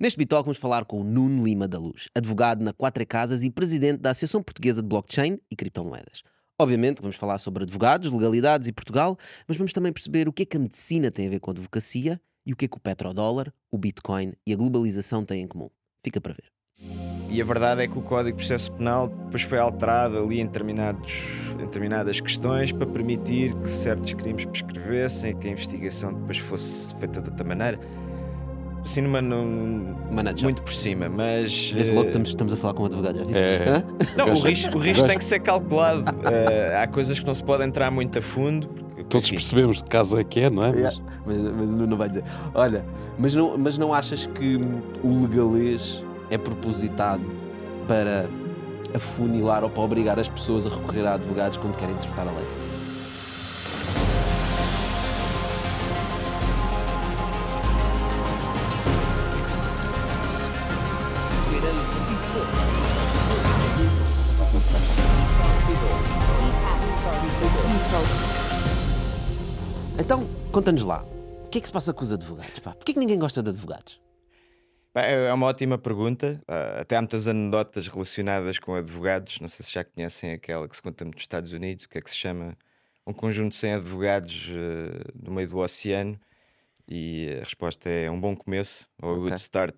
Neste Bitalk vamos falar com o Nuno Lima da Luz, advogado na Quatro Casas e presidente da Associação Portuguesa de Blockchain e Criptomoedas. Obviamente vamos falar sobre advogados, legalidades e Portugal, mas vamos também perceber o que é que a medicina tem a ver com a advocacia e o que é que o petrodólar, o Bitcoin e a globalização têm em comum. Fica para ver. E a verdade é que o Código de Processo Penal depois foi alterado ali em, determinados, em determinadas questões para permitir que certos crimes prescrevessem, que a investigação depois fosse feita de outra maneira. Assim, numa, num, muito por cima, mas. Vê-se logo que estamos, estamos a falar com um advogado, já viste? É. Não, o risco, o risco tem que ser calculado. Uh, há coisas que não se pode entrar muito a fundo. Porque, Todos enfim, percebemos de que caso é que é, não é? Yeah, Mas, mas o Nuno vai dizer: Olha, mas não, mas não achas que o legalês é propositado para afunilar ou para obrigar as pessoas a recorrer a advogados quando querem interpretar a lei? Então, conta-nos lá. O que é que se passa com os advogados? Pá? Porquê que ninguém gosta de advogados? Bem, É uma ótima pergunta. Ah, Até há muitas anedotas relacionadas com advogados. Não sei se já conhecem aquela que se conta muito nos Estados Unidos, que é que se chama Um Conjunto Sem Advogados eh, no meio do oceano. E a resposta é um bom começo, ou a Ok. good start.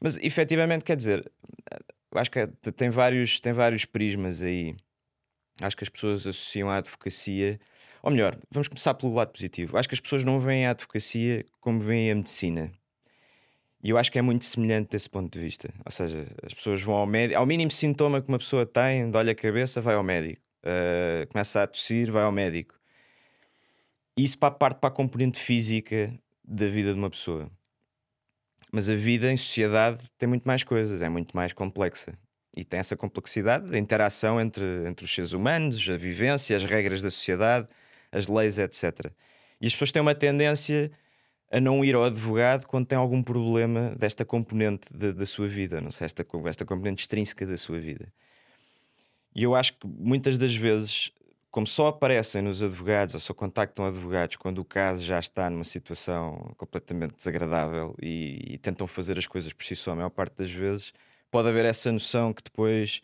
Mas efetivamente, quer dizer, acho que é- tem vários, tem vários prismas aí. Acho que as pessoas associam a advocacia. Ou melhor, vamos começar pelo lado positivo. Acho que as pessoas não veem a advocacia como veem a medicina. E eu acho que é muito semelhante desse ponto de vista. Ou seja, as pessoas vão ao médico, ao mínimo sintoma que uma pessoa tem, dói a cabeça, vai ao médico. Uh, começa a tossir, vai ao médico. Isso para a parte para a componente física da vida de uma pessoa. Mas a vida em sociedade tem muito mais coisas, é muito mais complexa. E tem essa complexidade da interação entre, entre os seres humanos, a vivência, as regras da sociedade, as leis, etc. E as pessoas têm uma tendência a não ir ao advogado quando tem algum problema desta componente da- da sua vida, não sei, esta, esta componente extrínseca da sua vida. E eu acho que muitas das vezes, como só aparecem nos advogados ou só contactam advogados quando o caso já está numa situação completamente desagradável e, e tentam fazer as coisas por si só, a maior parte das vezes, pode haver essa noção que depois,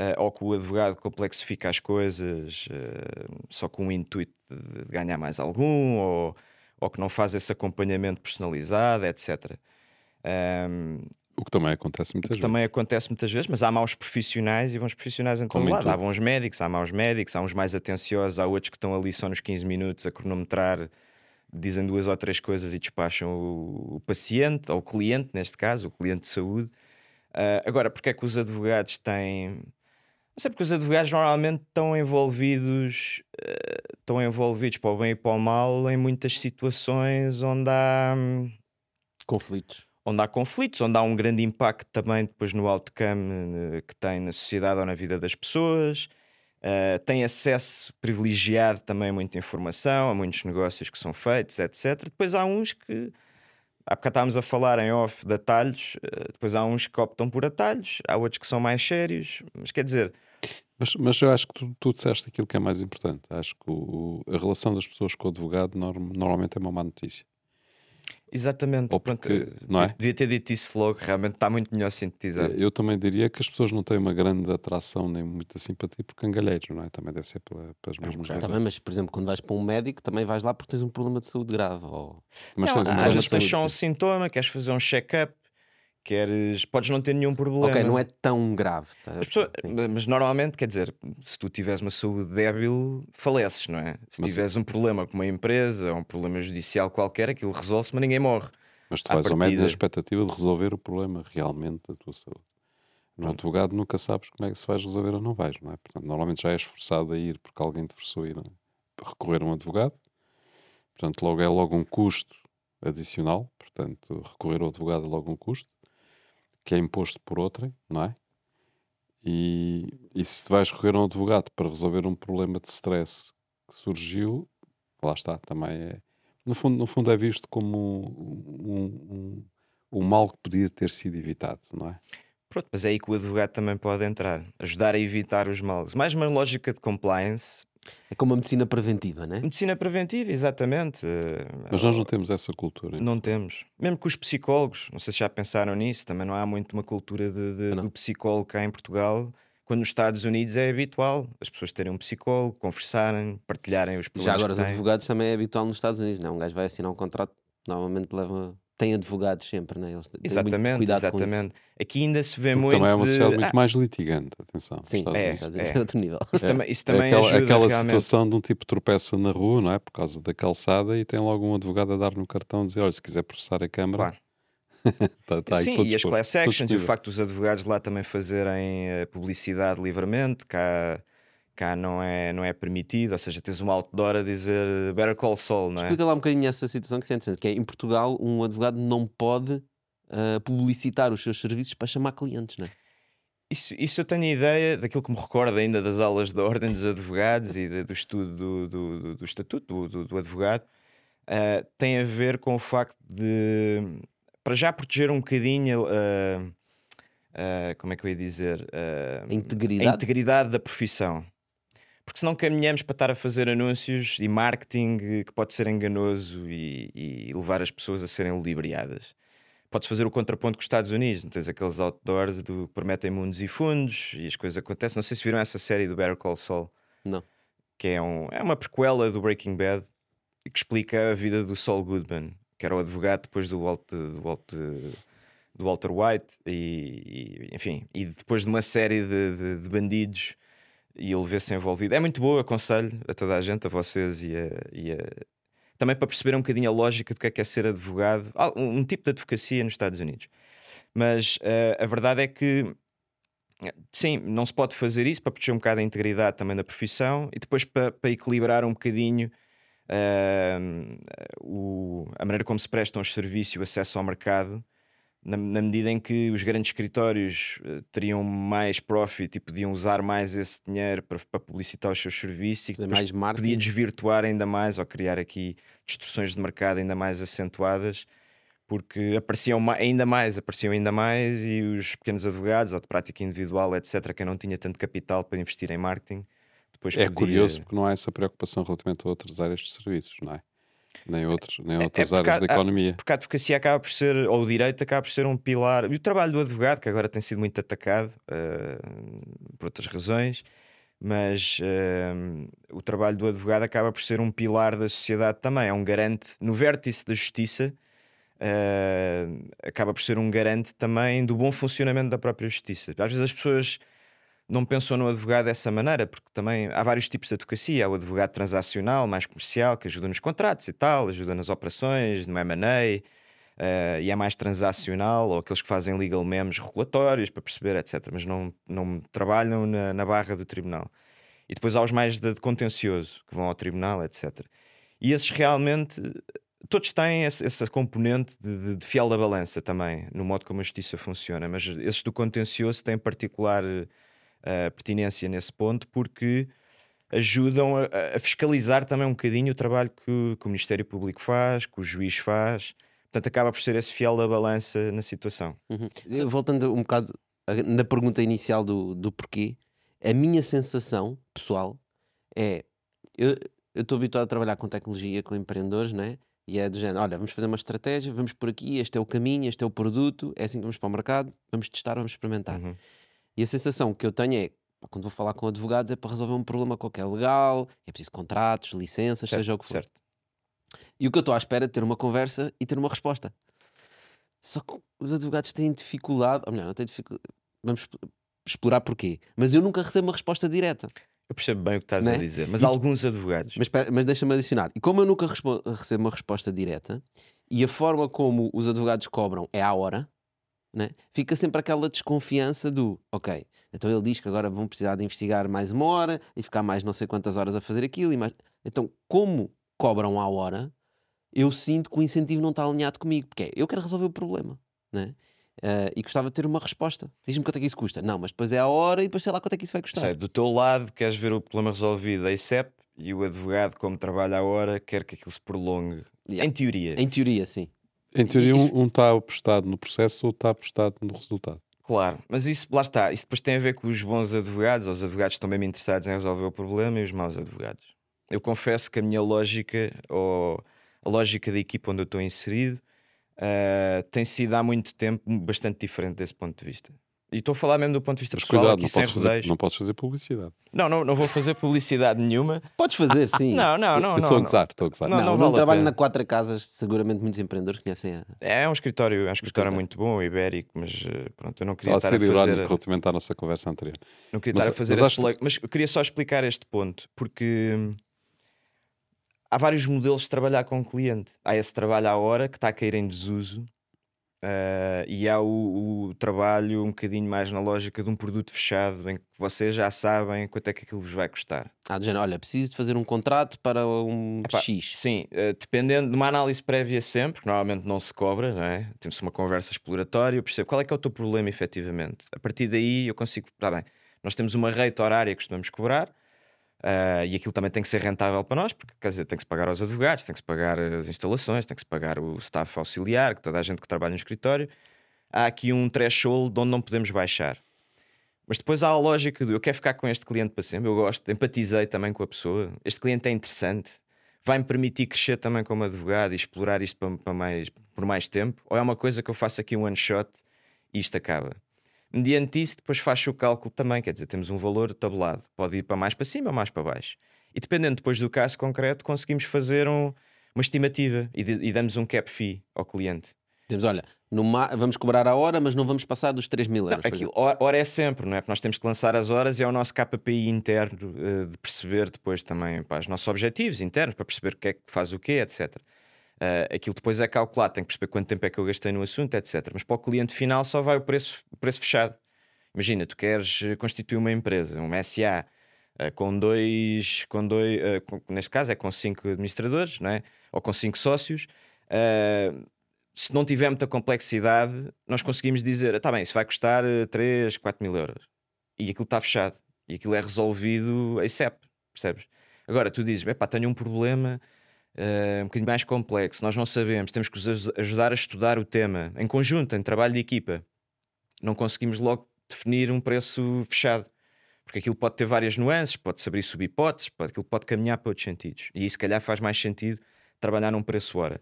eh, ou que o advogado complexifica as coisas eh, só com o intuito de, de ganhar mais algum, ou, ou que não faz esse acompanhamento personalizado, etc. Ahm, O que também acontece muitas que vezes. também acontece muitas vezes, mas há maus profissionais e bons profissionais em todo Como lado. Há bons médicos, há maus médicos, há uns mais atenciosos, há outros que estão ali só nos 15 minutos a cronometrar, dizem duas ou três coisas e despacham o, o paciente, ou o cliente, neste caso, o cliente de saúde. Ah, agora, porque é que os advogados têm. Sei porque os advogados normalmente estão envolvidos, estão envolvidos para o bem e para o mal em muitas situações onde há. hum, Conflitos. onde há conflitos, onde há um grande impacto também depois no outcome eh, que tem na sociedade ou na vida das pessoas. Eh, tem acesso privilegiado também a muita informação, a muitos negócios que são feitos, etc. Depois há uns que, há bocado estávamos a falar em off de atalhos, depois há uns que optam por atalhos, há outros que são mais sérios, mas quer dizer, Mas, mas eu acho que tu, tu disseste aquilo que é mais importante. Acho que o- a relação das pessoas com o advogado norm- normalmente é uma má notícia. exatamente, Ou pronto, porque, eh, não é? devia ter dito isso logo, realmente está muito melhor sintetizado. Eu também diria que as pessoas não têm uma grande atração nem muita simpatia por cangalheiros, não é? Também deve ser pela- pelas mesmas bocado. razões. Também, mas por exemplo, quando vais para um médico, também vais lá porque tens um problema de saúde grave. Ou... Mas Não, tens um às vezes de tens saúde. só um sintoma, queres fazer um check-up, queres, podes não ter nenhum problema. Ok, não é tão grave. tá? As pessoas- Sim. mas normalmente, quer dizer, se tu tiveres uma saúde débil, faleces, não é? Se Mas- tiveres um problema com uma empresa ou um problema judicial qualquer, aquilo resolve-se, mas ninguém morre. Mas tu vais ao médico partida. na expectativa de resolver o problema realmente da tua saúde. No Pronto. advogado nunca sabes como é que se vais resolver ou não vais, não é? Portanto, normalmente já és forçado a ir porque alguém te forçou a ir a recorrer a um advogado. Portanto, logo é logo um custo adicional. Portanto, recorrer ao advogado é logo um custo que é imposto por outrem, não é? E, e se vais recorrer a um advogado para resolver um problema de stress que surgiu, lá está, também é. No fundo, no fundo é visto como um, um, um mal que podia ter sido evitado, não é? Pronto, mas é aí que o advogado também pode entrar, ajudar a evitar os males. Mais uma lógica de compliance. É como a medicina preventiva, né? Medicina preventiva, exatamente. Mas nós não temos essa cultura. hein? Não temos. Mesmo com os psicólogos, não sei se já pensaram nisso, também não há muito uma cultura de, de- Não. do psicólogo cá em Portugal. Quando nos Estados Unidos é habitual as pessoas terem um psicólogo, conversarem, partilharem os Já problemas agora, os que advogados também é habitual nos Estados Unidos, não? Um gajo vai assinar um contrato, normalmente leva. Tem advogados sempre, né? Eles têm muito Exatamente, cuidado com isso. exatamente. Aqui ainda se vê Porque muito. também é uma de- sociedade muito Ah, mais litigante, atenção. Sim, é, Unidos é. é outro nível. isso também, isso também é aquela, ajuda aquela situação de um tipo tropeça na rua, não é? Por causa da calçada e tem logo um advogado a dar no cartão e dizer: olha, se quiser processar a Câmara, Claro. tá, tá Sim, e as class actions e o facto dos advogados lá também fazerem eh, publicidade livremente, cá, cá não, é, não é permitido, ou seja, tens um outdoor a dizer Better Call Saul, não é? Explica lá um bocadinho essa situação que se interessante, que é em Portugal um advogado não pode ah, publicitar os seus serviços para chamar clientes, não é? Isso, isso eu tenho a ideia daquilo que me recordo ainda das aulas da Ordem dos Advogados e de- do estudo do, do, do- do estatuto do, do- do advogado, ah, tem a ver com o facto de, para já proteger um bocadinho, ah, ah, como é que eu ia dizer? Ah, A integridade. a integridade da profissão. Porque senão caminhamos para estar a fazer anúncios e marketing eh, que pode ser enganoso e, e levar as pessoas a serem ludibriadas. Podes fazer o contraponto com os Estados Unidos, não tens aqueles outdoors do que prometem mundos e fundos e as coisas acontecem. Não sei se viram essa série do Better Call Saul, Não. que é, um, é uma prequela do Breaking Bad que explica a vida do Saul Goodman, que era o advogado depois do Walt, do Walt, do Walter White e, e, enfim, e depois de uma série de, de- de bandidos e ele vê-se envolvido. É muito boa, aconselho a toda a gente, a vocês e a, e a- também para perceber um bocadinho a lógica do que é que é ser advogado, Ah, um, um tipo de advocacia nos Estados Unidos. Mas eh, a verdade é que sim, não se pode fazer isso para proteger um bocado a integridade também da profissão e depois para, para equilibrar um bocadinho ahm, o- a maneira como se prestam os serviços e o acesso ao mercado, na, na medida em que os grandes escritórios eh, teriam mais profit e podiam usar mais esse dinheiro para, para publicitar os seus serviços e que mais marketing. podia desvirtuar ainda mais ou criar aqui distorções de mercado ainda mais acentuadas porque apareciam ma- ainda mais, apareciam ainda mais e os pequenos advogados ou de prática individual, etc., quem não tinha tanto capital para investir em marketing, depois É podia... curioso porque não há essa preocupação relativamente a outras áreas de serviços, não é? Nem, outros, nem outras é porque áreas há- da economia. Porque a advocacia acaba por ser, ou o direito acaba por ser um pilar, e o trabalho do advogado, que agora tem sido muito atacado eh, por outras razões, mas eh, o trabalho do advogado acaba por ser um pilar da sociedade também, é um garante, no vértice da justiça, eh, acaba por ser um garante também do bom funcionamento da própria justiça. Às vezes as pessoas não pensam no advogado dessa maneira, porque também há vários tipos de advocacia. Há o advogado transacional, mais comercial, que ajuda nos contratos e tal, ajuda nas operações, no M&A, eh, e é mais transacional, ou aqueles que fazem legal memes regulatórios para perceber, etc. Mas não, não trabalham na, na barra do tribunal. E depois há os mais de, de contencioso, que vão ao tribunal, etc. E esses realmente, todos têm essa componente de, de, de fiel da balança também, no modo como a justiça funciona. Mas esses do contencioso têm particular eh, pertinência nesse ponto, porque ajudam a, a fiscalizar também um bocadinho o trabalho que, o- que o Ministério Público faz, que o juiz faz. Portanto, acaba por ser esse fiel da balança na situação. Uhum. Voltando um bocado a- na pergunta inicial do, do porquê, a minha sensação pessoal é: eu estou habituado a trabalhar com tecnologia, com empreendedores, né? E é do género: olha, vamos fazer uma estratégia, vamos por aqui, este é o caminho, este é o produto, é assim que vamos para o mercado, vamos testar, vamos experimentar. Uhum. E a sensação que eu tenho é: quando vou falar com advogados, é para resolver um problema qualquer legal, é preciso contratos, licenças, seja o que for. certo. E o que eu estou à espera é ter uma conversa e ter uma resposta. Só que os advogados têm dificuldade, ou melhor, não têm dificuldade. Vamos exp- explorar porquê. Mas eu nunca recebo uma resposta direta. Eu percebo bem o que estás Né? a dizer, mas E- alguns advogados. Mas, mas deixa-me adicionar. E como eu nunca recebo uma resposta direta e a forma como os advogados cobram é à hora, né? fica sempre aquela desconfiança do ok, então ele diz que agora vão precisar de investigar mais uma hora e ficar mais não sei quantas horas a fazer aquilo. Mais... Então, como cobram à hora, eu sinto que o incentivo não está alinhado comigo, porque é, eu quero resolver o problema. Né? Ah, e gostava de ter uma resposta. Diz-me quanto é que isso custa. Não, mas depois é a hora e depois sei lá quanto é que isso vai custar. Sei, do teu lado, queres ver o problema resolvido a ICEP e o advogado, como trabalha a hora, quer que aquilo se prolongue. Yeah. Em teoria. Em teoria, sim. Em teoria, Isso- um, está apostado no processo ou está apostado no resultado. Claro, mas isso, lá está, isso depois tem a ver com os bons advogados, ou os advogados estão mesmo interessados em resolver o problema e os maus advogados. Eu confesso que a minha lógica, ou a lógica da equipa onde eu estou inserido, uh, tem sido há muito tempo bastante diferente desse ponto de vista. E estou a falar mesmo do ponto de vista Mas pessoal, cuidado, aqui não sem fazer, não podes fazer publicidade. Não, não, não vou fazer publicidade nenhuma. Podes fazer, sim. Não, não, não. estou não, a gozar, estou a gozar. Não, Não, não não, vale trabalho na Quatro Casas, seguramente muitos empreendedores conhecem a. É um escritório, é um escritório muito bom, ibérico, mas eh, pronto, eu não queria Estava a estar ser a fazer. relativamente à nossa conversa anterior. Não queria Mas- estar a fazer mas esse acho que- plug, mas eu queria só explicar este ponto, porque hum, há vários modelos de trabalhar com o cliente. Há esse trabalho à hora que está a cair em desuso, ah, e há o, o trabalho um bocadinho mais na lógica de um produto fechado, em que vocês já sabem quanto é que aquilo vos vai custar. Ah, do género, olha, preciso de fazer um contrato para um Epá, X. Sim, eh, dependendo de uma análise prévia sempre, que normalmente não se cobra, não é? Temos uma conversa exploratória, eu percebo qual é que é o teu problema efetivamente. A partir daí eu consigo, está bem, nós temos uma rate horária que costumamos cobrar ah, e aquilo também tem que ser rentável para nós, porque quer dizer, tem que se pagar aos advogados, tem que se pagar as instalações, tem que se pagar o staff auxiliar, que toda a gente que trabalha no escritório. Há aqui um threshold de onde não podemos baixar. Mas depois há a lógica do eu quero ficar com este cliente para sempre, eu gosto, empatizei também com a pessoa, este cliente é interessante, vai-me permitir crescer também como advogado e explorar isto para, para mais, por mais tempo, ou é uma coisa que eu faço aqui um one shot e isto acaba. Mediante isso, depois faz o cálculo também, quer dizer, temos um valor tabelado, pode ir para mais para cima mais para baixo. E dependendo depois do caso concreto, conseguimos fazer um- uma estimativa e, de- e damos um cap fee ao cliente. Temos, olha, no ma- vamos cobrar a hora, mas não vamos passar dos 3 mil euros. por Aquilo, hora, hora é sempre, não é? Porque nós temos que lançar as horas e é o nosso KPI interno eh, de perceber depois também pá, os nossos objetivos internos, para perceber o que é que faz o quê, etc. Eh, aquilo depois é calculado, tem que perceber quanto tempo é que eu gastei no assunto, etc. Mas para o cliente final só vai o preço, o preço fechado. Imagina, tu queres eh, constituir uma empresa, uma SA, eh, com dois, com dois eh, com- neste caso é com cinco administradores, não é? ou com cinco sócios. eh, se não tiver muita complexidade, nós conseguimos dizer: está bem, isso vai custar eh, 3, 4 mil euros. E aquilo está fechado. E aquilo é resolvido a ICEP, percebes? Agora tu dizes: tenho um problema eh, um bocadinho mais complexo, nós não sabemos, temos que os aj- ajudar a estudar o tema em conjunto, em trabalho de equipa. Não conseguimos logo definir um preço fechado. Porque aquilo pode ter várias nuances, pode-se abrir sub-hipóteses, pode, aquilo pode caminhar para outros sentidos. E isso, se calhar, faz mais sentido trabalhar num preço-hora.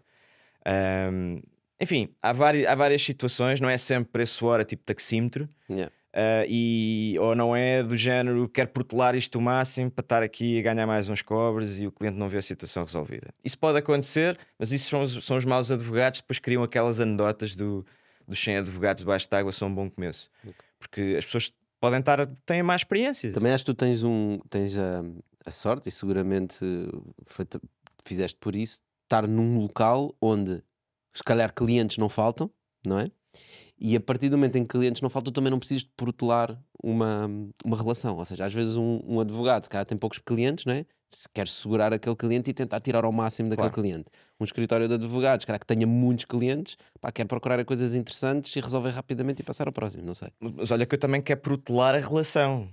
Ahm, enfim, há, vari- há várias situações, não é sempre preço-hora tipo taxímetro, Yeah. Ah, e, ou não é do género quero protelar isto o máximo para estar aqui a ganhar mais uns cobres e o cliente não vê a situação resolvida. Isso pode acontecer, mas isso são os, são os maus advogados, depois criam aquelas anedotas do, dos 100 advogados debaixo de água, são um bom começo. Porque as pessoas podem estar, têm mais experiências. Também acho que tu tens, um, tens a, a sorte, e seguramente foi- fizeste por isso, estar num local onde se calhar clientes não faltam, não é? E a partir do momento em que clientes não faltam, também não precisas de protelar uma, uma relação. Ou seja, às vezes um, um advogado, se calhar tem poucos clientes, não é? Se quer segurar aquele cliente e tentar tirar ao máximo daquele Claro. cliente. Um escritório de advogados, cara que tenha muitos clientes, pá, quer procurar coisas interessantes e resolver rapidamente e passar ao próximo, não sei. Mas olha que eu também quero protelar a relação.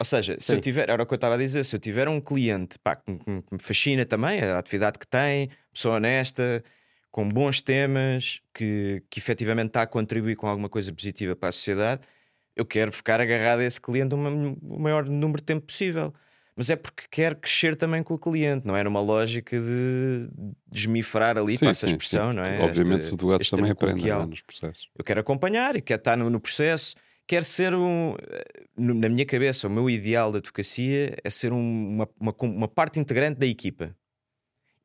Ou seja, se Sim. eu tiver, era o que eu estava a dizer, se eu tiver um cliente pá, que, me- que me fascina também, a atividade que tem, pessoa honesta, com bons temas, que, que efetivamente está a contribuir com alguma coisa positiva para a sociedade, eu quero ficar agarrado a esse cliente o ma- o maior número de tempo possível. Mas é porque quero crescer também com o cliente, não é numa lógica de desmifrar ali, Sim, passa a expressão, sim. não é? Obviamente Este- os advogados também aprendem é, nos processos. Eu quero acompanhar e quero estar no, no processo. Quero ser um. no- Na minha cabeça, o meu ideal de advocacia é ser um- uma, uma, uma parte integrante da equipa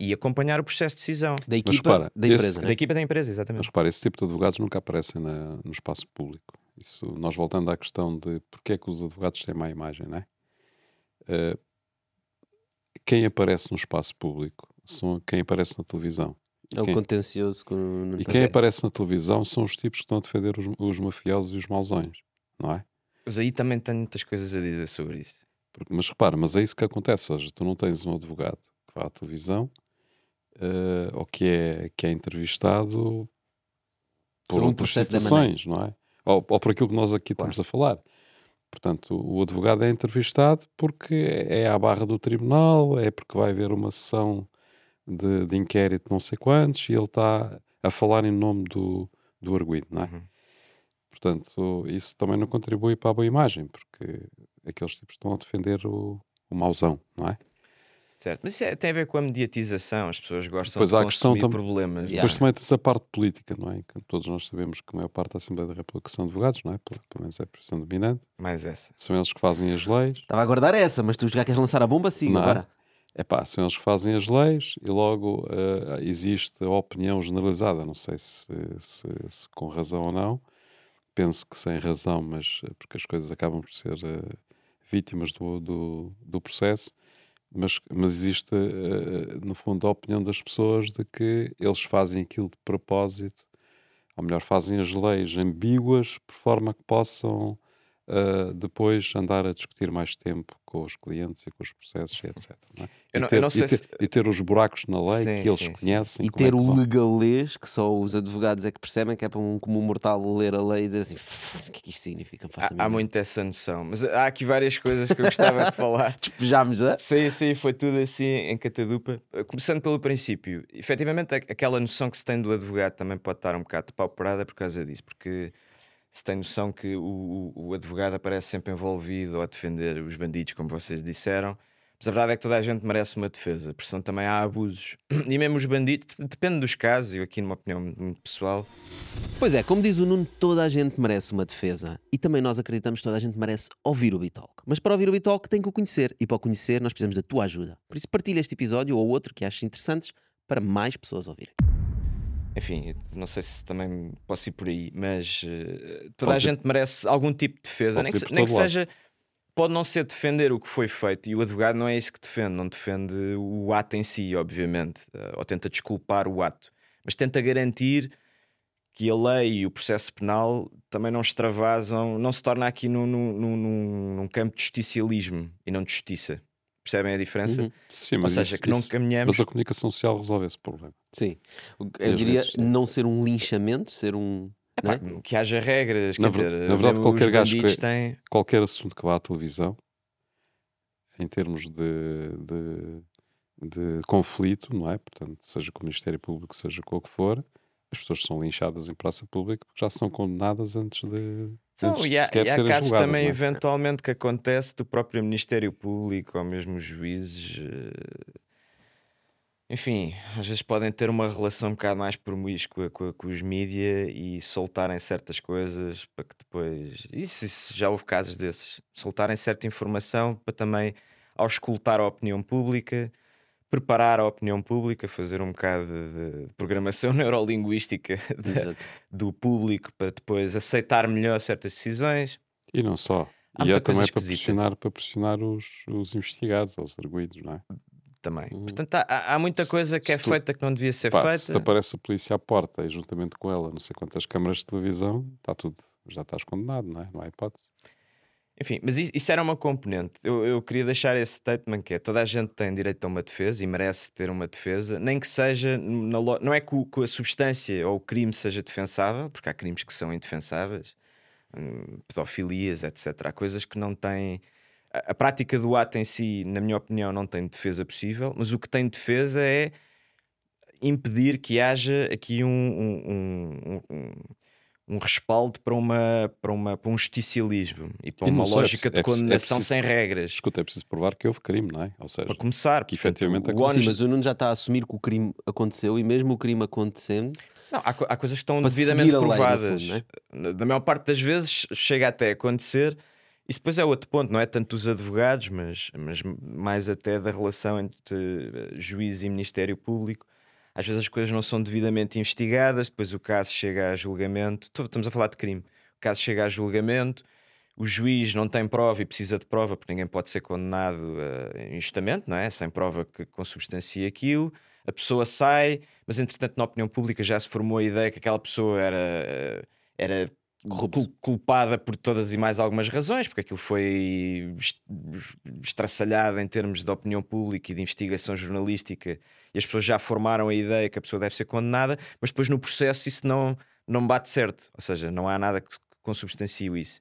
e acompanhar o processo de decisão. Da equipa, repara, da esse- empresa. Da né? equipa da empresa, Mas exatamente. repara, esse tipo de advogados nunca aparecem na- no espaço público. Isso, nós voltando à questão de porque é que os advogados têm má imagem, não é? Eh, quem aparece no espaço público são quem aparece na televisão. É o quem, contencioso com o e Mas quem aparece na televisão são os tipos que estão a defender os, os mafiosos e os mausões, não é? Mas aí também tenho muitas coisas a dizer sobre isso. Porque- mas repara, mas é isso que acontece. Ou seja, tu não tens um advogado que vá à televisão eh, ou que é, que é entrevistado por Sobre um processo situações, não é? Ou, ou por aquilo que nós aqui Claro. estamos a falar. Portanto, o advogado é entrevistado porque é à barra do tribunal, é porque vai haver uma sessão de, de inquérito não sei quantos e ele está a falar em nome do, do arguido, não é? Uhum. portanto, isso também não contribui para a boa imagem, porque aqueles tipos estão a defender o, o mauzão, não é? Certo, mas isso é- tem a ver com a mediatização, as pessoas gostam Depois de há questão problemas. Yeah. Depois também tem-se a parte política, não é? Que todos nós sabemos que a maior parte da Assembleia da República são advogados, não é? Pelo pelo menos é a profissão dominante. Mais essa. São eles que fazem as leis. Estava a guardar essa, mas tu já queres lançar a bomba, sim, Não é? agora. É pá, são eles que fazem as leis e logo eh, existe a opinião generalizada. Não sei se, se- se com razão ou não. Penso que sem razão, mas eh, porque as coisas acabam por ser eh, vítimas do, do, do processo. Mas, mas existe, eh, no fundo, a opinião das pessoas de que eles fazem aquilo de propósito, ou melhor, fazem as leis ambíguas por forma que possam eh, depois andar a discutir mais tempo com os clientes e com os processos etc. é? Eu e, não- eu ter, não e sei ter- se- e ter os buracos na lei Sim, que eles sim, conhecem. E é ter que o legalês que só os advogados é que percebem que é para um comum mortal ler a lei e dizer assim: "Fu, o que é que isto significa? Há, há mínima." muito essa noção, mas há aqui várias coisas que eu gostava de falar. Despejámos, é? Sim, sim, foi tudo assim em catadupa. Começando pelo princípio, efetivamente, aquela noção que se tem do advogado também pode estar um bocado de pauperada por causa disso, porque se tem noção que o, o- o advogado aparece sempre envolvido ou a defender os bandidos, como vocês disseram. Mas a verdade é que toda a gente merece uma defesa, porque senão também há abusos. E mesmo os bandidos, depende dos casos, eu aqui numa opinião muito pessoal, Pois é, como diz o Nuno, toda a gente merece uma defesa. E também nós acreditamos que toda a gente merece ouvir o Bitalk. Mas para ouvir o Bitalk tem que o conhecer. E para o conhecer nós precisamos da tua ajuda. Por isso partilha este episódio ou outro que aches interessantes para mais pessoas ouvirem. enfim, não sei se também posso ir por aí, mas eh, toda Pode a ser- gente merece algum tipo de defesa, pode nem que, se- nem que seja. Pode não ser defender o que foi feito, e o advogado não é isso que defende, não defende o ato em si, obviamente, eh, ou tenta desculpar o ato, mas tenta garantir que a lei e o processo penal também não extravasam, não se torna aqui num, num, num- num campo de justicialismo e não de justiça. Percebem a diferença? Uhum. Sim, Ou mas, seja, isso- que não caminhamos. mas a comunicação social resolve esse problema. Sim. Eu diria não ser um linchamento, ser um. Epá, não é? Que haja regras, Na dizer, na verdade, qualquer gajo que- têm. Qualquer assunto que vá à televisão, em termos de, de, de conflito, não é? Portanto, seja com o Ministério Público, seja com o que for, as pessoas são linchadas em praça pública porque já são condenadas antes de. São, antes e há, e há casos julgadas, também, não é? eventualmente, que acontece do próprio Ministério Público ou mesmo os juízes. eh, Enfim, às vezes podem ter uma relação um bocado mais promíscua com, com os mídia e soltarem certas coisas para que depois. Isso, isso já houve casos desses. Soltarem certa informação para também auscultar a opinião pública, preparar a opinião pública, fazer um bocado de, de programação neurolinguística Exato. do público para depois aceitar melhor certas decisões. E não só. Há e é coisa também para pressionar, para pressionar os, os investigados, os arguídos, não é? Também. Uhum. Portanto, há- há, muita coisa que é se tu- feita que não devia ser Pá, se te feita. aparece a polícia à porta e juntamente com ela não sei quantas câmaras de televisão, está tudo, já estás condenado, não é? Não há hipótese. Enfim, mas isso, isso era uma componente. Eu, eu queria deixar esse statement que é toda a gente tem direito a uma defesa e merece ter uma defesa, nem que seja na não é que, o- que a substância ou o crime seja defensável, porque há crimes que são indefensáveis, hum, pedofilias, etc. Há coisas que não têm. A, a prática do ato em si, na minha opinião, não tem defesa possível, mas o que tem defesa é impedir que haja aqui um, um, um- um- um respaldo para, uma, para, uma, para um justicialismo e para E uma é lógica é de é condenação preciso- sem regras. Escuta, é preciso provar que houve crime, não é? Ou seja, Para começar, que portanto, efetivamente o aconteceu. Sim, mas o Nuno já está a assumir que o crime aconteceu e mesmo o crime acontecendo. Não, há, há coisas que estão devidamente a lei, provadas. fundo, é? Na maior parte das vezes chega até a acontecer. Isso depois é outro ponto, não é tanto dos advogados, mas, mas mais até da relação entre eh, juiz e Ministério Público. Às vezes as coisas não são devidamente investigadas, depois o caso chega a julgamento. Estamos a falar de crime. O caso chega a julgamento, o juiz não tem prova e precisa de prova, porque ninguém pode ser condenado eh, injustamente, não é? Sem prova que consubstancie aquilo. A pessoa sai, mas entretanto, na opinião pública já se formou a ideia que aquela pessoa era, eh, era cul- culpada por todas e mais algumas razões, porque aquilo foi est- estraçalhado em termos de opinião pública e de investigação jornalística, e as pessoas já formaram a ideia que a pessoa deve ser condenada, mas depois no processo isso não, não bate certo, ou seja, não há nada que consubstancie isso.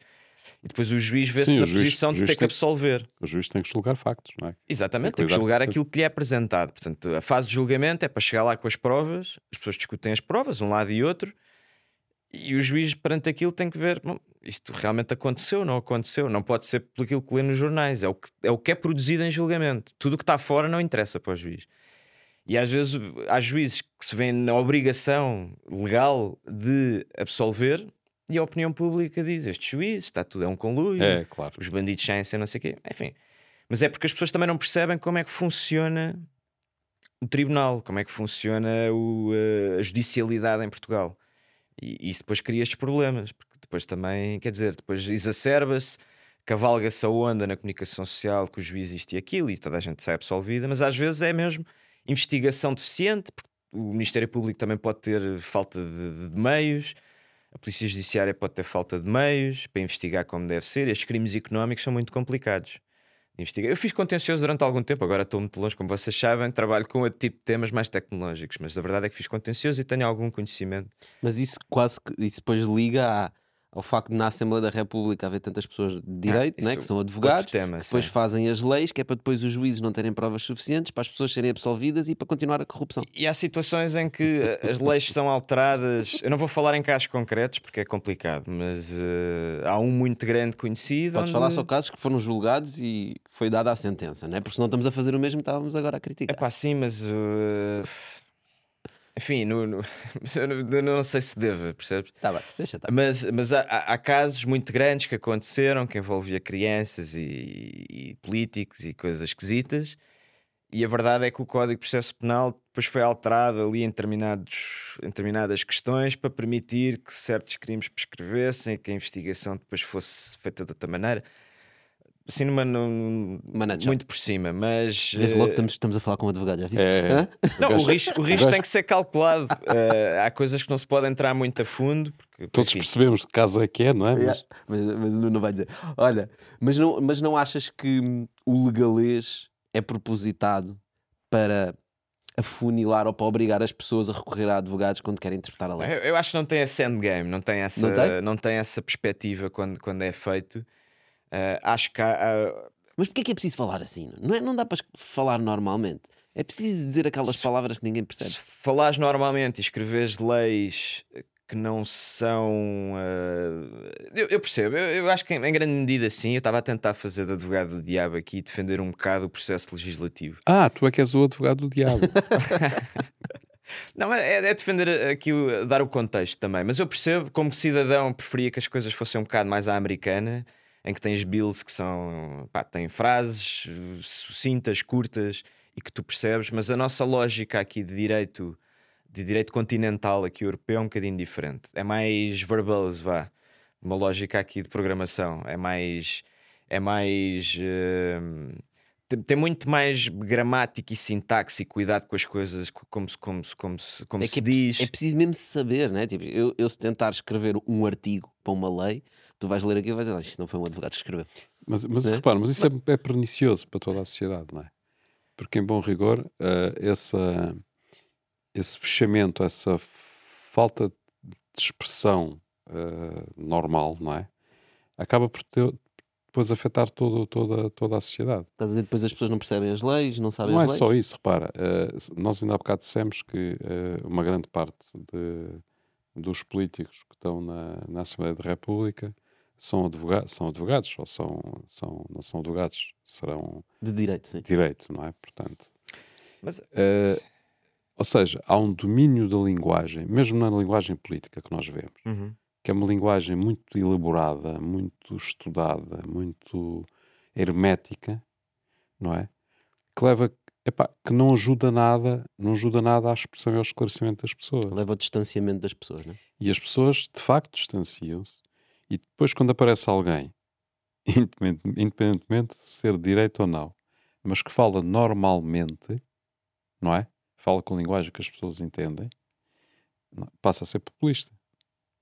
E depois o juiz vê-se na juiz- posição de ter que tem- absolver. o juiz tem que julgar factos, não é? Exatamente, Tem tem que que cuidar julgar aquilo que lhe é apresentado. Portanto, a fase de julgamento é para chegar lá com as provas, as pessoas discutem as provas, um lado e outro, E o juiz, perante aquilo, tem que ver: bom, isto realmente aconteceu, não aconteceu. Não pode ser por aquilo que lê nos jornais. É o que é, o que é produzido em julgamento. Tudo o que está fora não interessa para o juiz. E às vezes há juízes que se veem na obrigação legal de absolver e a opinião pública diz: este juiz está tudo é um conluio, É, claro. os bandidos saem sem não sei o quê. Enfim. Mas é porque as pessoas também não percebem como é que funciona o tribunal, como é que funciona o, eh, a judicialidade em Portugal. E isso depois cria estes problemas, porque depois também, quer dizer, depois exacerba-se, cavalga-se a onda na comunicação social que o juiz isto e aquilo e toda a gente sai absolvida, mas às vezes é mesmo investigação deficiente, porque o Ministério Público também pode ter falta de, de meios, a Polícia Judiciária pode ter falta de meios para investigar como deve ser, estes crimes económicos são muito complicados. De investigar. Eu fiz contencioso durante algum tempo, agora estou muito longe, como vocês sabem, trabalho com outro tipo de temas mais tecnológicos, mas a verdade é que fiz contencioso e tenho algum conhecimento. Mas isso quase que isso depois liga à- ao facto de na Assembleia da República haver tantas pessoas de direito, Ah, né, que são outro advogados, tema, que depois sim. fazem as leis, que é para depois os juízes não terem provas suficientes para as pessoas serem absolvidas e para continuar a corrupção. E há situações em que eh, as leis são alteradas. Eu não vou falar em casos concretos porque é complicado, mas eh, há um muito grande conhecido. Podes onde- falar só casos que foram julgados e foi dada a sentença, né? porque senão estamos a fazer o mesmo que estávamos agora a criticar. É pá, sim, mas. eh, Enfim, no, no- eu não, sei se deve, percebes? Tá bem, deixa estar. Mas, mas há, há- há casos muito grandes que aconteceram que envolvia crianças e, e políticos e coisas esquisitas. E a verdade é que o Código de Processo Penal depois foi alterado ali em, determinados, em determinadas questões para permitir que certos crimes prescrevessem, que a investigação depois fosse feita de outra maneira. Assim, numa, num- muito por cima, mas. Vê-se logo que eh, estamos, estamos a falar com um advogado, já viste? É. Não, o risco, o risco tem que ser calculado. Eh, há coisas que não se pode entrar muito a fundo. Porque, Todos enfim, percebemos de que caso é que é, não é? Mas- Yeah, Mas, mas o Nuno não vai dizer. Olha, mas não, mas não achas que hum, o legalês é propositado para afunilar ou para obrigar as pessoas a recorrer a advogados quando querem interpretar a lei? Eu, eu acho que não tem esse endgame, não tem essa, Não tem? não tem essa perspectiva quando, quando é feito. Eh, acho que há, há- Mas porquê é que é preciso falar assim? Não, é, não dá para falar normalmente. É preciso dizer aquelas Se- palavras que ninguém percebe. se falares normalmente e escreveres leis que não são. eh, eu, eu percebo, eu, eu acho que em, em grande medida sim. Eu estava a tentar fazer de advogado do diabo aqui e defender um bocado o processo legislativo. Ah, tu é que és o advogado do diabo. Não, é, é defender aqui, dar o contexto também. Mas eu percebo, como cidadão, preferia que as coisas fossem um bocado mais à americana, em que tens bills que são. pá, têm frases sucintas, curtas e que tu percebes, mas a nossa lógica aqui de direito, de direito continental, aqui europeu, é um bocadinho diferente. É mais verbose, vá. Uma lógica aqui de programação. É mais. É mais. eh, tem, tem muito mais gramática e sintaxe e cuidado com as coisas, co- como se, como se, como se, como É se é, diz. é preciso mesmo saber, né? Tipo, eu, eu se tentar escrever um artigo para uma lei, tu vais ler aquilo e vais dizer, "Ah, isto não foi um advogado que escreveu. Mas, mas É? repara, mas isso é, é pernicioso para toda a sociedade, não é? Porque, em bom rigor, eh, essa, esse fechamento, essa falta de expressão eh, normal, não é? Acaba por ter- depois afetar todo, toda, toda a sociedade. Estás a dizer depois as pessoas não percebem as leis, não sabem Não é as leis? só isso, repara. eh, nós ainda há bocado dissemos que eh, uma grande parte de- dos políticos que estão na, na Assembleia da República são, advoga são advogados, ou são, são, não são advogados, serão De direito, sim. direito, não é? Portanto, Mas, eh, ou seja, há um domínio da linguagem, mesmo na linguagem política que nós vemos, Uhum. que é uma linguagem muito elaborada, muito estudada, muito hermética, não é? Que leva, epá, que não ajuda nada, não ajuda nada à expressão e ao esclarecimento das pessoas. Leva ao distanciamento das pessoas, né? E as pessoas, de facto, distanciam-se. E depois, quando aparece alguém, independente- independentemente de ser direito ou não, mas que fala normalmente, não é? Fala com linguagem que as pessoas entendem, passa a ser populista.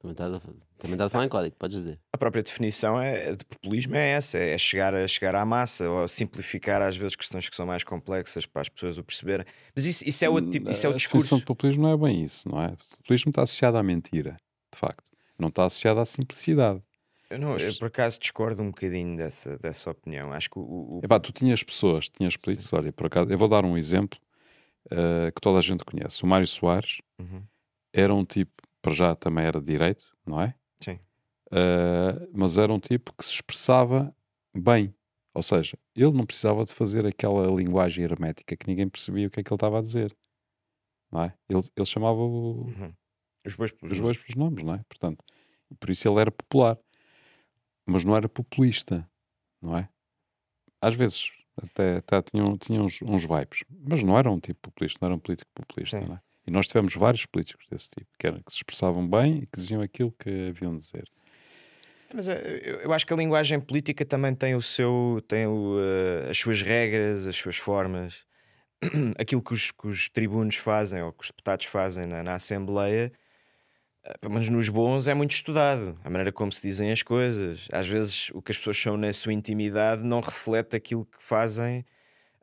Também estás a, também estás a falar em código, podes dizer. A própria definição é, de populismo é essa: é chegar, a, chegar à massa ou simplificar às vezes questões que são mais complexas para as pessoas o perceberem. Mas isso, isso é outro tipo, isso é o a definição discurso. de populismo não é bem isso, não é? O populismo está associado à mentira, de facto. Não está associado à simplicidade. Eu, não, eu por acaso discordo um bocadinho dessa, dessa opinião. Acho que o, o- Epá, tu tinhas pessoas, tinhas políticos, olha, por acaso, eu vou dar um exemplo eh, que toda a gente conhece. O Mário Soares Uhum. era um tipo, para já também era de direito, não é? Sim. Uh, mas era um tipo que se expressava bem. Ou seja, ele não precisava de fazer aquela linguagem hermética que ninguém percebia o que é que ele estava a dizer. Não é? Ele, ele chamava o- Uhum. Os bois pelos os nomes. bois pelos nomes, não é? Portanto, por isso ele era popular. Mas não era populista, não é? Às vezes até, até tinha, tinha uns, uns vibes, mas não era um tipo populista, não era um político populista, Sim. não é? E nós tivemos vários políticos desse tipo, que, eram, que se expressavam bem e que diziam aquilo que haviam de dizer. Mas eh, eu, acho que a linguagem política também tem o seu, tem o, eh, as suas regras, as suas formas. Aquilo que os, que os tribunos fazem ou que os deputados fazem na, na Assembleia, pelo menos nos bons, é muito estudado. A maneira como se dizem as coisas. Às vezes o que as pessoas são na sua intimidade não reflete aquilo que fazem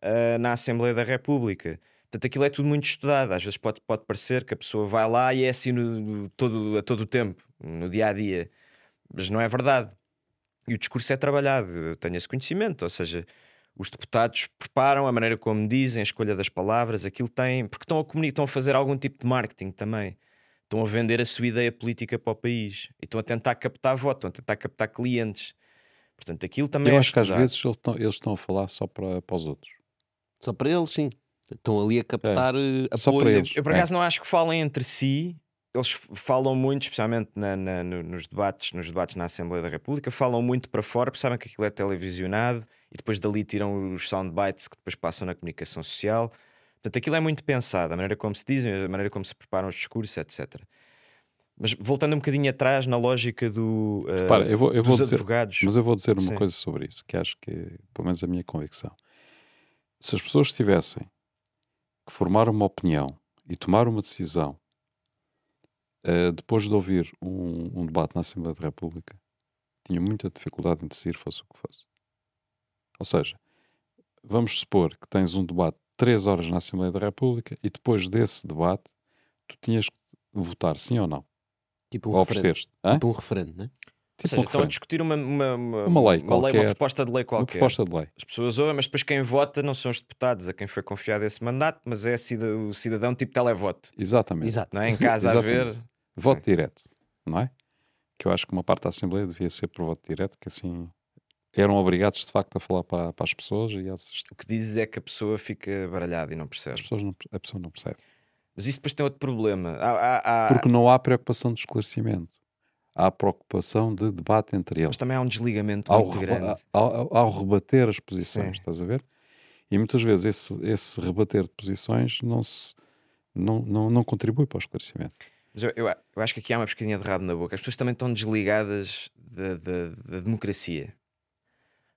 eh, na Assembleia da República. Portanto, aquilo é tudo muito estudado. Às vezes pode, pode parecer que a pessoa vai lá e é assim no- todo, a todo o tempo, no dia a dia mas não é verdade. E o discurso é trabalhado, eu tenho esse conhecimento, ou seja, os deputados preparam a maneira como dizem, a escolha das palavras, aquilo tem, porque estão a comunicar, estão a fazer algum tipo de marketing também. Estão a vender a sua ideia política para o país e estão a tentar captar voto, estão a tentar captar clientes. Portanto, aquilo também Eu é acho que às vezes eles estão, eles estão a falar só para, para os outros. Só para eles, sim. Estão ali a captar eh, Só apoio. para eles. Eu por É. acaso não acho que falem entre si. Eles falam muito, especialmente na- na- no- nos, debates, nos debates na Assembleia da República, falam muito para fora, porque sabem que aquilo é televisionado e depois dali tiram os soundbites que depois passam na comunicação social. Portanto, aquilo é muito pensado, a maneira como se dizem, a maneira como se preparam os discursos, etc. Mas voltando um bocadinho atrás na lógica do, eh, Repara, eu vou, eu dos vou dizer, advogados. Mas eu vou dizer uma Sim. coisa sobre isso, que acho que é, pelo menos, a minha convicção. Se as pessoas tivessem que formar uma opinião e tomar uma decisão eh, depois de ouvir um, um debate na Assembleia da República, tinham muita dificuldade em decidir fosse o que fosse. Ou seja, vamos supor que tens um debate 3 horas na Assembleia da República e depois desse debate tu tinhas que votar sim ou não. Tipo um ou referendo. Tipo um referendo, né? Ou Tipo seja, um estão a discutir uma, uma, uma, Uma lei uma, qualquer. uma proposta de lei Uma qualquer. proposta de lei. As pessoas ouvem, mas depois quem vota não são os deputados a quem foi confiado esse mandato, mas é o cidadão tipo televoto, Exatamente. Exato. não é? Em casa a ver. Voto Sim. direto, não é? Que eu acho que uma parte da Assembleia devia ser por voto direto, que assim eram obrigados de facto a falar para, para as pessoas e essas, O que dizes é que a pessoa fica baralhada e não as percebe. pessoas não, a pessoa não percebe. Mas isso depois tem outro problema. Há, há- há- Porque não há preocupação de esclarecimento. Há preocupação de debate entre eles. Mas também há um desligamento Ao, muito reba- grande. ao- ao- ao rebater as posições, Sim. estás a ver? E muitas vezes esse, esse rebater de posições não, se, não, não, não contribui para o esclarecimento. Mas eu, eu, eu acho que aqui há uma pescadinha de rabo na boca. As pessoas também estão desligadas da, da- da democracia.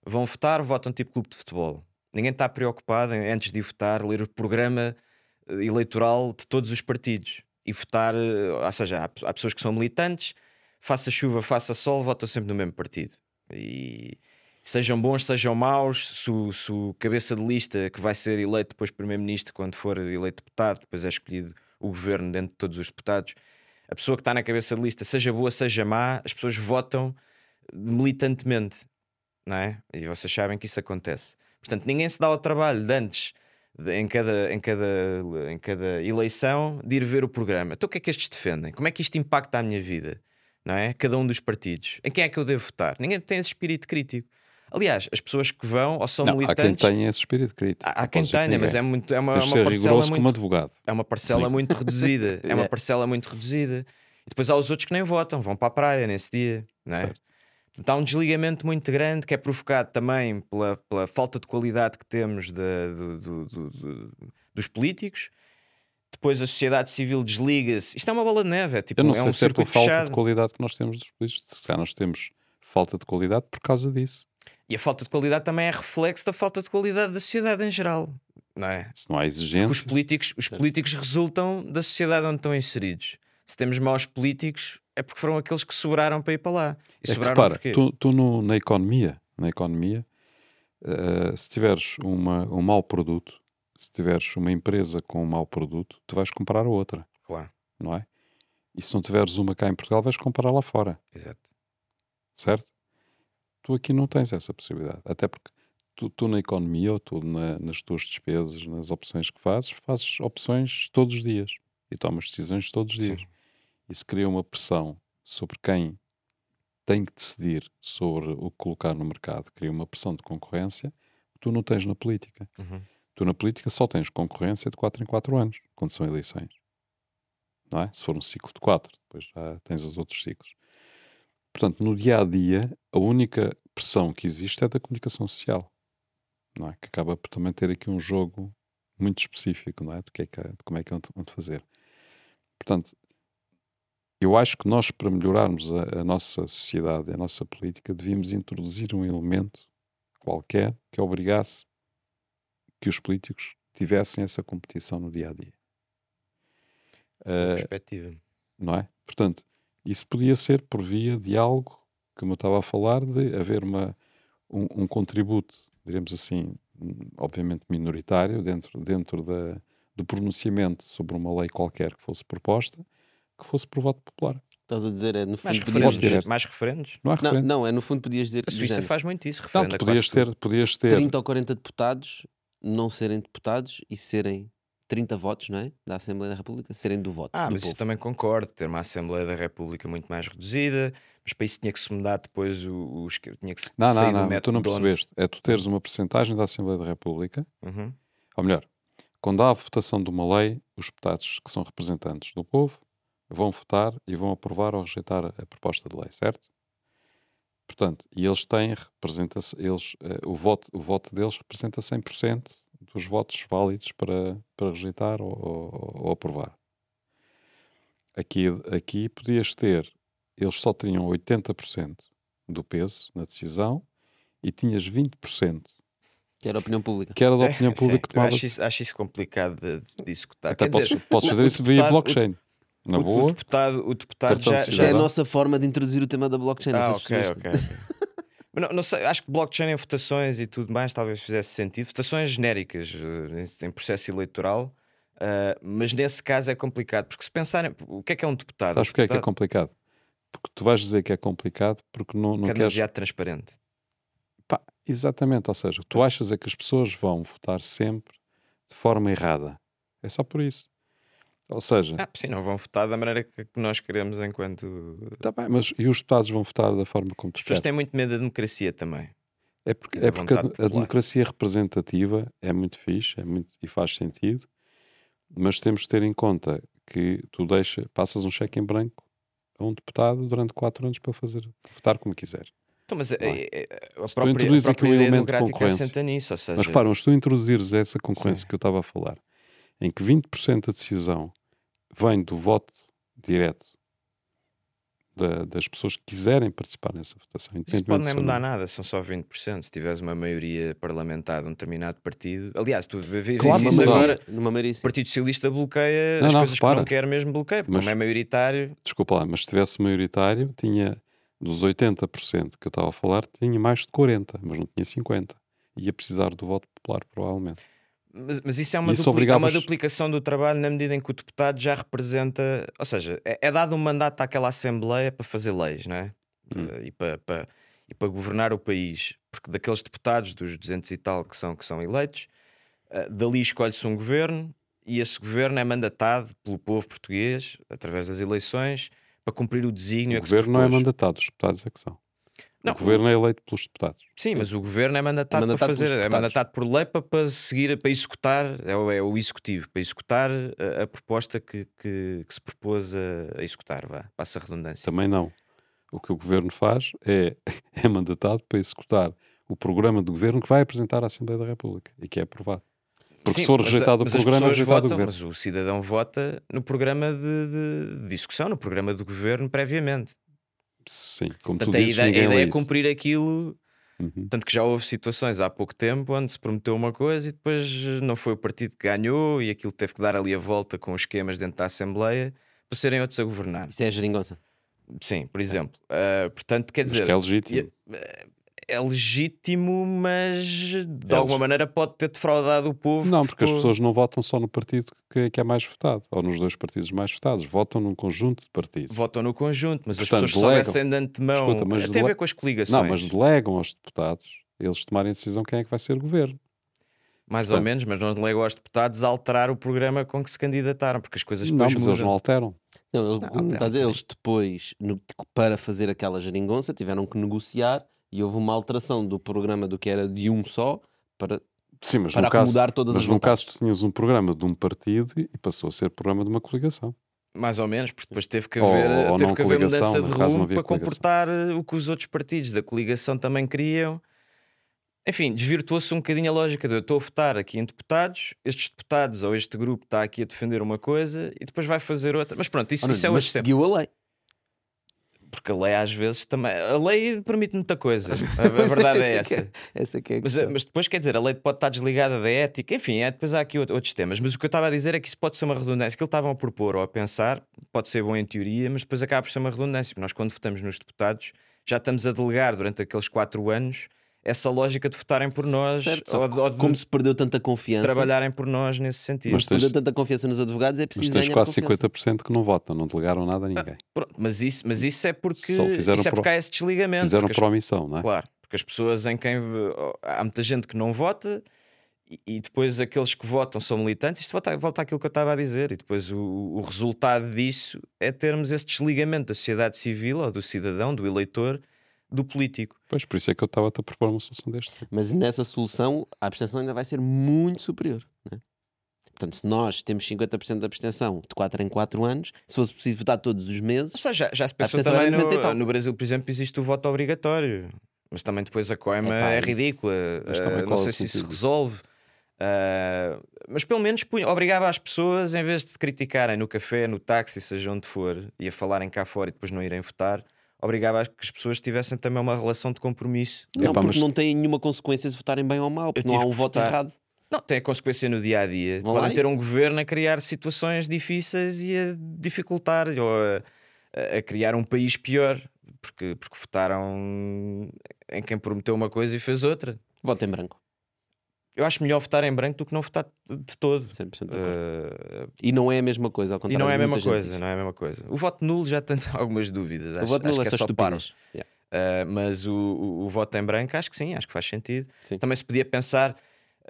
Vão votar, votam tipo clube de futebol. Ninguém está preocupado em, antes de votar, ler o programa eh, eleitoral de todos os partidos e votar. eh, Ou seja, há, há pessoas que são militantes, faça chuva, faça sol, votam sempre no mesmo partido. E sejam bons, sejam maus, se o, se o cabeça de lista que vai ser eleito depois primeiro-ministro, quando for eleito deputado, depois é escolhido o governo dentro de todos os deputados, a pessoa que está na cabeça de lista, seja boa, seja má, as pessoas votam militantemente, não é? E vocês sabem que isso acontece. Portanto, ninguém se dá ao trabalho de antes, de- em, cada, em, cada, em cada eleição, de ir ver o programa. Então, o que é que estes defendem? Como é que isto impacta a minha vida? Não é? Cada um dos partidos. Em quem é que eu devo votar? Ninguém tem esse espírito crítico. Aliás, as pessoas que vão ou são Não, há quem militantes. tenha esse espírito crítico. Há, há quem que tenha, mas é, muito, é uma, uma parcela muito como advogado. é uma parcela Sim. muito reduzida. É uma É. parcela muito reduzida. E depois há os outros que nem votam, vão para a praia nesse dia, não é? Certo. Portanto, há um desligamento muito grande que é provocado também pela, pela falta de qualidade que temos de- do- do- do- do- dos políticos. Depois a sociedade civil desliga-se. Isto é uma bola de neve, é tipo Eu não é sei um se é circuito falta fechado. de qualidade que nós temos dos políticos. Se calhar nós temos falta de qualidade por causa disso. E a falta de qualidade também é reflexo da falta de qualidade da sociedade em geral, não é? Se não há Porque os exigência, políticos, os políticos resultam da sociedade onde estão inseridos. Se temos maus políticos, é porque foram aqueles que sobraram para ir para lá. E é que sobraram repara, porquê? tu, tu no- na economia, na economia eh, se tiveres uma, um mau produto, se tiveres uma empresa com um mau produto, tu vais comprar a outra, Claro, não é? E se não tiveres uma cá em Portugal, vais comprar lá fora, exato. certo? Tu aqui não tens essa possibilidade. Até porque tu, tu na economia ou tu na- nas tuas despesas, nas opções que fazes, fazes opções todos os dias e tomas decisões todos os dias. Sim. Isso cria uma pressão sobre quem tem que decidir sobre o que colocar no mercado, cria uma pressão de concorrência que tu não tens na política. Uhum. Tu na política só tens concorrência de 4 em 4 anos, quando são eleições. Não é? Se for um ciclo de 4, depois já tens os outros ciclos. Portanto, no dia a dia, a única pressão que existe é da comunicação social, não é? Que acaba por também ter aqui um jogo muito específico, não é? De, que é que, de como é que é onde fazer. Portanto, eu acho que nós, para melhorarmos a, a nossa sociedade, a nossa política, devíamos introduzir um elemento qualquer que obrigasse que os políticos tivessem essa competição no dia a dia. Uh, perspectiva. Não é? Portanto, isso podia ser por via de algo, como eu estava a falar, de haver uma, um, um contributo, diremos assim, obviamente minoritário, dentro, dentro da, do pronunciamento sobre uma lei qualquer que fosse proposta, que fosse por voto popular. Estás a dizer, é no fundo. Mais referentes? Dizer... Mais referentes? Não, não, não, é no fundo podias dizer. A Suíça faz muito isso, referendo não, podias ter, podias ter 30 ou 40 deputados não serem deputados e serem 30 votos, não é? Da Assembleia da República, serem do voto. Ah, do mas povo. isso também concordo, ter uma Assembleia da República muito mais reduzida, mas para isso tinha que se mudar depois o, o tinha que se Não, não, não, tu não percebeste. É tu teres uma percentagem da Assembleia da República, uhum. ou melhor, quando há a votação de uma lei, os deputados que são representantes do povo vão votar e vão aprovar ou rejeitar a proposta de lei, certo? Portanto, e eles têm representa eles, uh, o, voto, o voto deles representa 100% dos votos válidos para, para rejeitar ou, ou, ou, aprovar. Aqui, aqui podias ter, eles só tinham 80% do peso na decisão e tinhas 20%. Que era a opinião pública. Que era da opinião pública que tomava. Acho isso, acho isso complicado de, de executar. Até podes, dizer, podes fazer isso via blockchain. O, na boa. O deputado, o deputado já, já é a nossa forma de introduzir o tema da blockchain. Ah, ok, ok. Não, não, sei, acho que blockchain em votações e tudo mais talvez fizesse sentido. Votações genéricas eh, em, processo eleitoral, uh, mas nesse caso é complicado, porque se pensarem, o que é que é um deputado? Sabes porque é que é complicado? Porque tu vais dizer que é complicado porque não, não é queres... demasiado transparente. Pá, exatamente, ou seja, tu achas é que as pessoas vão votar sempre de forma errada. É só por isso. Ou seja, ah, sim, não vão votar da maneira que nós queremos enquanto. Tá bem, mas e os deputados vão votar da forma como As pessoas têm muito medo da democracia também. É porque, é porque a, a, democracia representativa é muito fixe é muito, e faz sentido, mas temos de ter em conta que tu deixa, passas um cheque em branco a um deputado durante quatro anos para fazer votar como quiser. Então, mas é? é, é, a própria, a própria ideia democrática assenta nisso. Ou seja... Mas repara, se tu introduzires essa concorrência Sim. que eu estava a falar, em que 20% da decisão vem do voto direto da, das pessoas que quiserem participar nessa votação. Isso pode nem mudar nada, são só 20%. Se tiveres uma maioria parlamentar de um determinado partido, aliás, tu vês claro, isso agora, numa maioria, o Partido Socialista bloqueia não, as não, coisas repara. que não quer mesmo bloqueia, porque mas, como é maioritário. Desculpa lá, mas se tivesse maioritário, tinha dos 80% que eu estava a falar, tinha mais de 40%, mas não tinha 50%. Ia precisar do voto popular, provavelmente. Mas, mas, isso é uma, isso é uma duplicação do trabalho na medida em que o deputado já representa, ou seja, é, é dado um mandato àquela Assembleia para fazer leis, não é? Hum. Uh, e, para, para, e para governar o país, porque daqueles deputados, dos 200 e tal que são, que são eleitos, uh, dali escolhe-se um governo e esse governo é mandatado pelo povo português, através das eleições, para cumprir o desígnio. O governo não é mandatado, os deputados é que são. Não, o governo o... é eleito pelos deputados. Sim, Sim, mas o governo é mandatado, é mandatado fazer, é mandatado por lei para, para seguir, para executar, é o, é o executivo, para executar a, a proposta que, que, que, se propôs a, a, executar, vá, passa a redundância. Também não. O que o governo faz é, é mandatado para executar o programa do governo que vai apresentar à Assembleia da República e que é aprovado. Porque Sim, se for rejeitado mas, o programa, é rejeitado votam, Mas o cidadão vota no programa de, de, de discussão, no programa do governo previamente. Sim, como Portanto, tu dizes, a ideia, a ideia é cumprir aquilo. Uhum. Tanto que já houve situações há pouco tempo onde se prometeu uma coisa e depois não foi o partido que ganhou e aquilo teve que dar ali a volta com os esquemas dentro da Assembleia para serem outros a governar. Isso é a geringonça. Sim, por exemplo. Uh, portanto, quer dizer. Mas que é legítimo. É legítimo, mas de é alguma maneira pode ter defraudado o povo. Não, porque ficou... as pessoas não votam só no partido que, que, é mais votado, ou nos dois partidos mais votados, votam num conjunto de partidos. Votam no conjunto, mas Portanto, as pessoas delegam... soubessem de antemão. Escuta, mas tem a ver com as coligações. Não, mas delegam aos deputados eles tomarem a decisão quem é que vai ser o governo. mais ou Portanto- menos, mas não delegou aos deputados a alterar o programa com que se candidataram, porque as coisas Não, depois mas eles mudam. não alteram. Não, ele, Não, como tem- está a dizer, tem. eles depois, no- para fazer aquela geringonça, tiveram que negociar e houve uma alteração do programa do que era de um só para, Sim, mas para no caso, acomodar todas mas as no vontades. caso tu tinhas um programa de um partido e passou a ser programa de uma coligação. Mais ou menos, porque depois teve que haver, ou teve não que haver mudança de não rumo para comportar eh, o que os outros partidos da coligação também queriam. Enfim, desvirtuou-se um bocadinho a lógica de eu estou a votar aqui em deputados, estes deputados ou este grupo está aqui a defender uma coisa e depois vai fazer outra. Mas pronto, isso, Ora, isso é mas seguiu a lei. Porque a lei às vezes também. A lei permite muita coisa. A, verdade é essa. Essa que é a Mas, questão. mas depois quer dizer, a lei pode estar desligada da ética, enfim, é, depois há aqui out- outros temas. Mas o que eu estava a dizer é que isso pode ser uma redundância. Que estavam a propor ou a pensar pode ser bom em teoria, mas depois acaba por ser uma redundância. Porque nós, quando votamos nos deputados, já estamos a delegar durante aqueles quatro anos essa lógica de votarem por nós Certo, ou, ou de como se perdeu tanta confiança, trabalharem por nós nesse sentido. Mas se perdeu tens- tanta confiança nos advogados, é Mas preciso tens ganhar quase confiança. 50% que não votam, não delegaram nada a ninguém. Pronto, mas, isso, mas isso é porque, Só fizeram isso é porque há esse desligamento. Fizeram por omissão, não é? Claro, porque as pessoas em quem há muita gente que não vota e, e depois aqueles que votam são militantes. Isto volta, volta àquilo que eu estava a dizer, e depois o, o resultado disso é termos esse desligamento da sociedade civil ou do cidadão, do eleitor, do político. Pois, por isso é que eu estava-te a propor uma solução deste tipo. Mas nessa solução, a abstenção ainda vai ser muito superior. né? Portanto, se nós temos 50% de abstenção de 4 em 4 anos, se fosse preciso votar todos os meses, Ou seja, já, já se pensou também era 90 tal. no, no Brasil, por exemplo, existe o voto obrigatório. Mas também depois a coima Epá, é ridícula. Mas também qual não é sei se isso resolve. Ah, mas pelo menos punha- obrigava as pessoas, em vez de se criticarem no café, no táxi, seja onde for, e a falarem cá fora e depois não irem votar, obrigava que as pessoas tivessem também uma relação de compromisso. não, Epá, porque mas- não tem nenhuma consequência se votarem bem ou mal, porque não há um que voto votar. errado. Não, tem a consequência no dia a dia. Vão lá Podem e- ter um governo a criar situações difíceis e a dificultar ou a, a criar um país pior, porque, porque votaram em quem prometeu uma coisa e fez outra. Voto em branco. Eu acho melhor votar em branco do que não votar de todo. 100% de acordo. Uh, E não é a mesma coisa, ao e contrário. não é a de mesma coisa, diz. não é a mesma coisa. O voto nulo já tem algumas dúvidas. O acho, voto nulo acho é só é só paro. estupidez. Yeah. Uh, mas o, o, o voto em branco acho que sim, acho que faz sentido. Sim. Também se podia pensar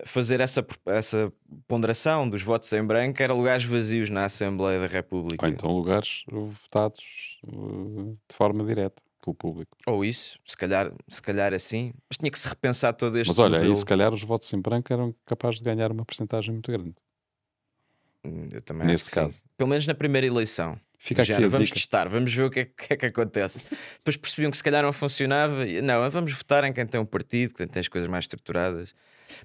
fazer essa, essa ponderação dos votos em branco era lugares vazios na Assembleia da República. Ou então lugares votados de forma direta pelo público. Ou isso, se calhar, se calhar assim. Mas tinha que se repensar todo este Mas olha, aí modelo. se calhar os votos em branco eram capazes de ganhar uma porcentagem muito grande. Hum, Eu também Nesse acho que sim. caso. Pelo menos na primeira eleição. Fica Já, vamos dica. testar, vamos ver o que é, que é que acontece. Depois percebiam que se calhar não funcionava. e, Não, vamos votar em quem tem um partido, quem tem as coisas mais estruturadas.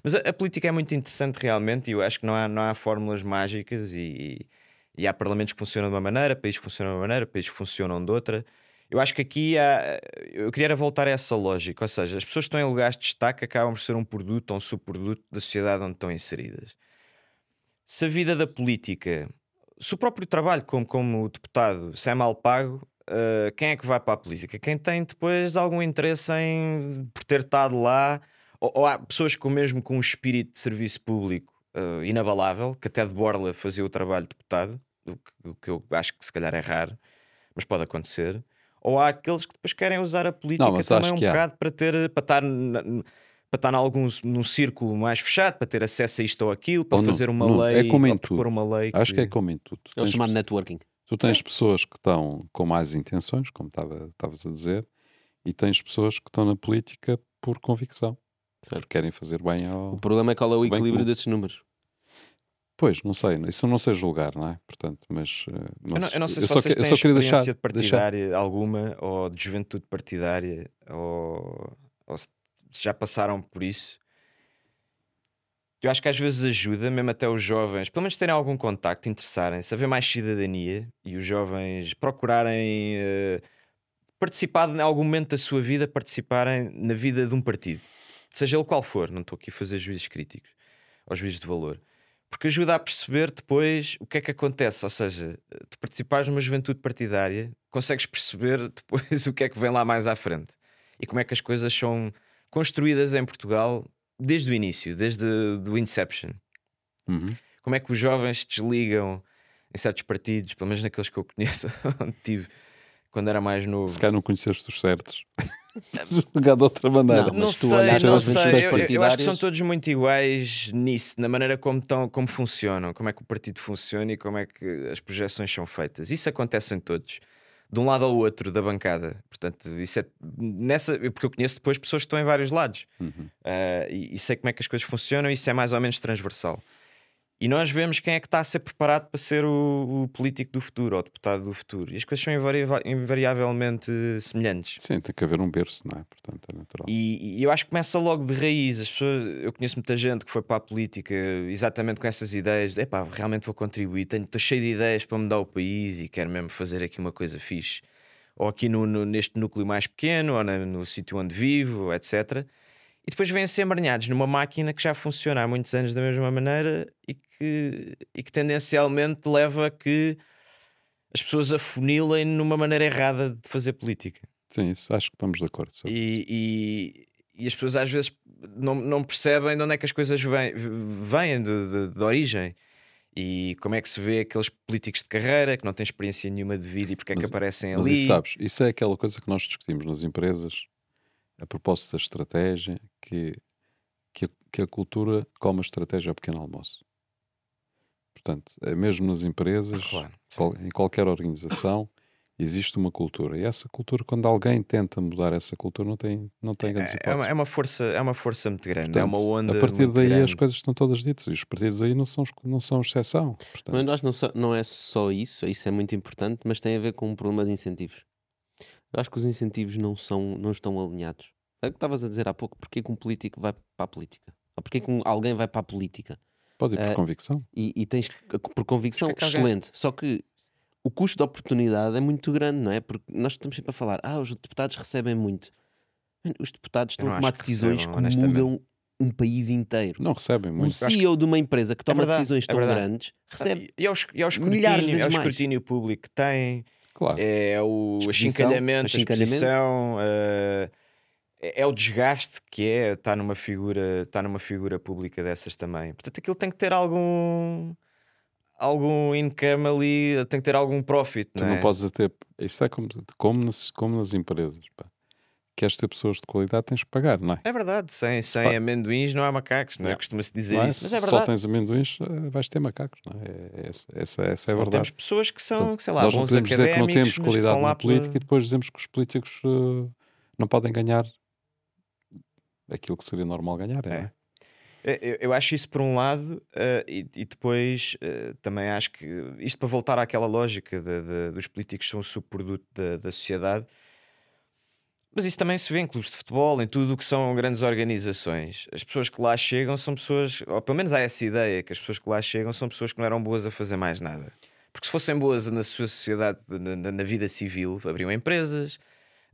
Mas a, a política é muito interessante realmente e eu acho que não há, não há fórmulas mágicas e, e há parlamentos que funcionam de uma maneira, países que funcionam de uma maneira, países que funcionam de outra. Eu acho que aqui há, eu queria voltar a essa lógica, ou seja, as pessoas que estão em lugares de destaque acabam por ser um produto ou um subproduto da sociedade onde estão inseridas. Se a vida da política se o próprio trabalho como, como deputado se é mal pago, uh, quem é que vai para a política? Quem tem depois algum interesse em por ter estado lá, ou, ou há pessoas com mesmo com um espírito de serviço público uh, inabalável, que até de borla fazia o trabalho de deputado, o que, o que eu acho que se calhar é raro, mas pode acontecer. Ou há aqueles que depois querem usar a política mas também um há. bocado para ter para estar na- para estar em algum num círculo mais fechado, para ter acesso a isto ou aquilo, para Ou não- fazer uma não, é lei, como em ou propor uma lei. Acho que é como em tudo. Tu É o chamado networking. tu tens pessoas que estão com mais intenções, como estava- estavas a dizer, e tens pessoas que estão na política por convicção. Porque querem fazer bem ao. O problema é qual é o equilíbrio desses números. Pois, não sei, isso eu não sei julgar, não é? Portanto, mas. eh, Eu não, eu não sei se só, vocês eu têm só queria deixar, de partidária alguma ou de juventude partidária ou, ou se já passaram por isso. Eu acho que às vezes ajuda, mesmo até os jovens, pelo menos terem algum contacto, interessarem-se, haver mais cidadania e os jovens procurarem eh, participar em algum momento da sua vida, participarem na vida de um partido, seja ele qual for. Não estou aqui a fazer juízes críticos ou juízes de valor porque ajuda a perceber depois o que é que acontece. Ou seja, tu participares numa juventude partidária, consegues perceber depois o que é que vem lá mais à frente e como é que as coisas são construídas em Portugal desde o início, desde o Inception. Uhum. Como é que os jovens se desligam em certos partidos, pelo menos naqueles que eu conheço, onde tive quando era mais novo. Se calhar não conheceste os certos. julgar de outra maneira. Não, Não mas tu sei, olhas não sei. Eu, eu acho que são todos muito iguais nisso, na maneira como, tão, como funcionam, como é que o partido funciona e como é que as projeções são feitas. Isso acontece em todos, de um lado ao outro da bancada. Portanto, isso é nessa. Porque eu conheço depois pessoas que estão em vários lados Uhum. Ah, e, e sei como é que as coisas funcionam e isso é mais ou menos transversal. E nós vemos quem é que está a ser preparado para ser o, o político do futuro ou o deputado do futuro. E as coisas são invaria- invariavelmente semelhantes. Sim, tem que haver um berço, não é? Portanto, é natural. E, e eu acho que começa logo de raiz. As pessoas, eu conheço muita gente que foi para a política exatamente com essas ideias. De, Epá, realmente vou contribuir. Tenho- Estou cheio de ideias para mudar o país e quero mesmo fazer aqui uma coisa fixe. Ou aqui no, no- neste núcleo mais pequeno, ou na- no sítio onde vivo, etc. E depois vêm a ser embranhados numa máquina que já funciona há muitos anos da mesma maneira e que, e que tendencialmente leva a que as pessoas afunilem numa maneira errada de fazer política. Sim, isso acho que estamos de acordo. E, e, e as pessoas às vezes não, não percebem de onde é que as coisas vêm, vêm de, de- de origem. E como é que se vê aqueles políticos de carreira que não têm experiência nenhuma de vida e porque é que Mas- aparecem Mas ali. sabes, isso é aquela coisa que nós discutimos nas empresas a propósito da estratégia, que, que, a, que a cultura come a estratégia ao pequeno almoço. Portanto, é mesmo nas empresas, Claro, qual- em qualquer organização, existe uma cultura. E essa cultura, quando alguém tenta mudar essa cultura, não tem, não tem grandes É, é, hipóteses. uma, é uma força, é uma força muito grande, é uma Portanto, onda. A partir muito daí as grande. coisas estão todas ditas e os partidos aí não são, não são exceção. Portanto, Mas que não, só- não é só isso, isso é muito importante, mas tem a ver com um problema de incentivos. Eu acho que os incentivos não, são, não estão alinhados. É o que estavas a dizer há pouco, porque que um político vai para a política? Ou porque que um- alguém vai para a política? pode ir por eh, convicção. E, e tens, por convicção, é que alguém- excelente. Só que o custo de oportunidade é muito grande, não é? Porque nós estamos sempre a falar, ah, os deputados recebem muito. Os deputados estão a tomar que decisões recebam, que honestamente. mudam um país inteiro. Não recebem muito. CEO de uma empresa que toma verdade, decisões é tão verdade. grandes recebe E é o, esc- e é o milhares de escrutínio, é o vezes mais. escrutínio público que tem, Claro. é o Exposição, achincalhamento, a achincalhamento. exposição, eh, é, é o desgaste que é estar numa figura, estar numa figura pública dessas também. Portanto, aquilo tem que ter algum algum income ali, tem que ter algum profit, Tu não não é? podes ter. Isto é como, como, nas, como nas empresas. Pá. Queres ter pessoas de qualidade, tens que pagar, não é? É verdade, sem, sem Pá. amendoins não há macacos, não é? Costuma-se dizer é? isso, mas é Se verdade. só tens amendoins, eh, vais ter macacos, não é? É- Essa, essa, essa é a Não verdade. temos pessoas que são, Portanto, que, sei lá, Nós não bons podemos dizer que não temos qualidade estão lá na política pela- e depois dizemos que os políticos eh, não podem ganhar aquilo que seria normal ganhar, é, É. não é? É, Eu, eu acho isso por um lado, eh, e, e depois eh, também acho que isto para voltar àquela lógica de- de- dos políticos são o subproduto da, da sociedade, mas isso também se vê em clubes de futebol, em tudo o que são grandes organizações. As pessoas que lá chegam são pessoas, ou pelo menos há essa ideia, que as pessoas que lá chegam são pessoas que não eram boas a fazer mais nada. Porque se fossem boas na sua sociedade, na, na- vida civil, abriam empresas,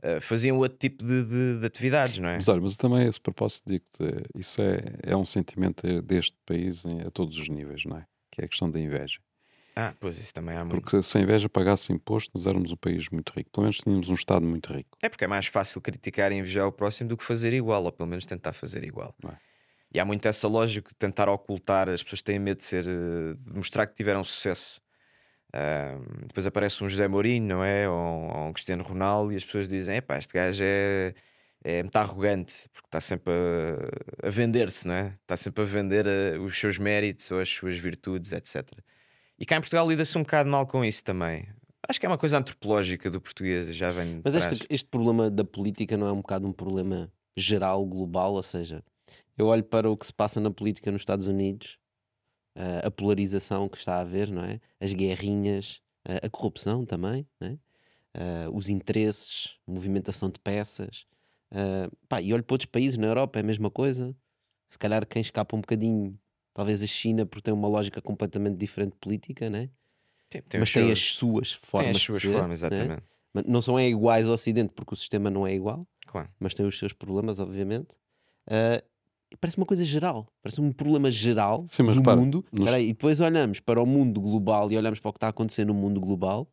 eh, faziam outro tipo de, de- de atividades, não é? Mas olha, mas também esse propósito digo-te, isso é, é um sentimento deste país em- a todos os níveis, não é? Que é a questão da inveja. Ah, pois isso também há muito. Porque se a inveja pagasse imposto, nós éramos um país muito rico. Pelo menos tínhamos um Estado muito rico. É porque é mais fácil criticar e invejar o próximo do que fazer igual, ou pelo menos tentar fazer igual. É? E há muito essa lógica de tentar ocultar, as pessoas têm medo de ser, eh, de mostrar que tiveram sucesso. Ahm, depois aparece um José Mourinho, não é? Ou, ou um Cristiano Ronaldo, e as pessoas dizem: epá, este gajo é, é muito arrogante, porque está sempre a, a vender-se, não é? Está sempre a vender eh, os seus méritos ou as suas virtudes, etc. E cá em Portugal lida-se um bocado mal com isso também. Acho que é uma coisa antropológica do português, já vem. Mas este, este problema da política não é um bocado um problema geral, global? Ou seja, eu olho para o que se passa na política nos Estados Unidos, ah, a polarização que está a haver, não é? As guerrinhas, ah, a corrupção também, é? Ah, os interesses, movimentação de peças. pá, e olho para outros países na Europa, é a mesma coisa. Se calhar quem escapa um bocadinho, talvez a China, porque tem uma lógica completamente diferente de política, né? Tem- tem mas tem seus- as suas formas Tem as de suas ser, formas, né? exatamente. Mas não são é iguais ao Ocidente porque o sistema não é igual, Claro. mas tem os seus problemas, obviamente. E parece uma coisa geral, parece um problema geral Sim, mas do repara, mundo. nos- Espera aí, e depois olhamos para o mundo global e olhamos para o que está a acontecer no mundo global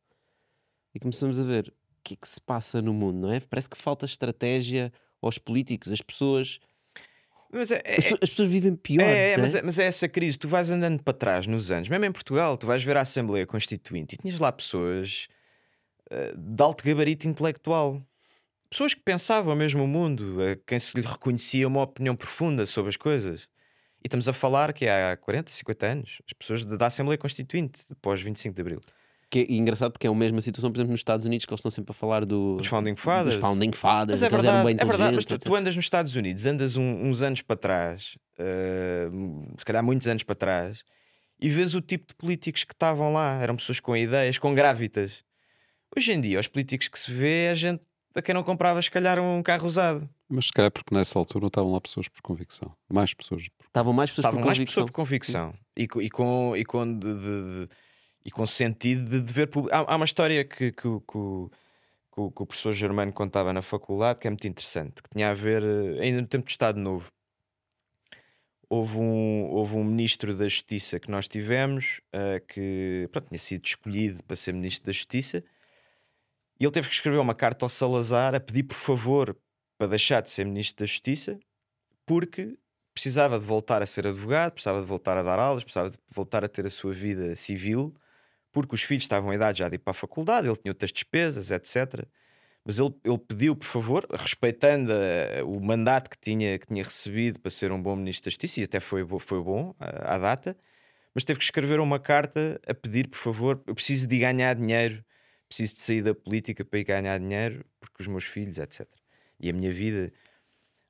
e começamos a ver o que é que se passa no mundo, não é? Parece que falta estratégia aos políticos, as pessoas. Mas é, As, é, pessoas- as pessoas vivem pior. é, é, não mas, é? é, mas é essa crise. Tu vais andando para trás nos anos, mesmo em Portugal, tu vais ver a Assembleia Constituinte e tinhas lá pessoas eh, de alto gabarito intelectual. pessoas que pensavam mesmo o mundo, a quem se lhe reconhecia uma opinião profunda sobre as coisas. E estamos a falar que há 40, 50 anos, as pessoas da Assembleia Constituinte, pós 25 de Abril. Que é engraçado porque é a mesma situação, por exemplo, nos Estados Unidos, que eles estão sempre a falar do, Dos Founding Fathers. dos Founding Fathers, Mas é verdade, bem é verdade, mas tu, tu andas nos Estados Unidos, andas um- uns anos para trás, eh, se calhar muitos anos para trás, e vês o tipo de políticos que estavam lá. Eram pessoas com ideias, com grávidas. Hoje em dia, os políticos que se vê é gente a quem não comprava, se calhar, um carro usado. Mas se calhar porque nessa altura estavam lá pessoas por convicção. Mais pessoas. por- Estavam mais pessoas Estavam por mais convicção. pessoas por convicção e, e com, e, com de- de- de- e com sentido de dever público. Há, há uma história que, que, que, o- que o- professor Germano contava na faculdade que é muito interessante, que tinha a ver, eh, ainda no tempo do Estado Novo. Houve um, houve um ministro da Justiça que nós tivemos eh, que pronto, tinha sido escolhido para ser ministro da Justiça e ele teve que escrever uma carta ao Salazar a pedir por favor para deixar de ser ministro da Justiça porque precisava de voltar a ser advogado, precisava de voltar a dar aulas, precisava de voltar a ter a sua vida civil, porque os filhos estavam em idade já de ir para a faculdade, ele tinha outras despesas, etc. Mas ele, ele pediu, por favor, respeitando eh, o mandato que tinha, que tinha recebido para ser um bom ministro da Justiça, e até foi, foi bom à, à data, mas teve que escrever uma carta a pedir, por favor, eu preciso de ganhar dinheiro, preciso de sair da política para ir ganhar dinheiro, porque os meus filhos, etc. E a minha vida.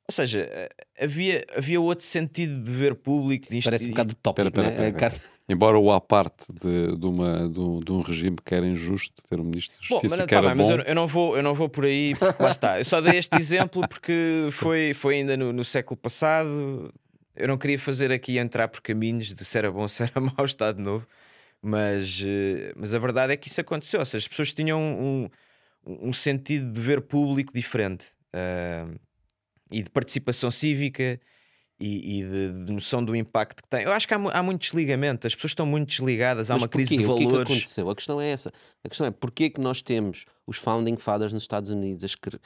Ou seja, eh, havia, havia outro sentido de dever público. Parece um bocado tópico, Espera, né? A carta- Embora o à parte de, de, uma, de, um, de um regime que era injusto ter um ministro Bom, Justiça mas, que tá era bem, mas bom. eu, eu não vou, eu não vou por aí, porque lá está. Eu só dei este exemplo porque foi, foi ainda no, no século passado. Eu não queria fazer aqui entrar por caminhos de se era bom, se era mau Estado Novo, mas, eh, mas a verdade é que isso aconteceu. Ou seja, as pessoas tinham um, um sentido de dever público diferente ah, e de participação cívica. E, e de, de noção do impacto que tem. Eu acho que há, há muito desligamento, as pessoas estão muito desligadas, há Mas uma crise porquê? de O que é que valores. aconteceu? A questão é essa. A questão é porquê que nós temos os Founding Fathers nos Estados Unidos a,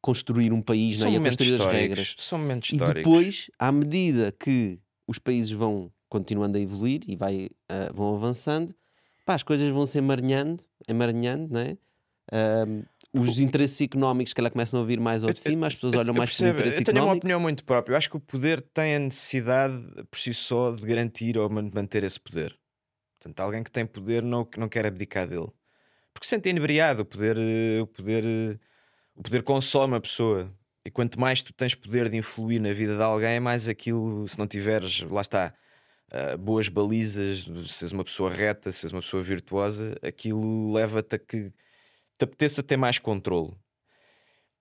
construir um país são né, e a construir as regras. São momentos E históricos. depois, à medida que os países vão continuando a evoluir e vai, ah, vão avançando, pá, as coisas vão se emaranhando, emaranhando, não é? Ahm, os interesses económicos, se calhar, começam a vir mais ao de cima, as pessoas olham mais para o percebo, interesse eu tenho uma opinião muito própria. Eu acho que o poder tem a necessidade por si só de garantir ou man- manter esse poder. Portanto, alguém que tem poder não, que não quer abdicar dele. Porque se sente inebriado, o poder, o poder, o poder consome a pessoa. E quanto mais tu tens poder de influir na vida de alguém, mais aquilo, se não tiveres, lá está, ah, boas balizas, se és uma pessoa reta, se és uma pessoa virtuosa, aquilo leva-te a que te apeteça ter mais controle.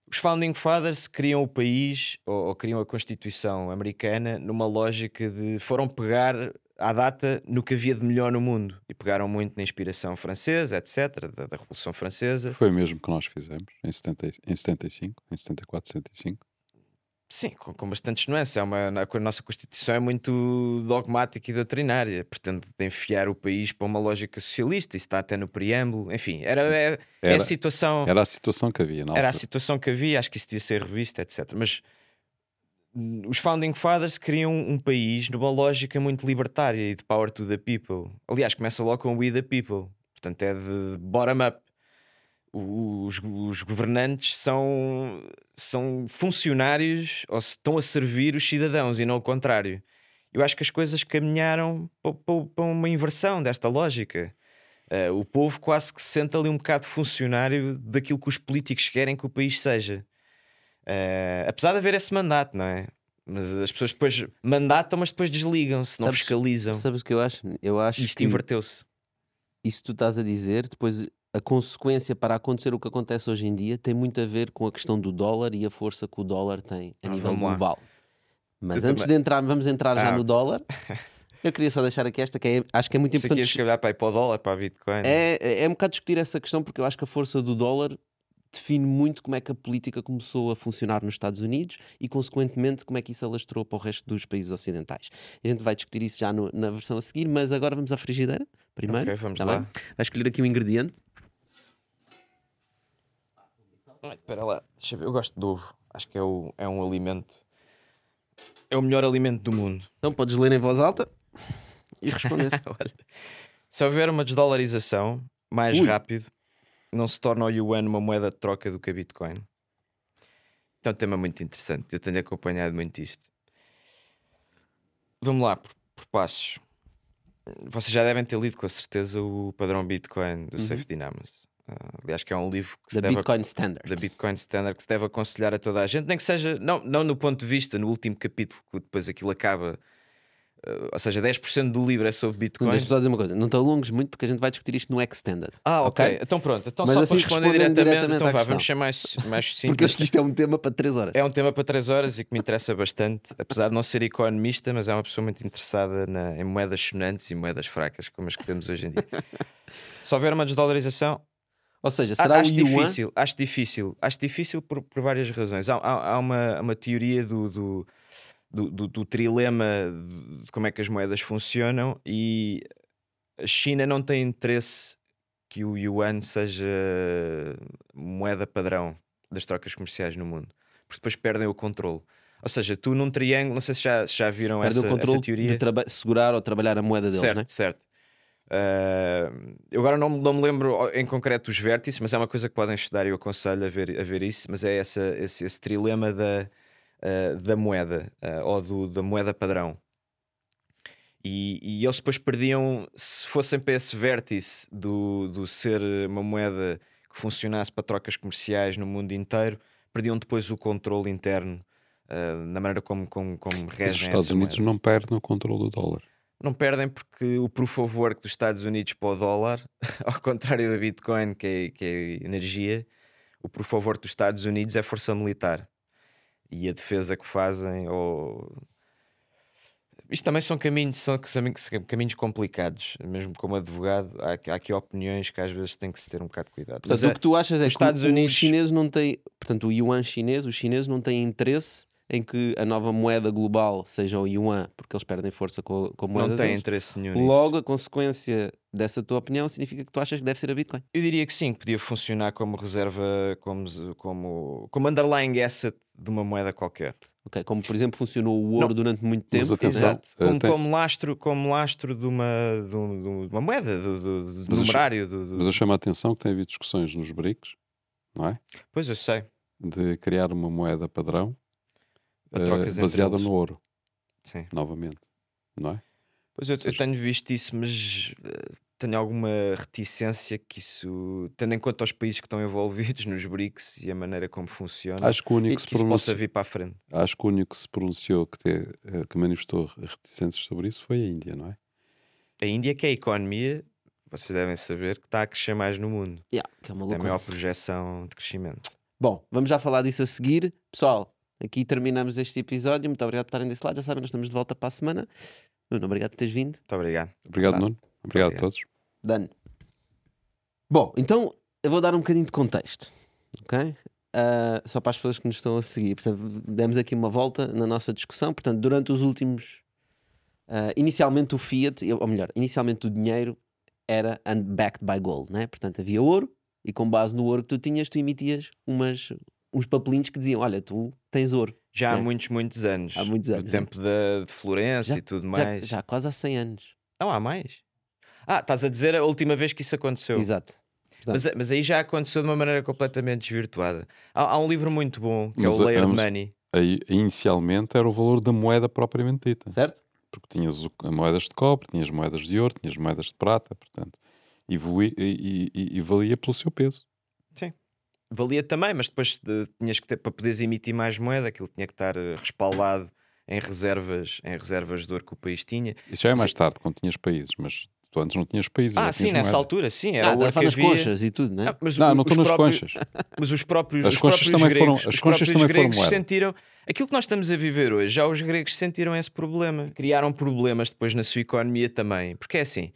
Os Founding Fathers criam o país ou, ou criam a Constituição americana numa lógica de foram pegar à data no que havia de melhor no mundo e pegaram muito na inspiração francesa, etc., da, da Revolução Francesa. Foi mesmo que nós fizemos em, 70, e- em 75, em 74, 75. Sim, com, com bastantes nuances. É uma, a nossa Constituição é muito dogmática e doutrinária, pretende enfiar o país para uma lógica socialista, isso está até no preâmbulo. Enfim, era, é, é a Era- situação. Era a situação que havia na Era a situação que havia, acho que isso devia ser revisto, etc. Mas hum, os Founding Fathers criam um país numa lógica muito libertária e de power to the people. Aliás, começa logo com we the people, portanto é de bottom up. Os, os governantes são, são funcionários ou estão a servir os cidadãos e não o contrário. Eu acho que as coisas caminharam pa- pa- para uma inversão desta lógica. Uh, o povo quase que se sente ali um bocado funcionário daquilo que os políticos querem que o país seja. Uh, apesar de haver esse mandato, não é? Mas as pessoas depois mandatam, mas depois desligam-se, não Sabes- fiscalizam. Sabes o que eu acho? Eu acho Isto inverteu-se. isso tu estás a dizer, depois a consequência para acontecer o que acontece hoje em dia tem muito a ver com a questão do dólar e a força que o dólar tem a Ah, nível vamos lá. global. Mas Eu antes também- de entrar, vamos entrar já Ah, no ok. dólar. Eu queria só deixar aqui esta, que é- acho que é muito Isso importante. ias calhar para ir para o dólar, para a Bitcoin. É, é, é um bocado discutir essa questão, porque eu acho que a força do dólar define muito como é que a política começou a funcionar nos Estados Unidos e, consequentemente, como é que isso alastrou para o resto dos países ocidentais. A gente vai discutir isso já no- na versão a seguir, mas agora vamos à frigideira, primeiro. Ok, vamos tá lá. bem? Vai escolher aqui um ingrediente. Ai, Espera lá, deixa eu ver. Eu gosto de ovo. Acho que é, o, é um alimento. É o melhor alimento do mundo. Então podes ler em voz alta e responder. Olha, se houver uma desdolarização mais Ui. rápido, não se torna o yuan uma moeda de troca do que a Bitcoin. é um tema muito interessante. Eu tenho acompanhado muito isto. Vamos lá, por, por passos. Vocês já devem ter lido com certeza o padrão Bitcoin do Uhum. Safe Dynamis. Ah, aliás, que é um livro que se Da deve Bitcoin Standard. da Bitcoin Standard que se deve aconselhar a toda a gente, nem que seja, não, não no ponto de vista, no último capítulo, que depois aquilo acaba, eh, ou seja, 10% do livro é sobre Bitcoin. Só dizer uma coisa, não te alongues muito porque a gente vai discutir isto no Extended. Ah, ok. Então pronto. Então Mas só assim, para responder diretamente, diretamente então vá, vamos ser mais, mais Porque simples. acho que isto é um tema para 3 horas. É um tema para 3 horas e que me interessa bastante, apesar de não ser economista, mas é uma pessoa muito interessada na- em moedas sonantes e moedas fracas, como as que temos hoje em dia. Se houver uma desdolarização, Ou seja, a- será acho o Yuan? difícil, acho difícil, acho difícil por, por várias razões. Há, há- há uma, uma teoria do, do, do, do- trilema de como é que as moedas funcionam e a China não tem interesse que o yuan seja moeda padrão das trocas comerciais no mundo, porque depois perdem o controle. Ou seja, tu num triângulo, não sei se já, se já viram Perde essa, o controle essa teoria. de segurar ou trabalhar a moeda deles, certo, né? certo. Ah, eu agora não, não me lembro em concreto os vértices, mas é uma coisa que podem estudar e eu aconselho a ver, a ver isso. Mas é essa, esse, esse trilema da, ah, da moeda ah, ou do, da moeda padrão. E, e eles depois perdiam, se fossem para esse vértice do, do ser uma moeda que funcionasse para trocas comerciais no mundo inteiro, perdiam depois o controle interno na maneira como, como, como Mas regem os Estados Unidos moeda. não perdem o controle do dólar. Não perdem porque o proof of work dos Estados Unidos para o dólar, ao contrário da Bitcoin, que é, que é energia, o proof of work dos Estados Unidos é força militar. E a defesa que fazem, ou... Isto também são caminhos, são, caminhos complicados, mesmo como advogado, há, aqui- há aqui opiniões que às vezes tem que se ter um bocado de cuidado. Portanto, Mas, o que tu achas é os que Estados Unidos- chinês não tem, portanto, o yuan chinês, os chineses não têm interesse em que a nova moeda global seja o yuan, porque eles perdem força com a, com a moeda não tem deles. interesse nenhum nisso. Logo, a consequência dessa tua opinião significa que tu achas que deve ser a Bitcoin. Eu diria que sim, que podia funcionar como reserva, como, como, como underlying asset de uma moeda qualquer. Ok, Como, por exemplo, funcionou o ouro Não. durante muito Mas tempo. atenção, Exato. eh, Como, tem- como lastro, como lastro de, uma, de, um- de uma moeda, do, do, do Mas eu numerário. Do, do- Mas eu chamo a atenção que tem havido discussões nos BRICS, não é? Pois eu sei. De criar uma moeda padrão Entre baseada no ouro, Sim. novamente, não é? Pois eu, eu tenho visto isso, mas eh, tenho alguma reticência que isso, tendo em conta os países que estão envolvidos nos BRICS e a maneira como funciona, Acho que o único que isso possa pronunciou, vir para a frente. acho que o único que se pronunciou que, te- eh, que manifestou reticências sobre isso foi a Índia, não é? A Índia, que é a economia, vocês devem saber, que está a crescer mais no mundo. Yeah, que é uma Tem a loucura. maior projeção de crescimento. Bom, vamos já falar disso a seguir. Pessoal, aqui terminamos este episódio. Muito obrigado por estarem desse lado. Já sabem, nós estamos de volta para a semana. Nuno, obrigado por teres vindo. Muito obrigado. Obrigado, Claro. Nuno. Obrigado, Obrigado. a todos. Dano. Bom, então eu vou dar um bocadinho de contexto, ok? Ah, só para as pessoas que nos estão a seguir. Portanto, demos aqui uma volta na nossa discussão. Portanto, durante os últimos. ah, inicialmente o fiat, ou melhor, inicialmente o dinheiro era and backed by gold, né? Portanto, havia ouro e com base no ouro que tu tinhas, tu emitias umas, uns papelinhos que diziam: Olha, tu tens ouro. Já É. há muitos, muitos anos. Há muitos anos, No é. tempo da, de Florença Já- e tudo Já, mais. já quase há 100 anos. Não, há mais. Ah, estás a dizer a última vez que isso aconteceu. Exato. Mas, mas aí já aconteceu de uma maneira completamente desvirtuada. Há, há um livro muito bom que Mas é o Layered mas- Money. Aí, inicialmente era o valor da moeda propriamente dita. certo? Porque tinhas o- moedas de cobre, tinhas moedas de ouro, tinhas moedas de prata, portanto, e, voe- e- e- e valia pelo seu peso. Valia também, mas depois de- tinhas que ter, para poderes emitir mais moeda, aquilo tinha que estar eh, respaldado em reservas, em reservas de ouro que o país tinha. Isso já é mais tarde, quando tinhas países, mas tu antes não tinhas países. Ah, sim, tinhas nessa moeda. altura, sim. Ah, Era o estás a ouro que falar nas havia. conchas e tudo, né? Ah, mas Não, o- não estou nas próprios- conchas. Mas os próprios, As os conchas próprios também foram- gregos, as os conchas também foram moeda. sentiram aquilo que nós estamos a viver hoje. Já os gregos sentiram esse problema, criaram problemas depois na sua economia também. Porque é assim,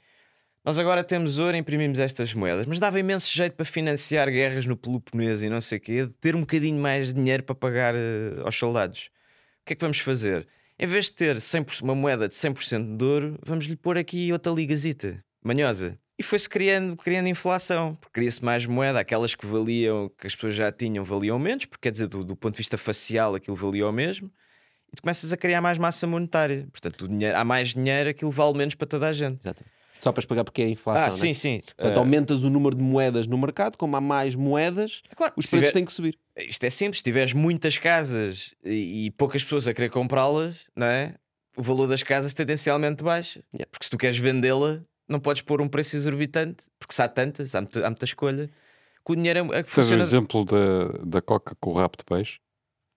nós agora temos ouro, imprimimos estas moedas, mas dava imenso jeito para financiar guerras no Peloponeso e não sei o quê, de ter um bocadinho mais de dinheiro para pagar eh, aos soldados. O que é que vamos fazer? Em vez de ter 100%, uma moeda de 100% de ouro, vamos lhe pôr aqui outra ligazita, manhosa. E foi-se criando, criando inflação, porque cria-se mais moeda, aquelas que valiam, que as pessoas já tinham, valiam menos, porque quer dizer, do, do ponto de vista facial, aquilo valia o mesmo, e tu começas a criar mais massa monetária. Portanto, dinheiro, há mais dinheiro, aquilo vale menos para toda a gente. Exato. Só para explicar porque é a inflação. Ah, né? sim, sim. Portanto, Ah, aumentas o número de moedas no mercado, como há mais moedas, claro, os se preços tiver- têm que subir. Isto é simples, se tiveres muitas casas e, e poucas pessoas a querer comprá-las, não é? O valor das casas tendencialmente baixa. Yeah. Porque se tu queres vendê-la, não podes pôr um preço exorbitante, porque se há tantas, há muita, há muita escolha, que o dinheiro é, é que Tens o funciona. exemplo da, da Coca com o rabo de peixe.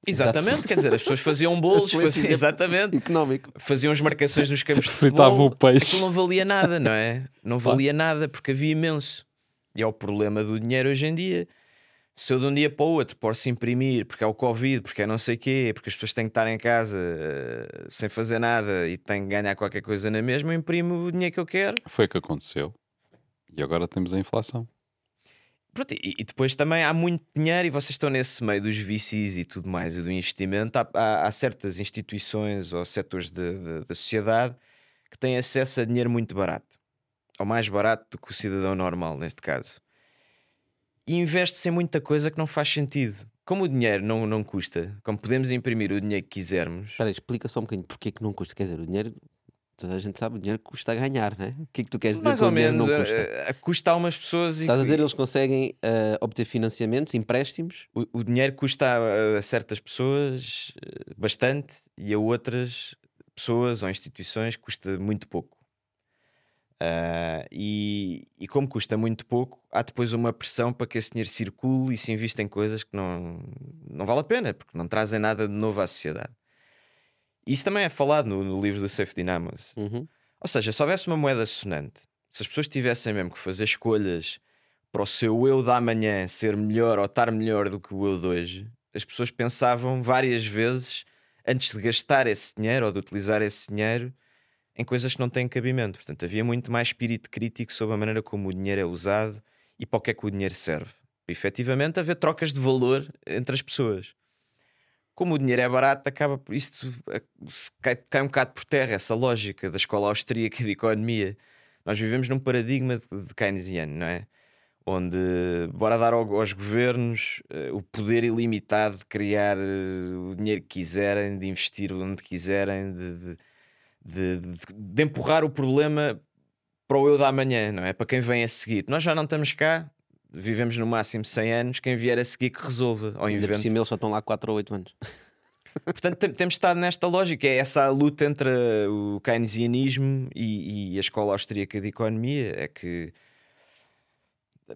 Exatamente, quer dizer, as pessoas faziam bolos, faziam, exatamente, Económico. faziam as marcações nos campos de Fritavam futebol. o peixe. Aquilo não valia nada, não é? Não valia nada porque havia imenso. E é o problema do dinheiro hoje em dia. Se eu de um dia para o outro posso imprimir porque é o Covid, porque é não sei quê, porque as pessoas têm que estar em casa eh, sem fazer nada e têm que ganhar qualquer coisa na mesma, eu imprimo o dinheiro que eu quero. Foi o que aconteceu. E agora temos a inflação. Pronto, e, e depois também há muito dinheiro e vocês estão nesse meio dos VCs e tudo mais e do investimento. Há, há- há certas instituições ou setores da sociedade que têm acesso a dinheiro muito barato, ou mais barato do que o cidadão normal, neste caso. E investe-se em muita coisa que não faz sentido. Como o dinheiro não, não custa, como podemos imprimir o dinheiro que quisermos, Espera explica só um bocadinho porque é que não custa. Quer dizer, o dinheiro, toda a gente sabe, o dinheiro custa a ganhar, né? O que é que tu queres dizer mais com ou menos, não eh, custa? eh, custa a umas pessoas e Estás a dizer eles conseguem eh, obter financiamentos, empréstimos? o, o dinheiro custa a, a certas pessoas eh, bastante e a outras pessoas ou instituições custa muito pouco. Ah, e, e como custa muito pouco, há depois uma pressão para que esse dinheiro circule e se invista em coisas que não, não vale a pena, porque não trazem nada de novo à sociedade. Isso também é falado no, no livro do Safe Dynamos. Uhum. Ou seja, se houvesse uma moeda sonante, se as pessoas tivessem mesmo que fazer escolhas para o seu eu da amanhã ser melhor ou estar melhor do que o eu de hoje, as pessoas pensavam várias vezes antes de gastar esse dinheiro ou de utilizar esse dinheiro em coisas que não têm cabimento. Portanto, havia muito mais espírito crítico sobre a maneira como o dinheiro é usado e para o que é que o dinheiro serve. Para, efetivamente, haver trocas de valor entre as pessoas. Como o dinheiro é barato, acaba por isto eh, cai, cai um bocado por terra essa lógica da escola austríaca de economia. Nós vivemos num paradigma de, keynesiano, não é? Onde bora dar ao- aos governos eh, o poder ilimitado de criar eh, o dinheiro que quiserem, de investir onde quiserem, de, de, de- empurrar o problema para o eu da amanhã, não é? Para quem vem a seguir. Nós já não estamos cá, vivemos no máximo 100 anos, quem vier a seguir que resolva ao Ainda por cima eles só estão lá 4 ou 8 anos. Portanto, tem- temos estado nesta lógica, é essa luta entre uh, o keynesianismo e, e a escola austríaca de economia. É que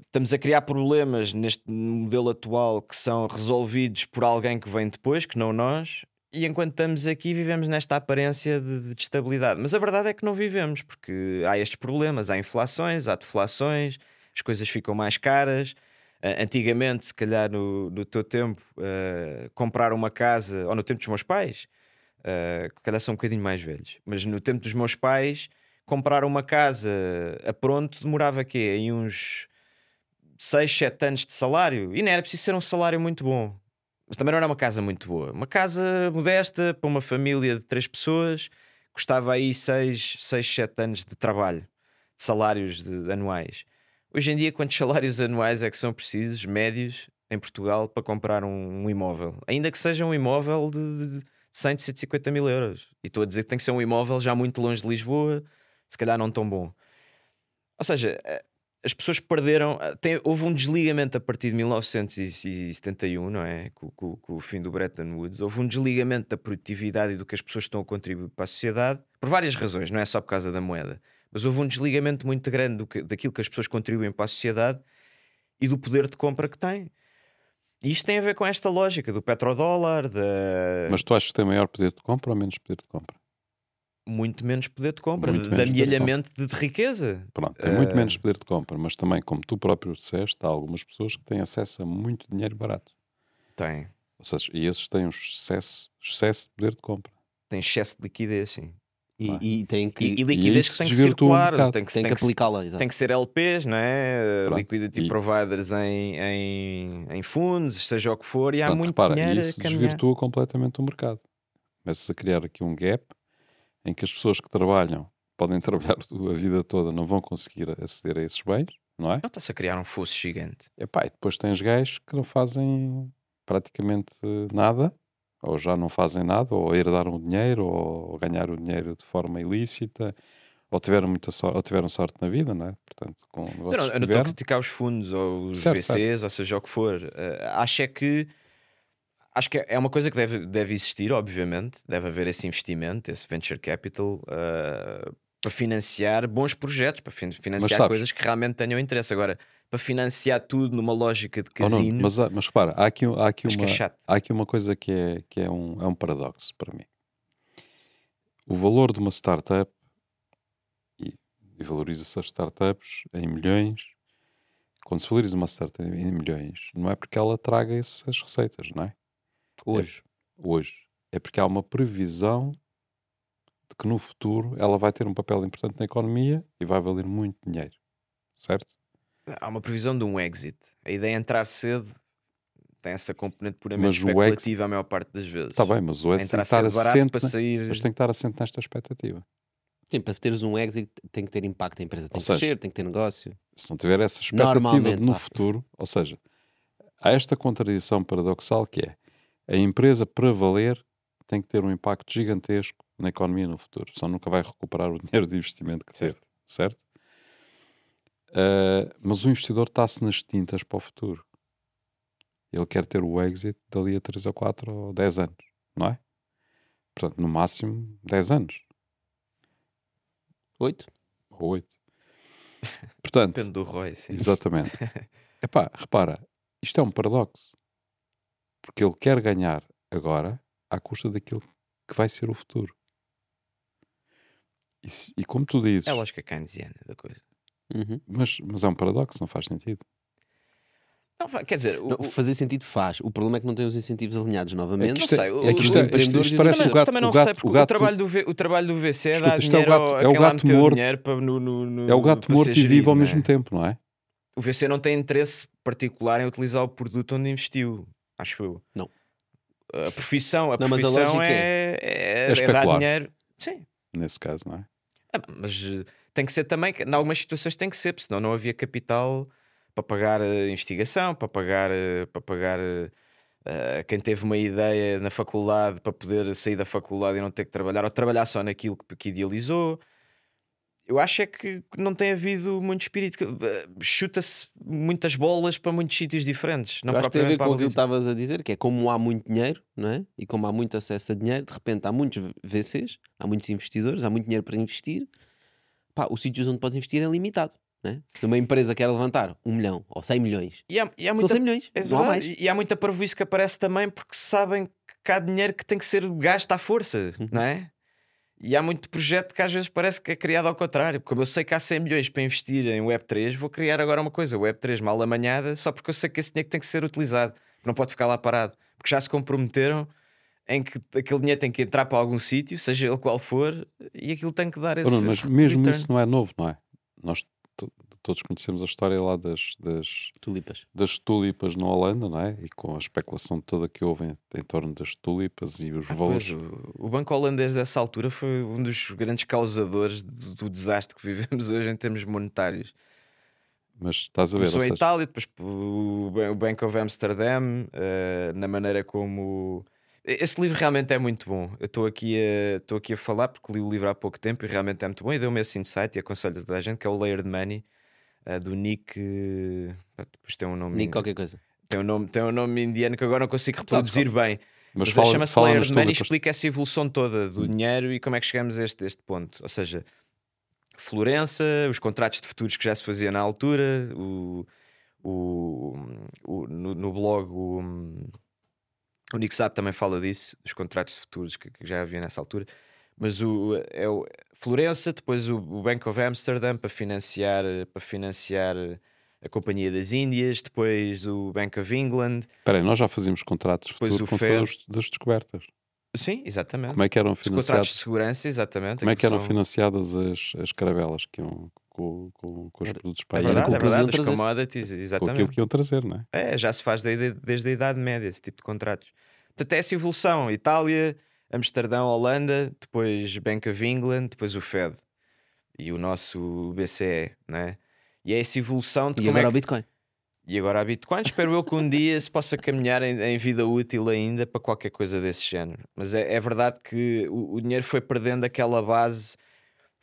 estamos a criar problemas neste modelo atual que são resolvidos por alguém que vem depois, que não nós, e enquanto estamos aqui vivemos nesta aparência de, de estabilidade. Mas a verdade é que não vivemos, porque há estes problemas, há inflações, há deflações, as coisas ficam mais caras. Ah, antigamente, se calhar no, no teu tempo, ah, comprar uma casa, ou no tempo dos meus pais, ah, que calhar são um bocadinho mais velhos, mas no tempo dos meus pais, comprar uma casa a pronto demorava quê? Em uns 6, 7 anos de salário. E não era preciso ser um salário muito bom. Mas também não era uma casa muito boa. Uma casa modesta para uma família de três pessoas custava aí 6, 6 7 anos de trabalho, de salários de- anuais. Hoje em dia, quantos salários anuais é que são precisos, médios, em Portugal, para comprar um, um imóvel? Ainda que seja um imóvel de, de 100, 150 mil euros. E estou a dizer que tem que ser um imóvel já muito longe de Lisboa, se calhar não tão bom. Ou seja, eh, as pessoas perderam. eh, tem- houve um desligamento a partir de 1971, não é? Com, com- com o fim do Bretton Woods. Houve um desligamento da produtividade e do que as pessoas estão a contribuir para a sociedade, por várias razões, não é só por causa da moeda. Mas houve um desligamento muito grande que- daquilo que as pessoas contribuem para a sociedade e do poder de compra que têm. E isto tem a ver com esta lógica do petrodólar, da Mas tu achas que tem maior poder de compra ou menos poder de compra? muito menos poder de compra, Muito de, de poder de amealhamento de, riqueza. Pronto, tem muito Eh, menos poder de compra, mas também, como tu próprio disseste, há algumas pessoas que têm acesso a muito dinheiro barato. Tem. Ou seja, e esses têm um excesso, excesso de poder de compra. Tem excesso de liquidez, sim. E, e tem que, E, e liquidez que tem que circular, mercado. tem que, tem tem que, aplicá-la. tem que ser LPs, não é? Pronto. Liquidity E- providers em, em, em fundos, seja o que for, e há Portanto, muito repara, dinheiro e isso desvirtua completamente o mercado. Começa a criar aqui um gap em que as pessoas que trabalham podem trabalhar a vida toda, não vão conseguir aceder a esses bens, não é? Não está-se a criar um fosso gigante. Epá, e depois tens gajos que não fazem praticamente nada, ou já não fazem nada, ou herdaram o dinheiro, ou ganharam o dinheiro de forma ilícita, ou tiveram muita sorte, ou tiveram sorte na vida, não é? Portanto, com não, eu não estou a criticar os fundos ou os Certo, VCs, ou seja o que for. Eh, acho é que acho que é uma coisa que deve, deve existir, obviamente. Deve haver esse investimento, esse venture capital eh, para financiar bons projetos, para fin- financiar sabes- coisas que realmente tenham interesse. Agora, para financiar tudo numa lógica de Oh, não, casino, mas, há- mas repara, há aqui, há aqui que uma, é há aqui uma coisa que é, que é, um, é um paradoxo para mim. O valor de uma startup, e, e valoriza-se as startups em milhões, quando se valoriza uma startup em milhões, não é porque ela traga essas receitas, não é? Hoje. Hoje. É porque há uma previsão de que no futuro ela vai ter um papel importante na economia e vai valer muito dinheiro. Certo? Há uma previsão de um exit. A ideia é entrar cedo. Tem essa componente puramente Mas o especulativa a maior parte das vezes. Está bem, mas o S tem Entrar que estar cedo barato assente, para sair. mas tem que estar assente nesta expectativa. Sim, para teres um exit tem que ter impacto, a empresa tem Ou que seja, crescer, tem que ter negócio. se não tiver essa expectativa no futuro, ou seja, há esta contradição paradoxal que é a empresa para valer tem que ter um impacto gigantesco na economia no futuro, senão nunca vai recuperar o dinheiro de investimento que teve, certo? Ah, mas o investidor está-se nas tintas para o futuro. Ele quer ter o exit dali a 3 ou 4 ou 10 anos, não é? Portanto, no máximo 10 anos, Oito? ou 8. Portanto, Depende do ROI, sim. Exatamente. Epá, repara, isto é um paradoxo. Porque ele quer ganhar agora à custa daquilo que vai ser o futuro. E, e como tu dizes, É a lógica keynesiana da coisa. Uhum. mas, mas é um paradoxo, não faz sentido. Não, quer dizer, o, Não, o- fazer sentido faz. O problema é que não tem os incentivos alinhados novamente. É que não isto é- sei, é o- que os isto é- empreendedores isto também, o gato- também não o gato- sei, porque o o, gato- trabalho do v, o trabalho do VC é Escuta, dar isto é o dinheiro gato- ao, é o a gato meteu morto. dinheiro para, no, no, no- É o gato morto ser e gerido, vivo ao não é? mesmo tempo, não é? O VC não tem interesse particular em utilizar o produto onde investiu, acho eu. Não. A profissão, a Não, a profissão lógica é, é, É é dar especular. dinheiro. Sim, Nesse caso, não é? Ah, mas tem que ser também, em algumas situações tem que ser, porque senão não havia capital para pagar a investigação, para pagar, eh, para pagar eh, quem teve uma ideia na faculdade para poder sair da faculdade e não ter que trabalhar, ou trabalhar só naquilo que, que idealizou. Eu acho é que não tem havido muito espírito. Chuta-se muitas bolas para muitos sítios diferentes. Não Eu acho que tem a ver com aquilo que estavas a dizer, que é como há muito dinheiro, não é? E como há muito acesso a dinheiro, de repente há muitos VCs, há muitos investidores, há muito dinheiro para investir. Pá, os sítios onde podes investir é limitado. Não é? Se uma empresa quer levantar um milhão ou 100 milhões, E há, e há são muita 100 milhões, É não há mais. E há muita parvoíce que aparece também porque sabem que há dinheiro que tem que ser gasto à força, Uhum. não é? E há muito projeto que às vezes parece que é criado ao contrário. Como eu sei que há 100 milhões para investir em Web3, vou criar agora uma coisa, Web3 mal amanhada, só porque eu sei que esse dinheiro tem que ser utilizado, não pode ficar lá parado. Porque já se comprometeram em que aquele dinheiro tem que entrar para algum sítio, seja ele qual for, e aquilo tem que dar esse. Bruno, mas mesmo return. isso não é novo, não é? Nós to- todos conhecemos a história lá das, das, Tulipas. das tulipas na Holanda, não é? E com a especulação toda que houve em, em torno das tulipas e os Ah, voos. pois, o, Banco Holandês dessa altura foi um dos grandes causadores do, do desastre que vivemos hoje em termos monetários. Mas estás a ver, ou Começou seja, Itália, depois o, Ban- o Bank of Amsterdam, eh, na maneira como. Esse livro realmente é muito bom. Eu estou aqui, a- estou aqui a falar porque li o livro há pouco tempo e realmente é muito bom. E deu-me esse insight e aconselho a toda a gente, que é o Layered Money, eh, do Nick. pá, Depois tem um nome. Nem qualquer coisa. Tem um nome, tem um nome indiano que agora não consigo reproduzir bem. mas Mas, chama-se Layered Money e explica essa evolução toda do dinheiro e como é que chegamos a este, este ponto. Ou seja, Florença, os contratos de futuros que já se fazia na altura, o, o, o- no, no blog o, o Nick também fala disso, dos contratos futuros que, que já havia nessa altura. Mas o, é o Florença, depois o, o Bank of Amsterdam para financiar, para financiar a Companhia das Índias, depois o Bank of England. Espera aí, nós já fazíamos contratos de Depois futuro o quando FED. foi os- das descobertas. Sim, exatamente. Como é que eram Os contratos financiados? de segurança, exatamente. Como é que eram são- financiadas as, as caravelas que iam com, com, com os produtos É para aí? Era verdade, com o é verdade, as commodities, Com aquilo exatamente. que iam trazer, não é? É, já se faz desde, desde a Idade Média esse tipo de contratos. Portanto, é essa evolução: Itália, Amsterdão, Holanda, depois Bank of England, depois o Fed e o nosso BCE, né? E é essa evolução de E como agora é o que- Bitcoin. E agora a Bitcoin, espero eu que um dia se possa caminhar em, em vida útil ainda para qualquer coisa desse género. Mas é, é verdade que o, o dinheiro foi perdendo aquela base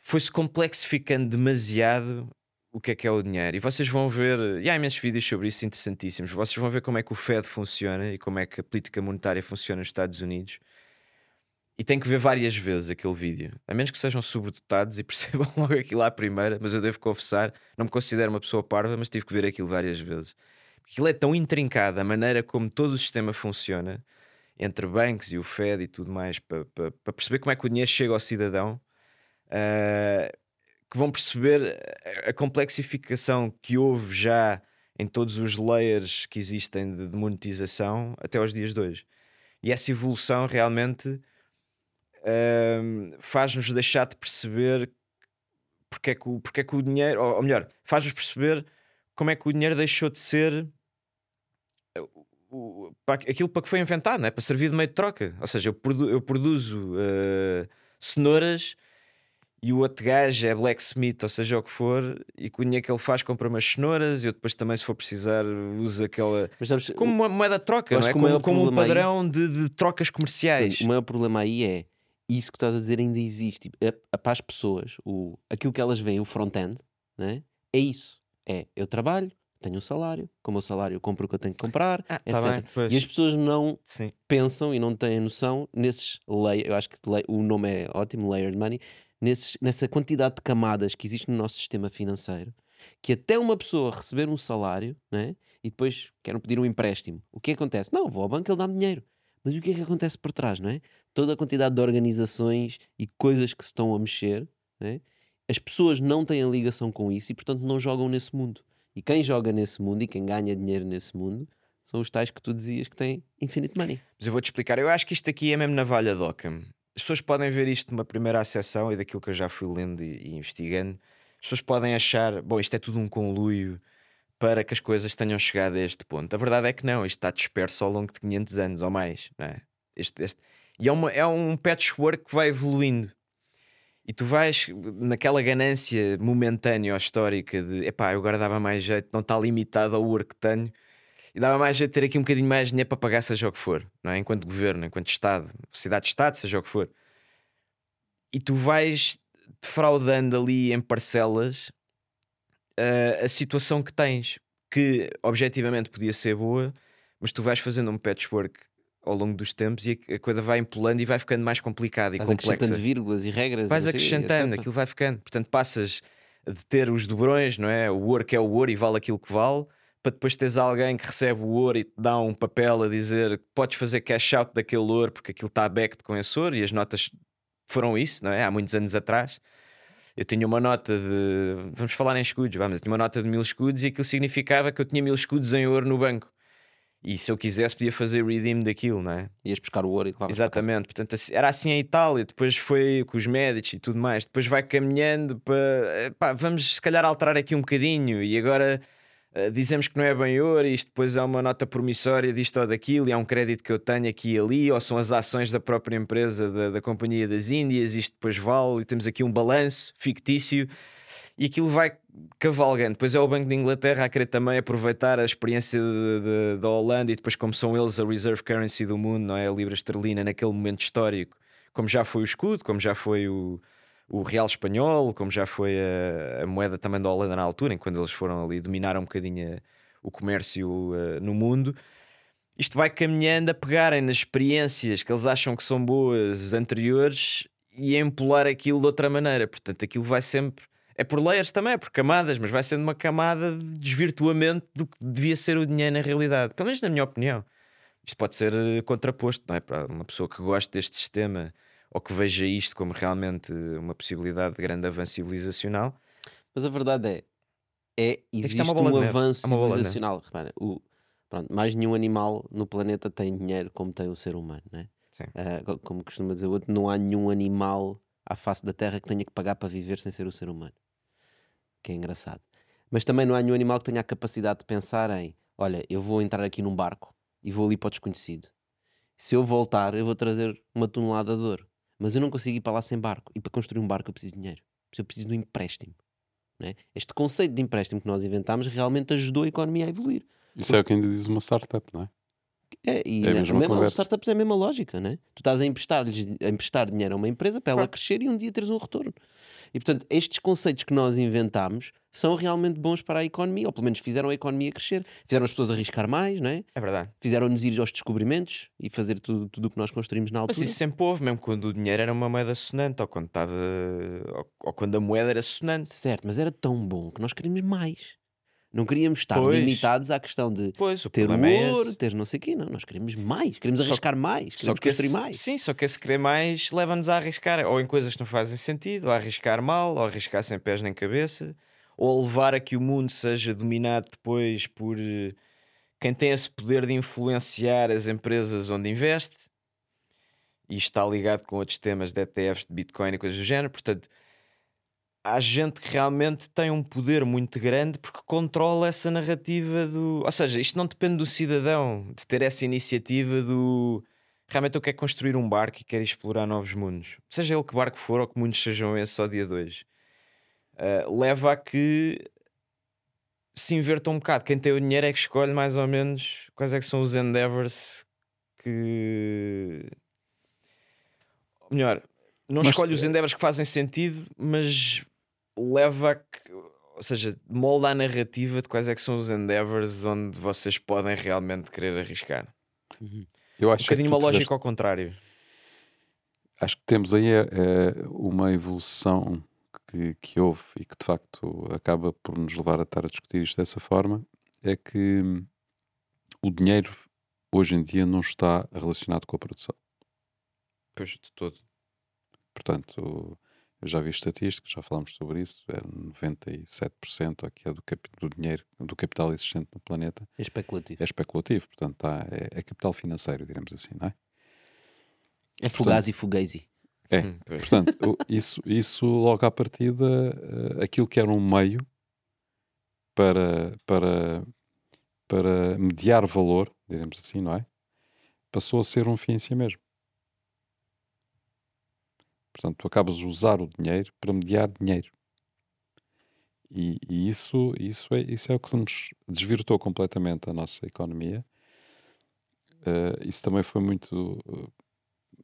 foi-se complexificando demasiado o que é que é o dinheiro. E vocês vão ver, e há imensos vídeos sobre isso interessantíssimos. Vocês vão ver como é que o Fed funciona e como é que a política monetária funciona nos Estados Unidos. E tem que ver várias vezes aquele vídeo, a menos que sejam sobredotados e percebam logo aquilo à primeira. Mas eu devo confessar, não me considero uma pessoa parva, mas tive que ver aquilo várias vezes. Aquilo é tão intrincado, a maneira como todo o sistema funciona, entre bancos e o Fed e tudo mais, para, para perceber como é que o dinheiro chega ao cidadão. Uh, que vão perceber a complexificação que houve já em todos os layers que existem de, de monetização até aos dias de hoje. E essa evolução realmente uh, faz-nos deixar de perceber porque é que o, porque é que o dinheiro, ou, ou melhor, faz-nos perceber como é que o dinheiro deixou de ser o, para, aquilo para que foi inventado, não é? para servir de meio de troca. Ou seja, eu, produ, eu produzo uh, cenouras e o outro gajo é blacksmith, ou seja o que for, e com o dinheiro que ele faz compra umas cenouras, e eu depois também, se for precisar, usa aquela. Sabes, como uma moeda de troca, não é? Como, como um padrão aí... de, de, trocas comerciais. O maior problema aí é isso que estás a dizer ainda existe. Tipo, é, é para as pessoas, o, aquilo que elas veem, o front-end, é? é isso. É eu trabalho, tenho um salário, com o meu salário eu compro o que eu tenho que comprar, ah, etc. Tá bem, e as pessoas não Sim. pensam e não têm noção nesses layers. Eu acho que o nome é ótimo, layered money nesses, nessa quantidade de camadas que existe no nosso sistema financeiro, que até uma pessoa receber um salário né, e depois querem pedir um empréstimo, o que acontece? Não, vou ao banco, ele dá-me dinheiro. Mas o que é que acontece por trás, não é? Toda a quantidade de organizações e coisas que se estão a mexer, né? as pessoas não têm a ligação com isso e, portanto, não jogam nesse mundo. E quem joga nesse mundo e quem ganha dinheiro nesse mundo são os tais que tu dizias que têm infinite money. Mas eu vou-te explicar. Eu acho que isto aqui é mesmo na valha de Ockham as pessoas podem ver isto numa primeira acessão e daquilo que eu já fui lendo e, e, investigando. As pessoas podem achar, bom, isto é tudo um conluio para que as coisas tenham chegado a este ponto. A verdade é que não, isto está disperso ao longo de 500 anos ou mais. Não é? este, este... E é, uma, é um patchwork que vai evoluindo. E tu vais naquela ganância momentânea ou histórica de epá, eu agora dava mais jeito, não está limitado ao ouro que tenho e dava mais jeito ter aqui um bocadinho mais de dinheiro para pagar, seja o que for, não é? enquanto governo, enquanto Estado, cidade-Estado, seja o que for. E tu vais defraudando ali em parcelas uh, a situação que tens, que objetivamente podia ser boa, mas tu vais fazendo um patchwork ao longo dos tempos e a coisa vai empolando e vai ficando mais complicada e vais complexa. acrescentando vírgulas e regras. Vais acrescentando, aquilo vai ficando. Portanto, passas de ter os dobrões, não é? O ouro que é o ouro e vale aquilo que vale, para depois teres alguém que recebe o ouro e te dá um papel a dizer que podes fazer cash out daquele ouro porque aquilo está backed com esse ouro e as notas foram isso, não é? Há muitos anos atrás. Eu tinha uma nota de. Vamos falar em escudos, vamos. Eu tinha uma nota de mil escudos e aquilo significava que eu tinha mil escudos em ouro no banco. E se eu quisesse, podia fazer redeem daquilo, não é? Ias buscar o ouro e levavas Exatamente. Portanto, assim, era assim em Itália, depois foi com os médicos e tudo mais. Depois vai caminhando para. Pá, vamos se calhar alterar aqui um bocadinho e agora eh, dizemos que não é bem ouro, isto depois é uma nota promissória disto ou daquilo, e é um crédito que eu tenho aqui e ali, ou são as ações da própria empresa da, da Companhia das Índias, isto depois vale, e temos aqui um balanço fictício, e aquilo vai cavalgando. Depois é o Banco de Inglaterra a querer também aproveitar a experiência da Holanda, e depois, como são eles a reserve currency do mundo, não é? A libra esterlina naquele momento histórico, como já foi o escudo, como já foi o o real espanhol, como já foi a, a, moeda também da Holanda na altura, em quando eles foram ali, dominaram um bocadinho a, o comércio uh, no mundo. Isto vai caminhando a pegarem nas experiências que eles acham que são boas anteriores e a empolar aquilo de outra maneira. Portanto, aquilo vai sempre. É por layers também, é por camadas, mas vai sendo uma camada de desvirtuamento do que devia ser o dinheiro na realidade. Pelo menos na minha opinião. Isto pode ser eh, contraposto, não é? Para uma pessoa que gosta deste sistema ou que veja isto como realmente uma possibilidade de grande avanço civilizacional. Mas a verdade é, é, é existe é um avanço é civilizacional. Repara, o, pronto, mais nenhum animal no planeta tem dinheiro como tem o ser humano, né? Uh, como costuma dizer o outro, não há nenhum animal à face da Terra que tenha que pagar para viver sem ser o ser humano. Que é engraçado. Mas também não há nenhum animal que tenha a capacidade de pensar em: olha, eu vou entrar aqui num barco e vou ali para o desconhecido. Se eu voltar, eu vou trazer uma tonelada de ouro. Mas eu não consigo ir para lá sem barco. E para construir um barco eu preciso de dinheiro. Eu preciso de um empréstimo. É? Este conceito de empréstimo que nós inventámos realmente ajudou a economia a evoluir. Isso Porque... é o que ainda diz uma startup, não é? É, e É a mesma mesmo, os conversa. startups é a mesma lógica, né? Tu estás a emprestar, a emprestar dinheiro a uma empresa para ela crescer e um dia teres um retorno. E portanto, estes conceitos que nós inventámos são realmente bons para a economia, ou pelo menos fizeram a economia crescer, fizeram as pessoas arriscar mais, não é? É verdade. fizeram-nos ir aos descobrimentos e fazer tudo tudo o que nós construímos na Mas altura. isso sempre houve, mesmo quando o dinheiro era uma moeda sonante, ou quando estava. Ou, ou quando a moeda era sonante. Certo, mas era tão bom que nós queríamos mais. Não queríamos estar Pois. limitados à questão de Pois, o ter é ouro, esse. ter não sei o quê. Não, nós queremos mais, queremos que- arriscar mais, queremos que construir esse, mais. Sim, só que esse querer mais leva-nos a arriscar, ou em coisas que não fazem sentido, ou a arriscar mal, ou a arriscar sem pés nem cabeça, ou levar a que o mundo seja dominado depois por eh, quem tem esse poder de influenciar as empresas onde investe. E está ligado com outros temas de ETFs, de Bitcoin e coisas do género. Portanto, há gente que realmente tem um poder muito grande porque controla essa narrativa do. Ou seja, isto não depende do cidadão de ter essa iniciativa do. Realmente eu quero construir um barco e quero explorar novos mundos. Seja ele que barco for ou que mundos sejam esses ao dia 2. Leva a que se inverta um bocado. Quem tem o dinheiro é que escolhe mais ou menos quais é que são os endeavors que. Ou melhor, não Mas- escolhe os endeavors que fazem sentido, mas leva a que. Ou seja, molda a narrativa de quais é que são os endeavors onde vocês podem realmente querer arriscar. Eu Um acho que bocadinho tu uma lógica tiveste- ao contrário. acho que temos aí eh, uma evolução que, que houve e que de facto acaba por nos levar a estar a discutir isto dessa forma, é que hum, o dinheiro hoje em dia não está relacionado com a produção. Pois de todo. Portanto, eu já vi estatísticas, já falámos sobre isso, é 97% aqui é do, do dinheiro, do capital existente no planeta É especulativo. é especulativo, portanto tá, é, é capital financeiro, diremos assim, não é? É fugaz e fugazi. É, Hum. Portanto, isso, isso logo à partida, eh, aquilo que era um meio para, para, para mediar valor, diremos assim, não é? Passou a ser um fim em si mesmo. Portanto, tu acabas de usar o dinheiro para mediar dinheiro. E, e isso, isso, é, isso é o que nos desvirtou completamente a nossa economia. Eh, isso também foi muito.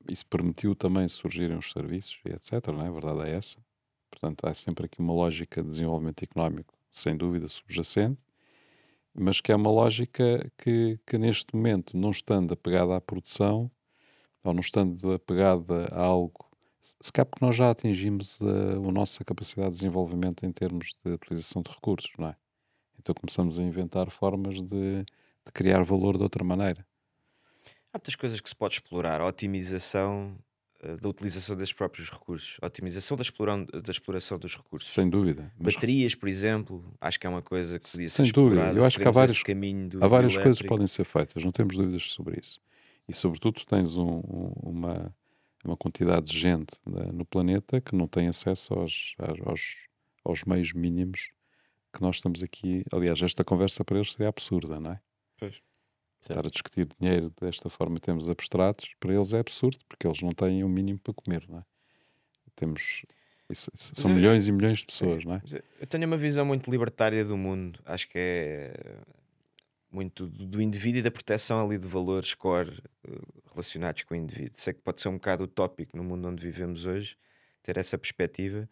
Eh, isso permitiu também surgirem os serviços e etc. Não é? A verdade é essa. Portanto, há sempre aqui uma lógica de desenvolvimento económico, sem dúvida, subjacente, mas que é uma lógica que, que neste momento, não estando apegada à produção, ou não estando apegada a algo, se calhar porque nós já atingimos a, a nossa capacidade de desenvolvimento em termos de utilização de recursos, não é? Então começamos a inventar formas de, de criar valor de outra maneira. Há muitas coisas que se pode explorar. A otimização eh, da utilização desses próprios recursos. A otimização da, exploração, da exploração dos recursos. Sem dúvida. Baterias, por exemplo, acho que é uma coisa que podia Sem ser dúvida. explorada. Eu acho que há vários- Há várias coisas que podem ser feitas, não temos dúvidas sobre isso. E, sobretudo, tu tens um- um- uma, uma quantidade de gente né, no planeta que não tem acesso aos, aos, aos meios mínimos que nós estamos aqui. Aliás, esta conversa para eles seria absurda, não é? Pois. Estar a discutir dinheiro desta forma em termos abstratos, para eles é absurdo, porque eles não têm o mínimo para comer, não é? Temos. isso- isso- são eu- milhões e milhões de pessoas, não é? Eu- tenho uma visão muito libertária do mundo. Acho que é muito do do indivíduo e da proteção ali de valores core eh, relacionados com o indivíduo. Sei que pode ser um bocado utópico no mundo onde vivemos hoje ter essa perspectiva,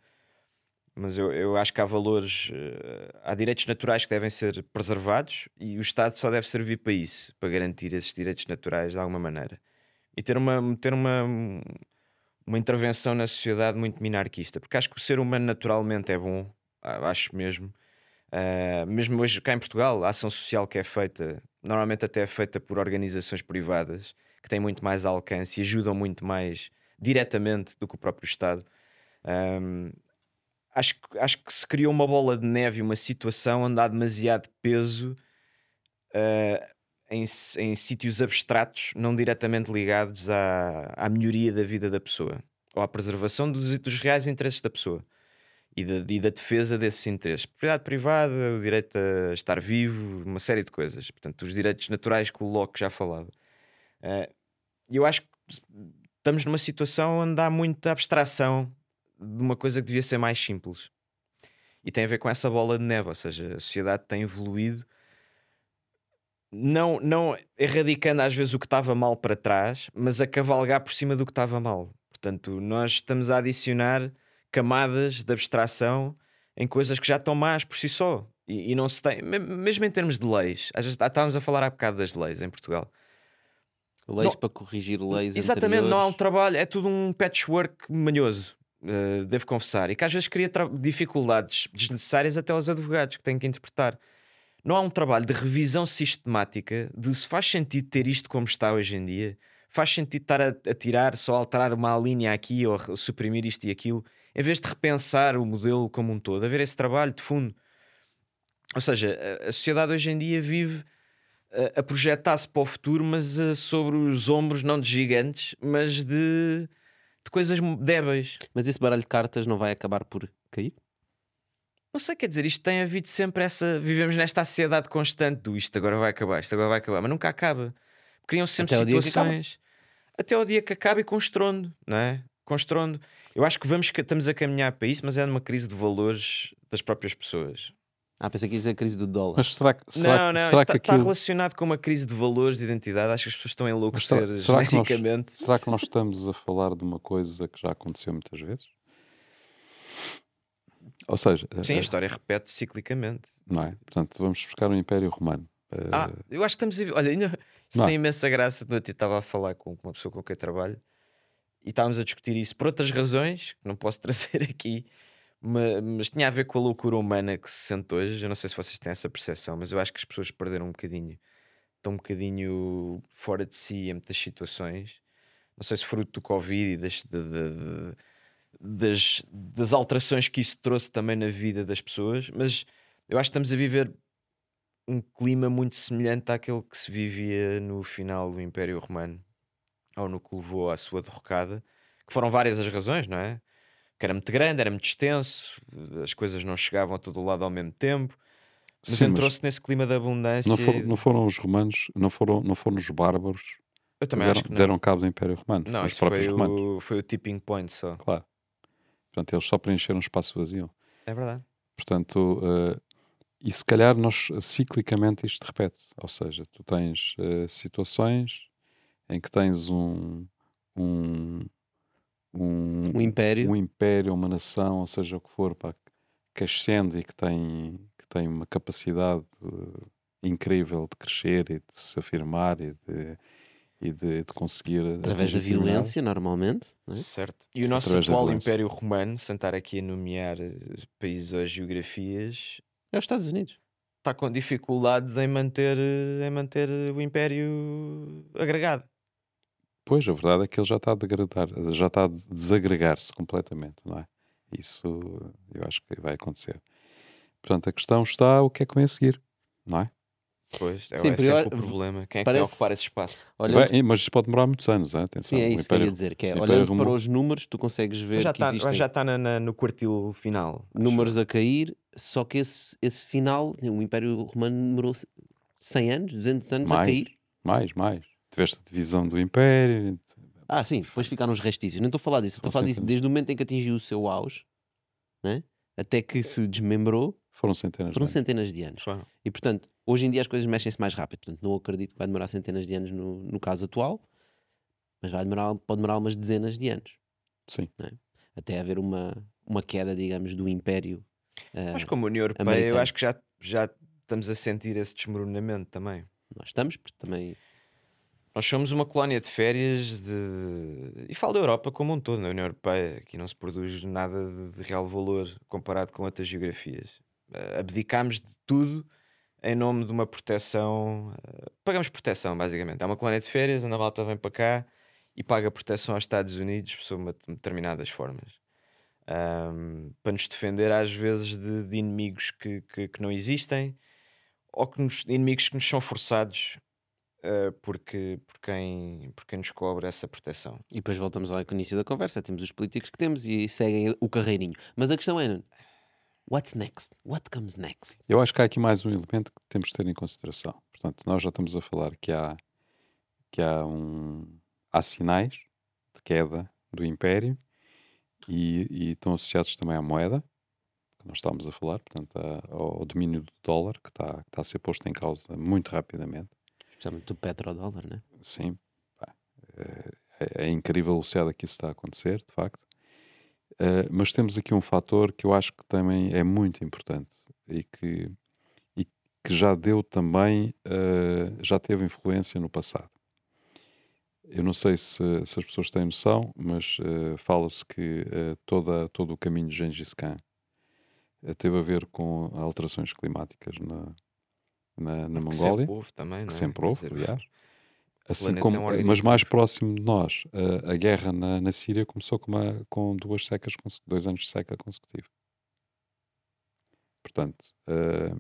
mas eu, eu acho que há valores, eh, há direitos naturais que devem ser preservados e o Estado só deve servir para isso, para garantir esses direitos naturais de alguma maneira. E ter uma, ter uma, uma intervenção na sociedade muito minarquista, porque acho que o ser humano naturalmente é bom, acho mesmo. Ah, mesmo hoje cá em Portugal, a ação social que é feita, normalmente até é feita por organizações privadas que têm muito mais alcance e ajudam muito mais diretamente do que o próprio Estado. Ahm, acho, acho que se criou uma bola de neve, uma situação onde há demasiado peso ah, em, em sítios abstratos, não diretamente ligados à, à melhoria da vida da pessoa ou à preservação dos, dos reais interesses da pessoa e da, e da defesa desses interesses. Propriedade privada, o direito a estar vivo, uma série de coisas. Portanto, os direitos naturais que o Locke já falava. E eu acho que estamos numa situação onde há muita abstração de uma coisa que devia ser mais simples. E tem a ver com essa bola de neve, ou seja, a sociedade tem evoluído não, não erradicando às vezes o que estava mal para trás, mas a cavalgar por cima do que estava mal. Portanto, nós estamos a adicionar camadas de abstração em coisas que já estão más por si só. E, e não se tem, me- mesmo em termos de leis, às vezes, estávamos a falar há bocado das leis em Portugal. Leis Não- para corrigir leis Exatamente, não há um anteriores. trabalho, é tudo um patchwork manhoso, eh, devo confessar, e que às vezes cria dificuldades desnecessárias até aos advogados que têm que interpretar. Não há um trabalho de revisão sistemática de se faz sentido ter isto como está hoje em dia, faz sentido estar a, a tirar, só alterar uma linha aqui ou suprimir isto e aquilo, em vez de repensar o modelo como um todo, haver esse trabalho de fundo. Ou seja, a, a sociedade hoje em dia vive a, a projetar-se para o futuro, mas eh, sobre os ombros não de gigantes, mas de, de coisas débeis. Mas esse baralho de cartas não vai acabar por cair? Não sei, quer dizer, isto tem havido sempre essa. Vivemos nesta ansiedade constante do isto agora vai acabar, isto agora vai acabar, mas nunca acaba. Criam sempre Até situações até ao dia que acaba e com estrondo, não é? Com estrondo. Eu acho que vamos, estamos a caminhar para isso, mas é numa crise de valores das próprias pessoas. Ah, pensei que ia dizer a crise do dólar. Mas será, que- será, não, não, será está, que está aquilo. relacionado com uma crise de valores de identidade. Acho que as pessoas estão a Mas enlouquecer será, será que nós, será que nós estamos a falar de uma coisa que já aconteceu muitas vezes? Ou seja, Sim, eh, a história repete ciclicamente. não é? Portanto, vamos buscar o Império Romano. Eh, Ah, eu acho que estamos a ver. Olha, ainda... isso Não. tem imensa graça. Dia estava a falar com uma pessoa com quem trabalho e estávamos a discutir isso por outras razões que não posso trazer aqui, ma- mas, tinha a ver com a loucura humana que se sente hoje. Eu não sei se vocês têm essa percepção, mas eu acho que as pessoas perderam um bocadinho, estão um bocadinho fora de si em muitas situações. Não sei se fruto do Covid e das, de- de- de- das, das alterações que isso trouxe também na vida das pessoas, mas eu acho que estamos a viver um clima muito semelhante àquele que se vivia no final do Império Romano, ou no que levou à sua derrocada, que foram várias as razões, não é? Que era muito grande, era muito extenso, as coisas não chegavam a todo lado ao mesmo tempo, mas entrou-se nesse clima de abundância. não, for- não foram os romanos, não foram, não foram os bárbaros Eu que também deram, acho que deram cabo do Império Romano. não, os próprios foi romanos. o, foi o tipping point só. Claro. Portanto, eles só preencheram um espaço vazio. É verdade. Portanto, eh, e se calhar nós ciclicamente isto repete. Ou seja, tu tens eh, situações em que tens um, um, um, Um império. um império, uma nação, ou seja o que for, pá, que ascende e que tem, que tem uma capacidade eh, incrível de crescer e de se afirmar e de, e de, de conseguir. Através da violência, normalmente. não é? Certo. E o nosso Através atual. Império Romano, sem estar aqui a nomear eh, países ou geografias, É os Estados Unidos. está com dificuldade em manter, eh, em manter o Império agregado. Pois, a verdade é que ele já está a degradar, já está a desagregar-se completamente, não é? Isso eu acho que vai acontecer. Portanto, a questão está o que é que vem a seguir, não é? Pois, é, Sim, é sempre o problema. Quem é que vai ocupar esse espaço? Olhando, Vai- mas isto pode demorar muitos anos, hein? atenção. sim, é isso que eu ia dizer. Que é, olhando para Romano- os números, tu consegues ver já que está existem já está na- na- no quartil final. acho números eu. a cair, só que esse, esse final, o Império Romano demorou 100 anos, 200 anos a Mais. cair. Mais, mais. Tiveste a divisão do Império, Ah, sim, depois ficaram os restícios. Não estou a falar disso, estou a falar disso desde o momento em que atingiu o seu auge, né? até que se desmembrou, foram centenas foram de anos. centenas de anos. E portanto, hoje em dia as coisas mexem-se mais rápido. Portanto, não acredito que vai demorar centenas de anos no, no caso atual, mas vai demorar, pode demorar umas dezenas de anos Sim. até haver uma, uma queda, digamos, do Império. ah, Mas como União Europeia, eu americano. acho que já, já estamos a sentir esse desmoronamento também. nós estamos, porque também Nós somos uma colónia de férias de... e falo da Europa como um todo, na União Europeia. Aqui não se produz nada de, real valor comparado com outras geografias. Eh, abdicámos de tudo em nome de uma proteção. eh, pagamos proteção, basicamente. Há uma colónia de férias a malta vem para cá e paga proteção aos Estados Unidos sob determinadas formas. Ahm, para nos defender, às vezes, de, de inimigos que, que, que não existem ou que nos- inimigos que nos são forçados uh, porque, por, quem, por quem nos cobra essa proteção. E depois voltamos ao início da conversa. Temos os políticos que temos e seguem o carreirinho. Mas a questão é: what's next? What comes next? Eu acho que há aqui mais um elemento que temos de ter em consideração. Portanto, nós já estamos a falar que há, que há, um, há sinais de queda do Império e, e estão associados também à moeda, que nós estamos a falar, portanto, ao domínio do dólar, que está, que está a ser posto em causa muito rapidamente. Especialmente do petrodólar, né? Sim, pá, é, é incrível o cedo que isso está a acontecer, de facto. Uh, mas temos aqui um fator que eu acho que também é muito importante e que, e que já deu também, uh, já teve influência no passado. Eu não sei se, se as pessoas têm noção, mas uh, fala-se que toda, todo o caminho de Gengis Khan teve a ver com alterações climáticas na, na, na Mongólia. Sempre houve também, não é? Que sempre houve, aliás. Assim como, um mas mais próximo de nós, a, a guerra na, na Síria começou com, uma, com duas secas, dois anos de seca consecutiva. Portanto, uh,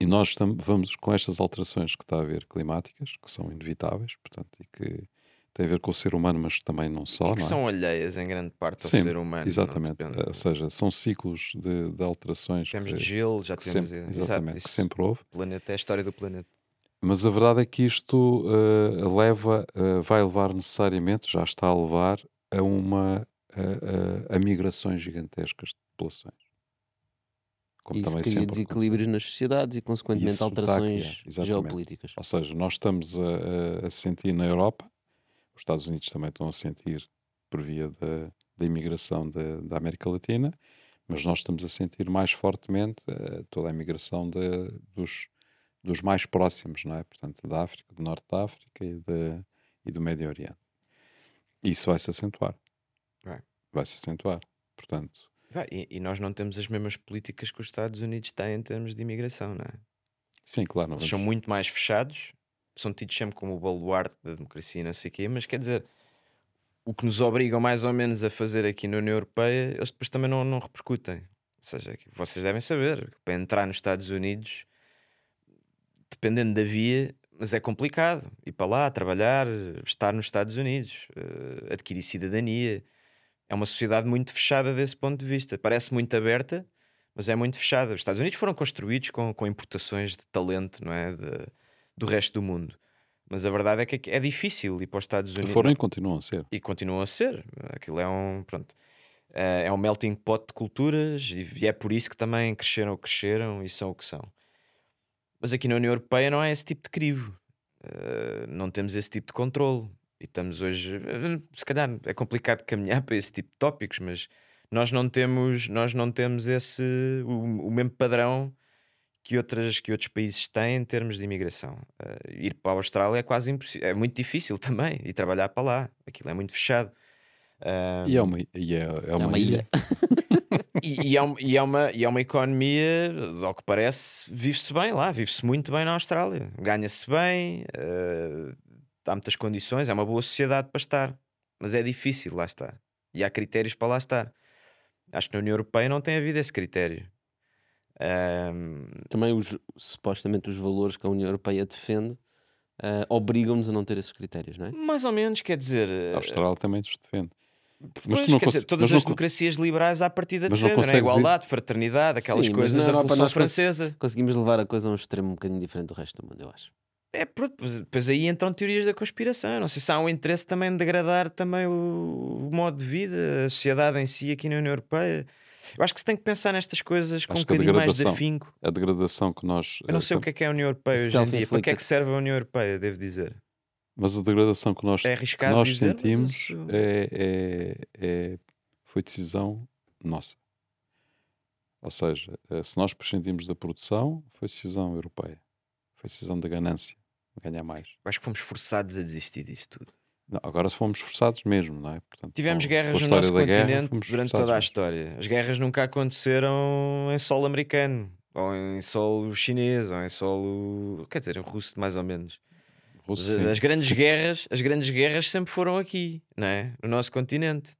e nós vamos com estas alterações que está a haver climáticas, que são inevitáveis, portanto, e que têm a ver com o ser humano, mas também não só. E que não é? são alheias em grande parte ao Sim, ser humano. Exatamente. Ou seja, são ciclos de, de alterações. Temos que, de gelo, já temos. Sempre, exatamente, exato, que sempre houve. Planeta é a história do planeta. Mas a verdade é que isto uh, leva, uh, vai levar necessariamente, já está a levar, a uma a, a, a migrações gigantescas de populações. Como Isso também cria desequilíbrios nas sociedades e, consequentemente, Isso alterações geopolíticas. Ou seja, nós estamos a, a, sentir na Europa, os Estados Unidos também estão a sentir por via da, da imigração da, da América Latina, mas nós estamos a sentir mais fortemente uh, toda a imigração de, dos, dos mais próximos, não é? Portanto, da África, do Norte da África e, de, e do Médio Oriente. Isso vai se acentuar. Vai, vai se acentuar. Portanto. Vai, e, e, nós não temos as mesmas políticas que os Estados Unidos têm em termos de imigração, não é? Sim, claro. Não vamos... são muito mais fechados, são tidos sempre como o baluarte da democracia e não sei o quê, mas quer dizer, o que nos obrigam mais ou menos a fazer aqui na União Europeia, eles depois também não, não repercutem. Ou seja, vocês devem saber, para entrar nos Estados Unidos dependendo da via, mas é complicado ir para lá, trabalhar, estar nos Estados Unidos, uh, adquirir cidadania. É uma sociedade muito fechada desse ponto de vista. Parece muito aberta, mas é muito fechada. Os Estados Unidos foram construídos com, com importações de talento não é? De, do resto do mundo. Mas a verdade é que é difícil ir para os Estados Unidos. Foram e continuam a ser. E continuam a ser. Aquilo é um. Pronto. Eh, é um melting pot de culturas e é por isso que também cresceram o que cresceram e são o que são. Mas aqui na União Europeia não há esse tipo de crivo. Uh, não temos esse tipo de controle. E estamos hoje, uh, se calhar é complicado caminhar para esse tipo de tópicos, mas nós não temos, nós não temos esse o, o mesmo padrão que, outras, que outros países têm em termos de imigração. Uh, ir para a Austrália é quase impossível, é muito difícil também, e trabalhar para lá. Aquilo é muito fechado. e é uma, e é, é uma, é uma ilha. ilha. e, e, é uma, e, é uma, e é uma economia, ao que parece, vive-se bem lá, vive-se muito bem na Austrália, ganha-se bem, uh, há muitas condições, é uma boa sociedade para estar, mas é difícil lá estar. E há critérios para lá estar. Acho que na União Europeia não tem havido esse critério. Um... Também os, supostamente os valores que a União Europeia defende uh, obrigam-nos a não ter esses critérios, não é? Mais ou menos, quer dizer. A Austrália também os defende. Pois, quer dizer, todas as democracias liberais à partida defendem, né? igualdade, fraternidade, aquelas Sim, coisas da Revolução Francesa. Conseguimos levar a coisa a um extremo um bocadinho diferente do resto do mundo, eu acho. É, pronto, pois, aí entram teorias da conspiração. Não sei se há um interesse também de degradar também o, o, modo de vida, a sociedade em si aqui na União Europeia. Eu acho que se tem que pensar nestas coisas com um bocadinho mais de afinco. A degradação que nós. Eu não sei uh, o que é que é a União Europeia hoje em dia. Para que é que serve a União Europeia, devo dizer? Mas a degradação que nós, é que nós dizer, sentimos é, é, é, foi decisão nossa. Ou seja, eh, se nós prescindimos da produção, foi decisão europeia. Foi decisão da ganância, ganhar mais. Acho que fomos forçados a desistir disso tudo. Não, agora fomos forçados mesmo, não é? Portanto, Tivemos com, guerras com no nosso continente guerra, durante toda a história. As guerras nunca aconteceram em solo americano, ou em solo chinês, ou em solo. quer dizer, em russo, mais ou menos. Russo, as, as grandes sim. guerras, as grandes guerras sempre foram aqui, não é? No nosso continente.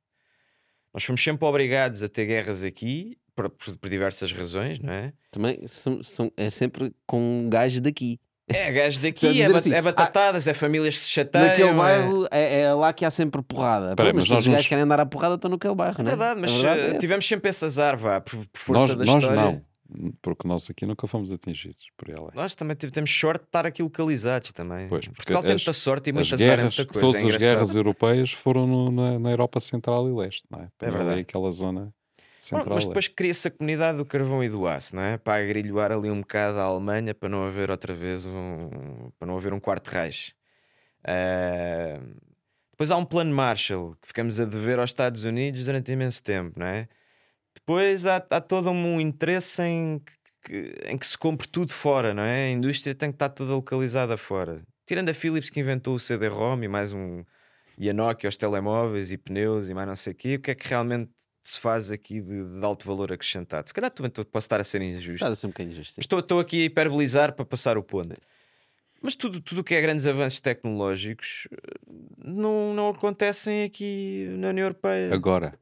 Nós fomos sempre obrigados a ter guerras aqui por, por, por diversas razões, não é? Também são, são, é sempre com gajos daqui. É, gajos daqui, é, assim, é batatadas, ah, é famílias que se chateiam. Naquele é... bairro é, é, lá que há sempre porrada. Pera, Pô, mas, mas os gajos querem andar a porrada estão naquele bairro, é não é? Verdade, mas verdade, eh, tivemos sempre esse azar, vá, por, por força nós, da nós história. Não porque nós aqui nunca fomos atingidos por ela. Nós também temos sorte de estar aqui localizados também. Pois, Portugal tem muita sorte e muita guerras, muita coisa. Todas é as guerras europeias foram no, na, na, Europa Central e Leste, não é? é verdade. aquela zona. Mas depois cria-se a comunidade do carvão e do aço, não é? Para agrilhoar ali um bocado a Alemanha para não haver outra vez um, para não haver um quarto Reich. Ah, depois há um plano Marshall que ficamos a dever aos Estados Unidos durante imenso tempo, não é? Depois há, há todo um interesse em que, em que se compre tudo fora, não é? A indústria tem que estar toda localizada fora. Tirando a Philips que inventou o CD-ROM e mais um e a Nokia, os telemóveis e pneus e mais não sei o quê, o que é que realmente se faz aqui de, de alto valor acrescentado? Se calhar também tô- posso estar a ser injusto. Estás a ser um bocadinho injusto. sim. Estou, estou aqui a hiperbolizar para passar o ponto. Mas tudo tudo o que é grandes avanços tecnológicos eh, não, não acontecem aqui na União Europeia. Agora.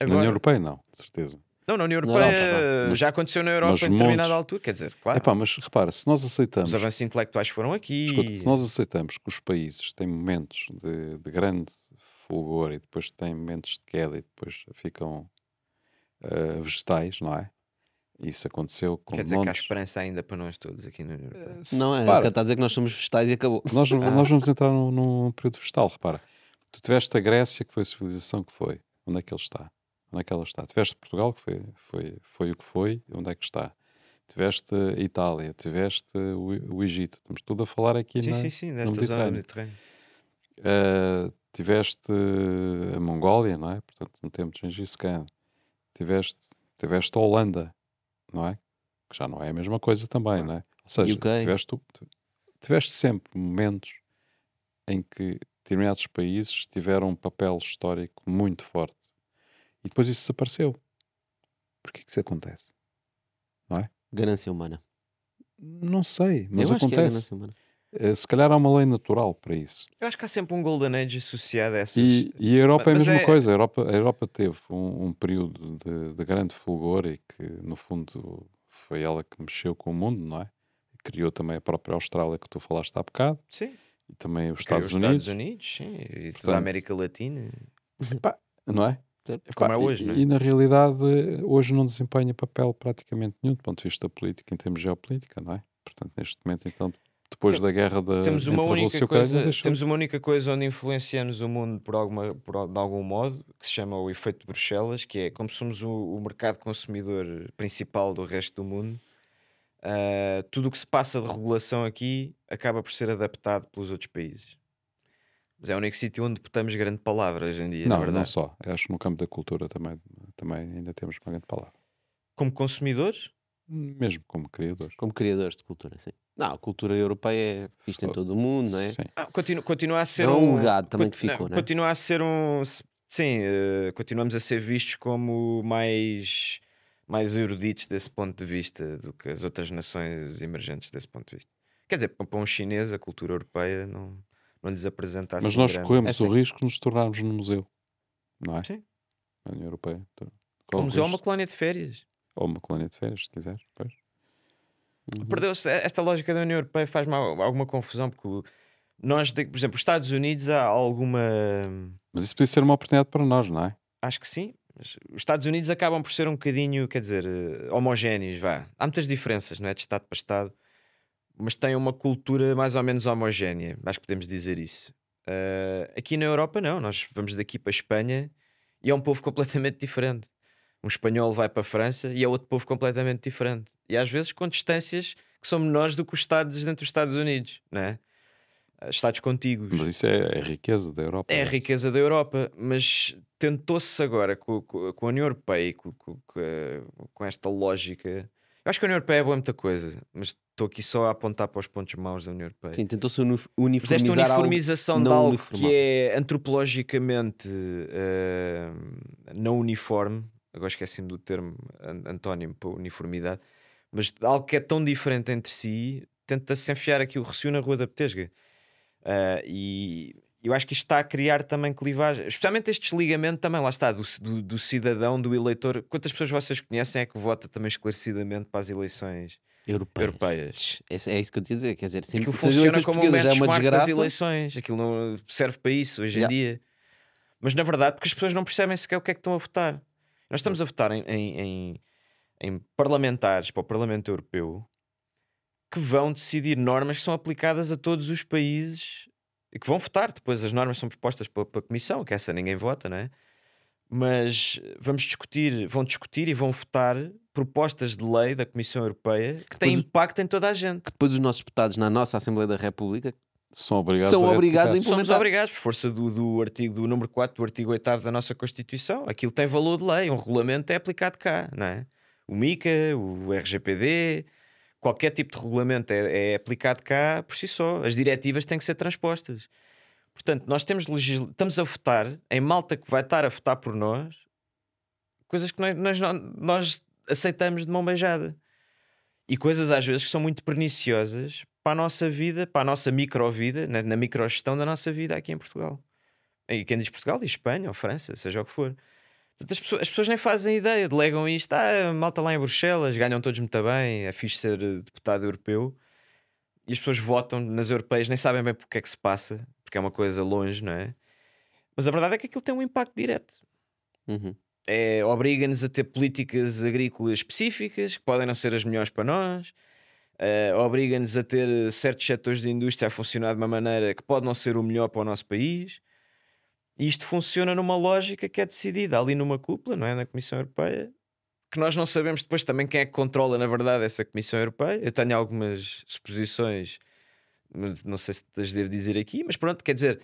Na Agora. União Europeia, não, de certeza. Não, na União Não, Europeia não. Mas- já aconteceu na Europa mas em determinada montes- altura. Quer dizer, claro, Epá, mas repara, se nós aceitamos, os avanços intelectuais foram aqui. escuta, se nós aceitamos que os países têm momentos de, de grande fulgor e depois têm momentos de queda e depois ficam ah, vegetais, não é? Isso aconteceu com Quer dizer que há montes. esperança ainda para nós todos aqui Europeia. Se- Não é, repara, está a dizer que nós somos vegetais e acabou. Nós, Ah. nós vamos entrar num, num período vegetal, repara. Tu tiveste a Grécia, que foi a civilização que foi. Onde é que ele está? Onde é que ela está? Tiveste Portugal, que foi, foi, foi o que foi. Onde é que está? Tiveste a Itália, tiveste o, o Egito. Estamos tudo a falar aqui Sim, na, sim, sim, no desta zona do. Mediterrâneo. Uh, tiveste a Mongólia, não é? Portanto, no tempo de Gengis Khan. Tiveste, tiveste a Holanda, não é? Que já não é a mesma coisa também, não é? Ou seja, UK. tiveste, tiveste sempre momentos em que determinados países tiveram um papel histórico muito forte. E depois isso desapareceu. Porquê que isso acontece? Ganância humana. Não sei, mas acho que é Uh, Se calhar há uma lei natural para isso. Eu acho que há sempre um Golden Age associado a essas. E, e a Europa é a Mas mesma é- coisa. A Europa, a Europa teve um, um período de, de grande fulgor e que, no fundo, foi ela que mexeu com o mundo, não é? Criou também a própria Austrália que tu falaste há bocado Sim, e também os criou Estados os Unidos, Estados Unidos, sim, e toda Portanto, a América Latina. não é? Como é Pá, hoje, e, não é? e na realidade, hoje não desempenha papel praticamente nenhum do ponto de vista político, em termos geopolítica, não é? Portanto, neste momento, então, depois Tem- da guerra da, temos uma única Ucrânia, coisa deixou- temos uma única coisa onde influenciamos o mundo por alguma por, de algum modo que se chama o efeito de Bruxelas que é como somos o, o mercado consumidor principal do resto do mundo ah, tudo o que se passa de regulação aqui acaba por ser adaptado pelos outros países mas é o único sítio onde botamos grande palavra hoje em dia Não, verdade não só. Eu acho que no campo da cultura também, também ainda temos uma grande palavra. como consumidores Mesmo como criadores. Como criadores de cultura, sim. Não, a cultura europeia é vista em Fo- todo o mundo, não é? Sim. Ah, continua, continua a ser É um um legado também que ficou, né? Continua a ser um. Sim, eh, continuamos a ser vistos como mais, mais eruditos desse ponto de vista do que as outras nações emergentes desse ponto de vista. Quer dizer, para um chinês, a cultura europeia não, não lhes apresenta assim. Mas nós grande- corremos É o risco de nos tornarmos num museu, não é? Sim. Na União Europeia. Corre O museu é uma colónia de férias. Ou uma colónia de férias, se quiseres. Pois. Uhum. Perdeu-se esta lógica da União Europeia faz-me al- alguma confusão porque nós, por exemplo, os Estados Unidos há alguma Mas isso podia ser uma oportunidade para nós, não é? Acho que sim. Mas os Estados Unidos acabam por ser um bocadinho, quer dizer, eh, homogéneos, vá. Há muitas diferenças, não é? De Estado para Estado, mas têm uma cultura mais ou menos homogénea. Acho que podemos dizer isso. Eh, aqui na Europa, não. Nós vamos daqui para a Espanha e é um povo completamente diferente. Um espanhol vai para a França e é outro povo completamente diferente. E às vezes com distâncias que são menores do que os Estados dentro dos Estados Unidos, não é? Eh, Estados contíguos. Mas isso é, é a riqueza da Europa. É a isso. riqueza da Europa, mas tentou-se agora com, com- com a União Europeia e com, com- com esta lógica. Eu acho que a União Europeia é boa muita coisa, mas estou aqui só a apontar para os pontos maus da União Europeia. Sim, tentou-se uni- Mas esta uniformizar algo. uniformização de algo uniformado. que é antropologicamente eh, não uniforme, agora esqueci-me do termo an- antónimo para uniformidade, mas algo que é tão diferente entre si, tenta-se enfiar aqui o recio na Rua da Petesga. Ah, e eu acho que isto está a criar também clivagem, especialmente este desligamento também, lá está, do, do- do cidadão, do eleitor. Quantas pessoas vocês conhecem é que vota também esclarecidamente para as eleições Europeias. europeias? Esse- É isso que eu te ia dizer. Quer dizer, sempre Aquilo as funciona como um é uma benchmark das desgraça. eleições. Aquilo não serve para isso hoje em Yeah. dia. Mas na verdade, porque as pessoas não percebem sequer o que é que estão a votar. Nós estamos a votar em, em, em- em parlamentares para o Parlamento Europeu que vão decidir normas que são aplicadas a todos os países e que vão votar. Depois as normas são propostas pela, pela Comissão, que essa ninguém vota, não é? mas vamos discutir, vão discutir e vão votar propostas de lei da Comissão Europeia que têm Pois- impacto em toda a gente. Que depois os nossos deputados na nossa Assembleia da República São obrigados são a obrigados a. Somos implementar. obrigados, por força do, do artigo do número 4 do artigo 8 da nossa Constituição. Aquilo tem valor de lei, um regulamento é aplicado cá, não é? O MICA, o RGPD, qualquer tipo de regulamento é, é aplicado cá por si só. As diretivas têm que ser transpostas. Portanto, nós temos de legisla- estamos a votar em malta que vai estar a votar por nós coisas que nós, nós, nós aceitamos de mão beijada. E coisas às vezes que são muito perniciosas para a nossa vida, para a nossa microvida, na, na microgestão da nossa vida aqui em Portugal. E quem diz Portugal diz Espanha ou França, seja o que for. Portanto, as, pessoas, as pessoas nem fazem ideia, delegam isto. Ah, malta lá em Bruxelas, ganham todos muito bem, é fixe ser eh, deputado europeu. E as pessoas votam nas europeias, nem sabem bem porque é que se passa, porque é uma coisa longe, não é? Mas a verdade é que aquilo tem um impacto direto Uhum. é, obriga-nos a ter políticas agrícolas específicas que podem não ser as melhores para nós, eh, obriga-nos a ter eh, certos setores de indústria a funcionar de uma maneira que pode não ser o melhor para o nosso país. E isto funciona numa lógica que é decidida ali numa cúpula, não é? Na Comissão Europeia, que nós não sabemos depois também quem é que controla, na verdade, essa Comissão Europeia. Eu tenho algumas suposições, não sei se as devo dizer aqui, mas pronto, quer dizer,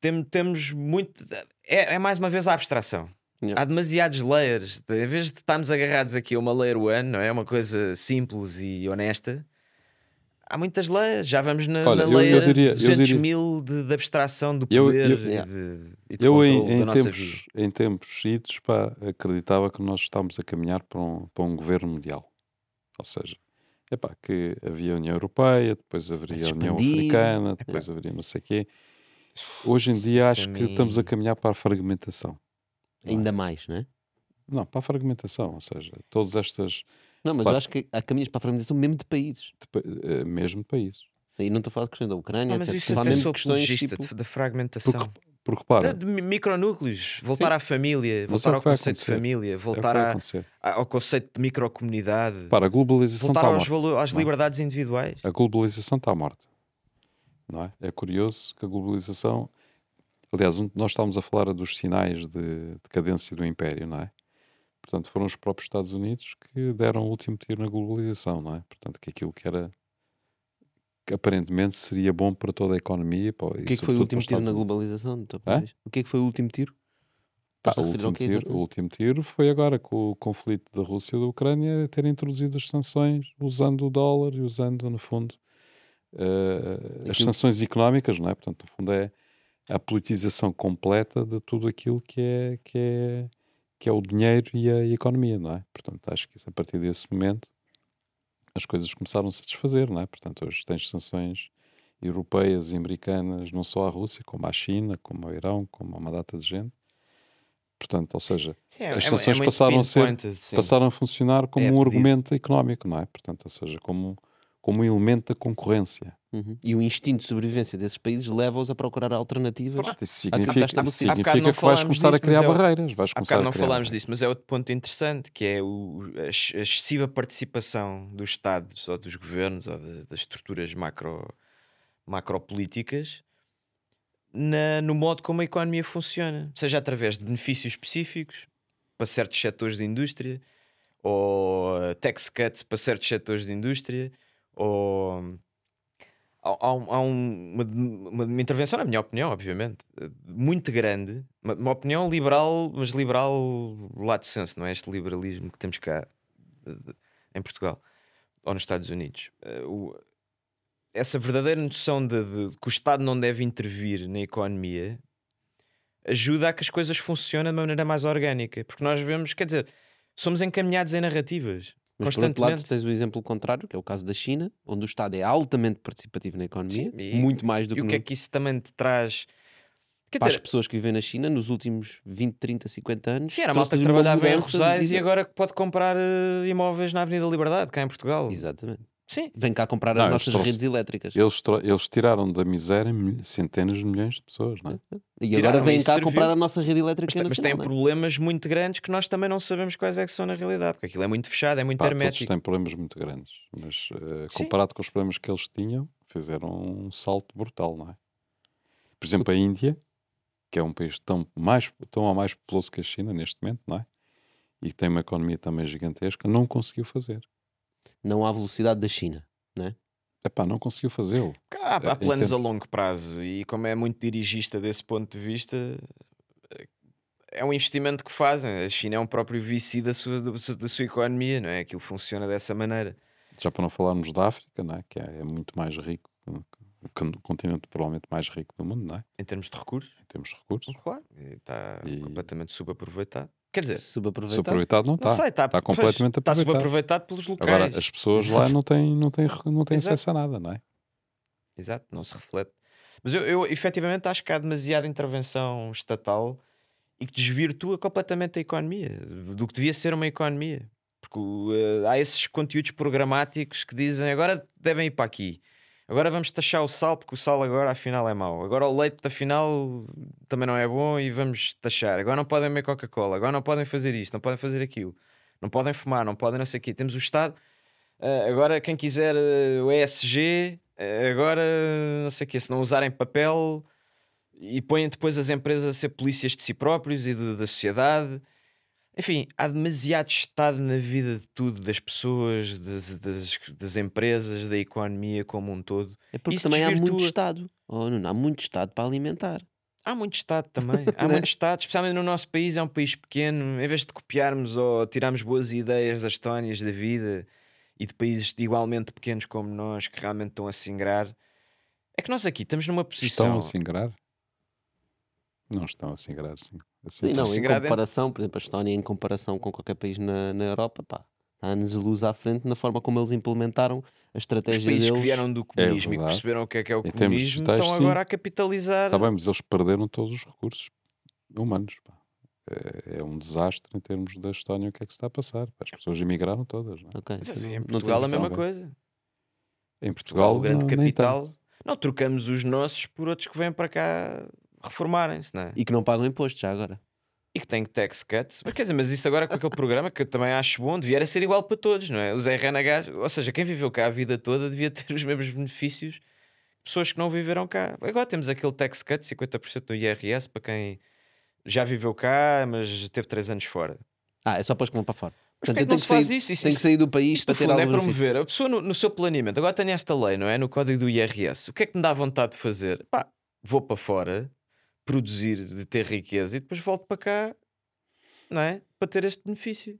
tem- temos muito. É, é mais uma vez a abstração. Yeah. Há demasiados layers. Em vez de estarmos agarrados aqui a uma layer one, não é? Uma coisa simples e honesta. Há muitas layers. Já vamos na, Olha, na eu- eu layer diria- eu 200 diria- mil de, de abstração do Eu- poder eu- e Yeah. de, e de Eu, em, em nossa vida. tempos, em tempos idos, pá, acreditava que nós estávamos a caminhar para um, para um governo mundial. Ou seja, epá, que havia a União Europeia, depois haveria a União. Africana, depois haveria não sei o quê. Hoje em dia acho a que estamos a caminhar para a fragmentação. Ainda mais, não é? Não, para a fragmentação, ou seja, todas estas, Não, mas Claro. eu acho que há caminhos para a fragmentação mesmo de países. de pa- eh, mesmo países. E não estou a falar de questão da Ucrânia, Ah, mas etc. isso a é mesmo de questões tipo... de- da fragmentação. Porque, porque para, De, de micronúcleos, voltar Sim. à família, Mas voltar é ao conceito de família, é voltar acontecer. à- ao conceito de microcomunidade, Para, a globalização voltar está aos às não é? liberdades individuais. A globalização está morta. Não é? é curioso que a globalização. Aliás, nós estávamos a falar dos sinais de decadência do Império, não é? Portanto, foram os próprios Estados Unidos que deram o último tiro na globalização, não é? Portanto, que aquilo que era. que aparentemente seria bom para toda a economia. pá, O que é que foi o último tiro na globalização? país? O que é que foi o último tiro? O, último tiro, o último tiro foi agora com o conflito da Rússia e da Ucrânia ter introduzido as sanções usando o dólar e usando, no fundo, eh, as sanções económicas, não é? Portanto, no fundo, é a politização completa de tudo aquilo que é, que é, que é o dinheiro e a, e a economia, não é? Portanto, acho que isso, a partir desse momento as coisas começaram -se a desfazer, não é? Portanto, hoje tens sanções europeias e americanas, não só à Rússia, como à China, como ao Irão, como a uma data de gente. Portanto, ou seja, Sim, As sanções muito passaram a ser- passaram a funcionar como É um argumento económico, não é? Portanto, ou seja, como, como um elemento da concorrência. Uhum. E o instinto de sobrevivência desses países leva-os a procurar alternativas. Isso Aquilo significa, isso significa que vais começar a disso, criar mas é o- barreiras. Vais começar bocado a não criar falámos disso, mas é outro ponto interessante que é o, a, a excessiva participação dos Estados ou dos governos ou das, das estruturas macro, macropolíticas na, no modo como a economia funciona, seja através de benefícios específicos para certos setores de indústria ou eh, tax cuts para certos setores de indústria ou há, há um- um- uma, uma- intervenção, na minha opinião, obviamente, muito grande, uma, uma opinião liberal, mas liberal de senso, não é este liberalismo que temos cá eh, em Portugal ou nos Estados Unidos. Eh, o- essa verdadeira noção de, de que o Estado não deve intervir na economia ajuda a que as coisas funcionem de uma maneira mais orgânica, porque nós vemos, quer dizer, somos encaminhados em narrativas. Mas por outro lado, tens o exemplo contrário, que é o caso da China, onde o Estado é altamente participativo na economia, Sim, e- muito mais do E que, o no- que é que isso também te traz? Quer para as dizer, pessoas que vivem na China nos últimos 20, 30, 50 anos. sim, era a malta que trabalhava em de Rosais e agora pode comprar eh, imóveis na Avenida Liberdade, cá em Portugal. Exatamente. Sim, Vem cá comprar Não, as nossas trouxe- redes elétricas. Eles, eles tiraram da miséria centenas de milhões de pessoas, não é? E Tiraram, agora vêm cá serviu. comprar a nossa rede elétrica mas, tem- mas não é? problemas muito grandes que nós também não sabemos quais é que são na realidade, porque aquilo é muito fechado, é muito Pá, todos hermético. têm problemas muito grandes, mas Sim. comparado com os problemas que eles tinham, fizeram um salto brutal, não é? Por exemplo, a Índia, que é um país tão, mais, tão ou mais populoso que a China neste momento, não é? E que tem uma economia também gigantesca, não conseguiu fazer. Não há velocidade da China, não é? Epá, não conseguiu fazê-lo. Há, há Eh, em planos a longo prazo e como é muito dirigista desse ponto de vista, eh, é um investimento que fazem. A China é um próprio VC da sua, da sua- economia, não é? Aquilo funciona dessa maneira. Já para não falarmos da África, não é? Que é, é muito mais rico, o con- continente provavelmente mais rico do mundo, não é? Em termos de recursos, Em termos de recursos. claro, está E- completamente subaproveitado. Quer dizer, Subaproveitado. Subaproveitado não não está. sei, está Está completamente Está aproveitado. subaproveitado pelos locais. Agora, as pessoas lá não têm, não têm, não têm Exato. acesso a nada, não é? Exato, não se reflete. Mas eu, eu efetivamente acho que há demasiada intervenção estatal e que desvirtua completamente a economia, do que devia ser uma economia. Porque uh, há esses conteúdos programáticos que dizem agora devem ir para aqui. Agora vamos taxar o sal, porque o sal agora afinal é mau. Agora o leite afinal também não é bom e vamos taxar. Agora não podem beber Coca-Cola, agora não podem fazer isto, não podem fazer aquilo, não podem fumar, não podem não sei o quê. Temos o Estado. Uh, agora quem quiser uh, o ESG, uh, agora não sei o quê, se não usarem papel e põem depois as empresas a ser polícias de si próprios e da sociedade. Enfim, há demasiado Estado na vida de tudo, das pessoas, das, das, das empresas, da economia como um todo. É porque Isso também há muito desvirtua. Estado. Oh, Nuno, há muito Estado para alimentar. Há muito Estado também. Há Né? muito Estado, especialmente no nosso país, é um país pequeno. Em vez de copiarmos ou tirarmos boas ideias das Estónias da vida e de países igualmente pequenos como nós que realmente estão a se ingrar, é que nós aqui estamos numa Estão posição. a se ingrar? Não estão a se ingrar, sim. Assim, Sim, não, em comparação, por exemplo, a Estónia, em comparação com qualquer país na, na Europa, pá, há anos de luz à frente na forma como eles implementaram a Os estratégia países deles. que vieram do comunismo e que perceberam o que é que é o Em comunismo digitais, estão sim. agora a capitalizar. Está bem, mas eles perderam todos os recursos humanos. pá. É, é um desastre em termos da Estónia o que é que se está a passar. pá. As pessoas emigraram todas. Não é? Ok, Mas, assim, em não Portugal a mesma bem. coisa. Em Portugal, Portugal, o grande não, capital. Não, trocamos os nossos por outros que vêm para cá reformarem-se, não é? E que não pagam impostos já agora. E que tem tax cuts. Mas quer dizer, mas isso agora com aquele programa que eu também acho bom, devia ser igual para todos, não é? Os RNH, ou seja, quem viveu cá a vida toda devia ter os mesmos benefícios que pessoas que não viveram cá. Agora temos aquele tax cut, 50% do IRS para quem já viveu cá, mas teve 3 anos fora. Ah, é só para os que vão para fora. Mas Portanto, eu que não tenho se que faz sair- isso? Isso- Tenho que sair do país Isto para no ter fundo é promover. A pessoa no, no seu planeamento, agora tem esta lei, não é? No código do IRS. O que é que me dá vontade de fazer? Pá, vou para fora, produzir, de ter riqueza e depois volto para cá, não é? Para ter este benefício.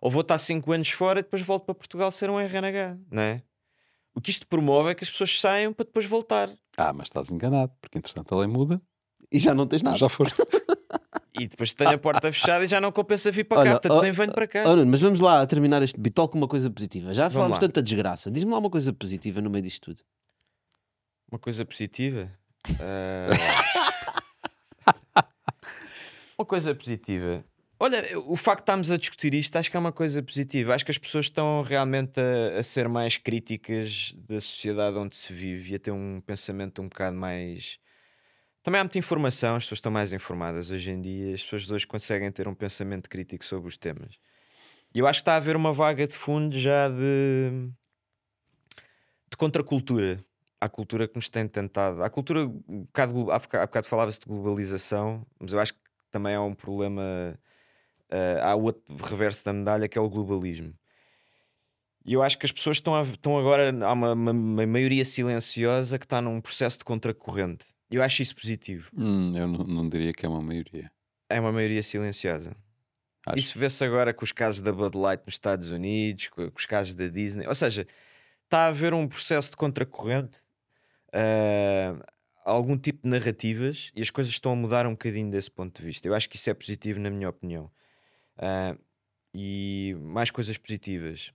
Ou vou estar 5 anos fora e depois volto para Portugal ser um RNH, não é? O que isto promove é que as pessoas saiam para depois voltar. Ah, mas estás enganado, porque entretanto a lei muda, E já não tens nada. já foste. E depois tenho a porta fechada e já não compensa vir para Olha, cá, portanto oh, nem venho para cá. Mas vamos lá terminar este bitol com uma coisa positiva. Já Vamos falámos lá. tanta desgraça. Diz-me lá uma coisa positiva no meio disto tudo. Uma coisa positiva. Ah, uma coisa positiva. Olha, o facto de estarmos a discutir isto acho que é uma coisa positiva. Acho que as pessoas estão realmente a, a ser mais críticas da sociedade onde se vive e a ter um pensamento um bocado mais. Também há muita informação, as pessoas estão mais informadas hoje em dia, as pessoas hoje conseguem ter um pensamento crítico sobre os temas. E eu acho que está a haver uma vaga de fundo já de, de contracultura à cultura que nos tem tentado. À cultura, um bocado, há boca- há bocado falava-se de globalização, mas eu acho que também há um problema. eh, há o outro reverso da medalha que é o globalismo. E eu acho que as pessoas estão, a- estão agora. Há uma, uma- uma maioria silenciosa que está num processo de contracorrente. E eu acho isso positivo. Hum, eu não, não diria que é uma maioria. É uma maioria silenciosa. Acho. Isso vê-se agora com os casos da Bud Light nos Estados Unidos, com, com os casos da Disney. Ou seja, está a haver um processo de contracorrente, ah, algum tipo de narrativas, e as coisas estão a mudar um bocadinho desse ponto de vista. Eu acho que isso é positivo, na minha opinião. Ah, e mais coisas positivas.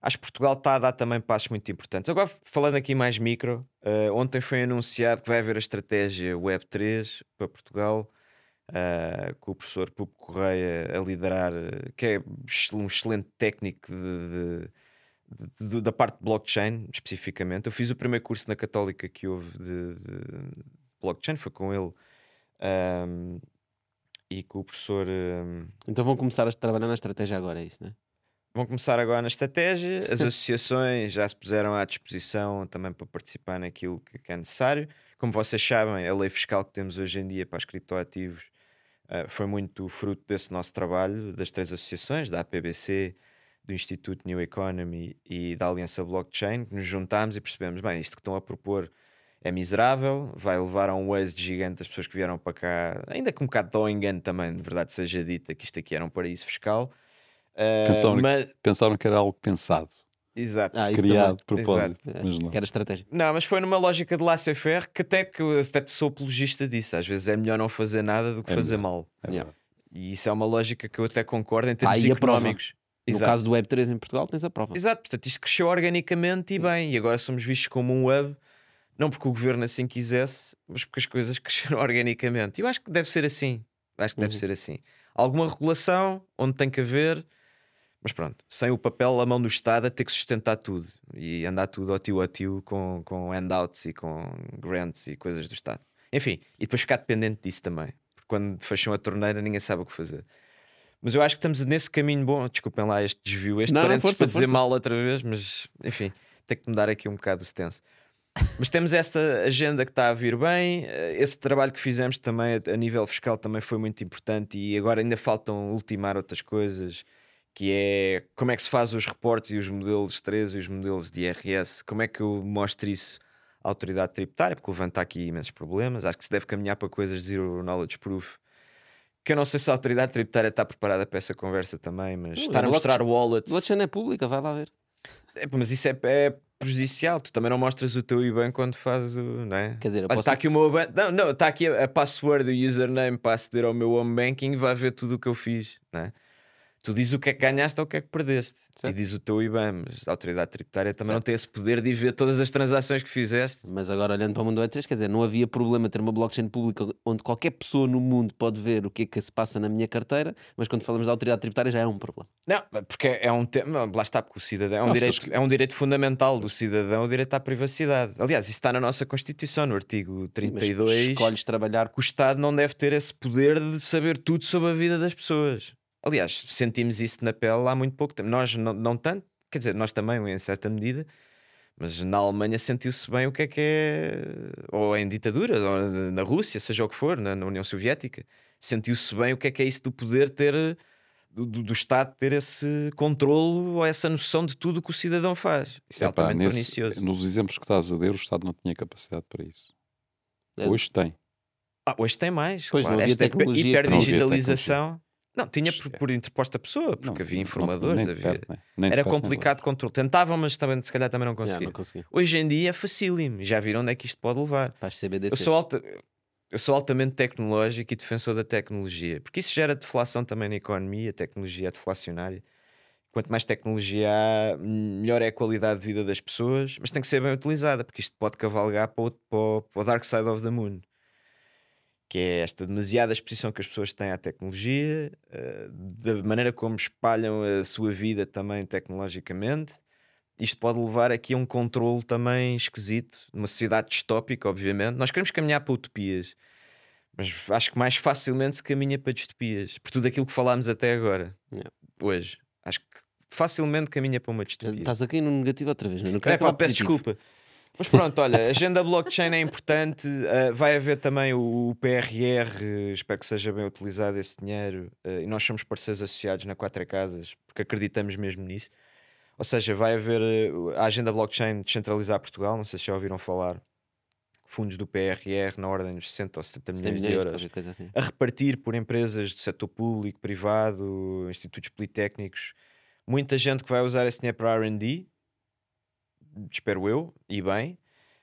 Acho que Portugal está a dar também passos muito importantes. Agora, falando aqui mais micro, ah, ontem foi anunciado que vai haver a estratégia Web3 para Portugal. Uh, com o professor Pupo Correia a liderar, uh, que é um excelente técnico de- de- de- da parte de blockchain, especificamente. Eu fiz o primeiro curso na Católica que houve de, de blockchain, foi com ele um, e com o professor. um, Então vão começar a trabalhar na estratégia agora, é isso, não é? vão começar agora na estratégia. As associações já se puseram à disposição também para participar naquilo que, que é necessário. Como vocês sabem, a lei fiscal que temos hoje em dia para os criptoativos uh, foi muito fruto desse nosso trabalho, das três associações, da APBC, do Instituto New Economy e da Aliança Blockchain, que nos juntámos e percebemos: bem, isto que estão a propor é miserável, vai levar a um êxito gigante das pessoas que vieram para cá, ainda com um bocado de engano também, de verdade seja dita, que isto aqui era um paraíso fiscal. Uh, pensaram, mas... pensaram que era algo pensado. Exato. Ah, criado de propósito. Exato. Mas não. Que era estratégia. Não, mas foi numa lógica de laissez-faire que até que eu até sou apologista disso. Às vezes é melhor não fazer nada do que é fazer melhor. mal. É. E isso é uma lógica que eu até concordo em termos ah, económicos. No Exato. caso do Web3 em Portugal, tens a prova. Exato, portanto, isto cresceu organicamente e bem, e agora somos vistos como um hub, não porque o governo assim quisesse, mas porque as coisas cresceram organicamente. E eu acho que deve ser assim. Acho que deve uhum. ser assim. Alguma regulação onde tem que haver, mas pronto, sem o papel, a mão do Estado a ter que sustentar tudo e andar tudo ao tio a tio com, com handouts e com grants e coisas do Estado. Enfim, e depois ficar dependente disso também. Porque quando fecham a torneira, ninguém sabe o que fazer. Mas eu acho que estamos nesse caminho bom. Desculpem lá este desvio, este não, parênteses força, para dizer força. mal outra vez, mas enfim, tem que mudar aqui um bocado o stance. Mas temos essa agenda que está a vir bem. Esse trabalho que fizemos também a nível fiscal também foi muito importante e agora ainda faltam ultimar outras coisas, que é como é que se faz os reportes e os modelos 3 e os modelos de IRS, como é que eu mostro isso à autoridade tributária, porque levanta aqui imensos problemas. Acho que se deve caminhar para coisas de zero knowledge proof que eu não sei se a autoridade tributária está preparada para essa conversa também, mas uh, estar a mostrar wallets. Blockchain é pública, vai lá ver. É, mas isso é, é, prejudicial. Tu também não mostras o teu IBAN quando fazes o. Não é? Quer dizer, posso... está aqui o meu IBAN. Não, não, está aqui a, a password, o username para aceder ao meu home banking, vai ver tudo o que eu fiz, não é? Tu dizes o que é que ganhaste ou o que é que perdeste. Certo. E diz o teu IBAN, mas a autoridade tributária também certo. não tem esse poder de ver todas as transações que fizeste. Mas agora olhando para o mundo web quer dizer, não havia problema ter uma blockchain pública onde qualquer pessoa no mundo pode ver o que é que se passa na minha carteira, mas quando falamos da autoridade tributária já é um problema. Não, porque é um tema, lá está, porque o cidadão é um, direito, que... é um direito fundamental do cidadão, o direito à privacidade. Aliás, isso está na nossa Constituição, no artigo 32. Sim, escolhes trabalhar. Que o Estado não deve ter esse poder de saber tudo sobre a vida das pessoas. Aliás, sentimos isso na pele há muito pouco tempo. Nós não, não tanto, quer dizer, nós também, em certa medida, mas na Alemanha sentiu-se bem o que é que é, ou em ditadura, ou na Rússia, seja o que for, na, na União Soviética, sentiu-se bem o que é que é isso do poder ter, do, do, Estado ter esse controle ou essa noção de tudo o que o cidadão faz. Isso é, é altamente nesse, pernicioso. Nos exemplos que estás a dar, o Estado não tinha capacidade para isso. É. Hoje tem. Ah, hoje tem mais. Pois, claro. Esta hiperdigitalização. Não, tinha por, por interposta pessoa, porque não, havia informadores, não, havia... Perto, era complicado controle. Tentavam, mas também, se calhar também não conseguiam. Yeah, Hoje em dia é facílimo, já viram onde é que isto pode levar. Eu sou, alta... eu sou altamente tecnológico e defensor da tecnologia, porque isso gera deflação também na economia, a tecnologia é deflacionária. Quanto mais tecnologia há, melhor é a qualidade de vida das pessoas, mas tem que ser bem utilizada, porque isto pode cavalgar para o, para o dark side of the moon que é esta demasiada exposição que as pessoas têm à tecnologia, uh, da maneira como espalham a sua vida também tecnologicamente. Isto pode levar aqui a um controle também esquisito, numa sociedade distópica, obviamente. Nós queremos caminhar para utopias, mas acho que mais facilmente se caminha para distopias, por tudo aquilo que falámos até agora, yeah. hoje. Acho que facilmente caminha para uma distopia. Estás aqui no negativo outra vez, não, é? não quero é, pá, peço desculpa. Mas pronto, olha, a agenda blockchain é importante. Uh, vai haver também o, o, PRR, espero que seja bem utilizado esse dinheiro. Uh, e nós somos parceiros associados na Quatro Casas, porque acreditamos mesmo nisso. Ou seja, vai haver uh, a agenda blockchain descentralizar Portugal. Não sei se já ouviram falar. Fundos do PRR na ordem dos 60 ou 70 milhões, milhões de euros assim. a repartir por empresas do setor público, privado, institutos politécnicos. Muita gente que vai usar esse dinheiro para RD, espero eu, e bem.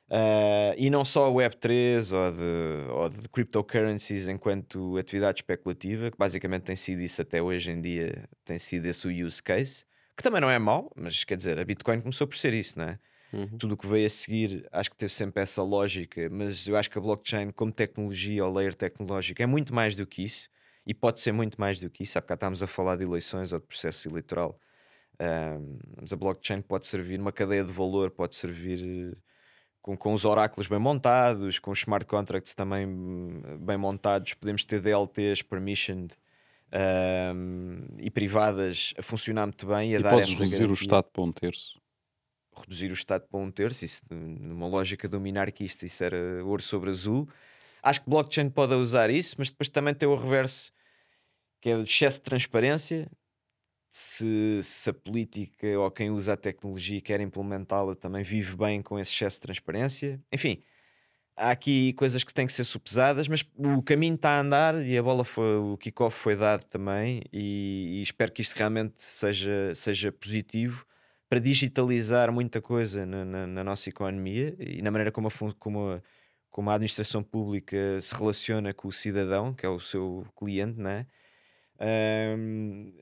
Uh, e não só Web3 ou de, ou de cryptocurrencies enquanto atividade especulativa, que basicamente tem sido isso até hoje em dia, tem sido esse o use case, que também não é mau, mas quer dizer, a Bitcoin começou por ser isso, não é? Uhum. Tudo o que veio a seguir, acho que teve sempre essa lógica, mas eu acho que a blockchain, como tecnologia ou layer tecnológico, é muito mais do que isso e pode ser muito mais do que isso. Há bocado estávamos a falar de eleições ou de processo eleitoral. Um, mas a blockchain pode servir, uma cadeia de valor pode servir eh, com, com os oráculos bem montados, com os smart contracts também hum, bem montados. Podemos ter DLTs permissioned ahm, e privadas a funcionar muito bem e a E dar podes reduzir o. Estado para um terço. reduzir o Estado para um terço, isso numa lógica do minarquista, isso era ouro sobre azul. Acho que blockchain pode usar isso, mas depois também tem o reverso, que é o excesso de transparência. Se, se a política ou quem usa a tecnologia e quer implementá-la também vive bem com esse excesso de transparência. Enfim, há aqui coisas que têm que ser supesadas, mas o caminho está a andar e a bola foi, o kickoff foi dado também. E, e espero que isto realmente seja, seja positivo para digitalizar muita coisa na, na- na nossa economia e na maneira como a, como, a, como a administração pública se relaciona com o cidadão, que é o seu cliente, né? Ahm,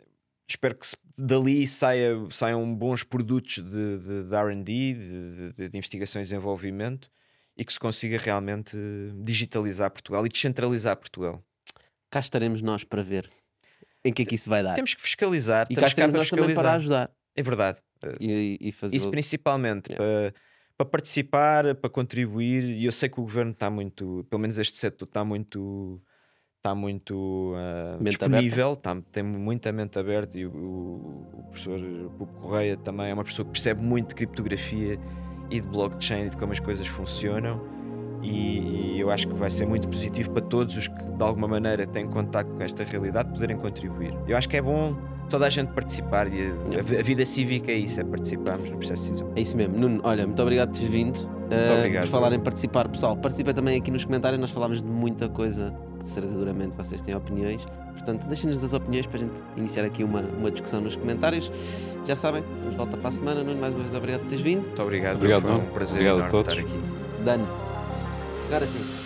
espero que dali saia, saiam bons produtos de, de, de RD, de, de- de investigação e desenvolvimento e que se consiga realmente digitalizar Portugal e descentralizar Portugal. Cá estaremos nós para ver em que é que isso vai dar. Temos que fiscalizar, e cá estaremos para nós também para ajudar É verdade. e, e fazer. Isso principalmente Yeah. para, para participar, para contribuir, e eu sei que o governo está muito, pelo menos este setor está muito está muito Mente disponível, está, tem muita mente aberta e o, o- professor Pupo Correia também é uma pessoa que percebe muito de criptografia e de blockchain e de como as coisas funcionam e, e eu acho que vai ser muito positivo para todos os que de alguma maneira têm contacto com esta realidade poderem contribuir. Eu acho que é bom toda a gente participar e a, a vi- a vida cívica é isso, é participarmos no processo de decisão. É isso mesmo. Nuno, olha, muito obrigado por teres vindo. Uh, obrigado. Por falar em participar, pessoal, participem também aqui nos comentários. Nós falámos de muita coisa seguramente vocês têm opiniões. Portanto, deixem-nos as opiniões para a gente iniciar aqui uma, uma discussão nos comentários. Já sabem, nos volta para a semana. Nuno, mais uma vez, obrigado por teres vindo. Muito obrigado, Obrigado, foi um Nuno. prazer Obrigado a enorme todos. estar aqui. Dano. Agora sim.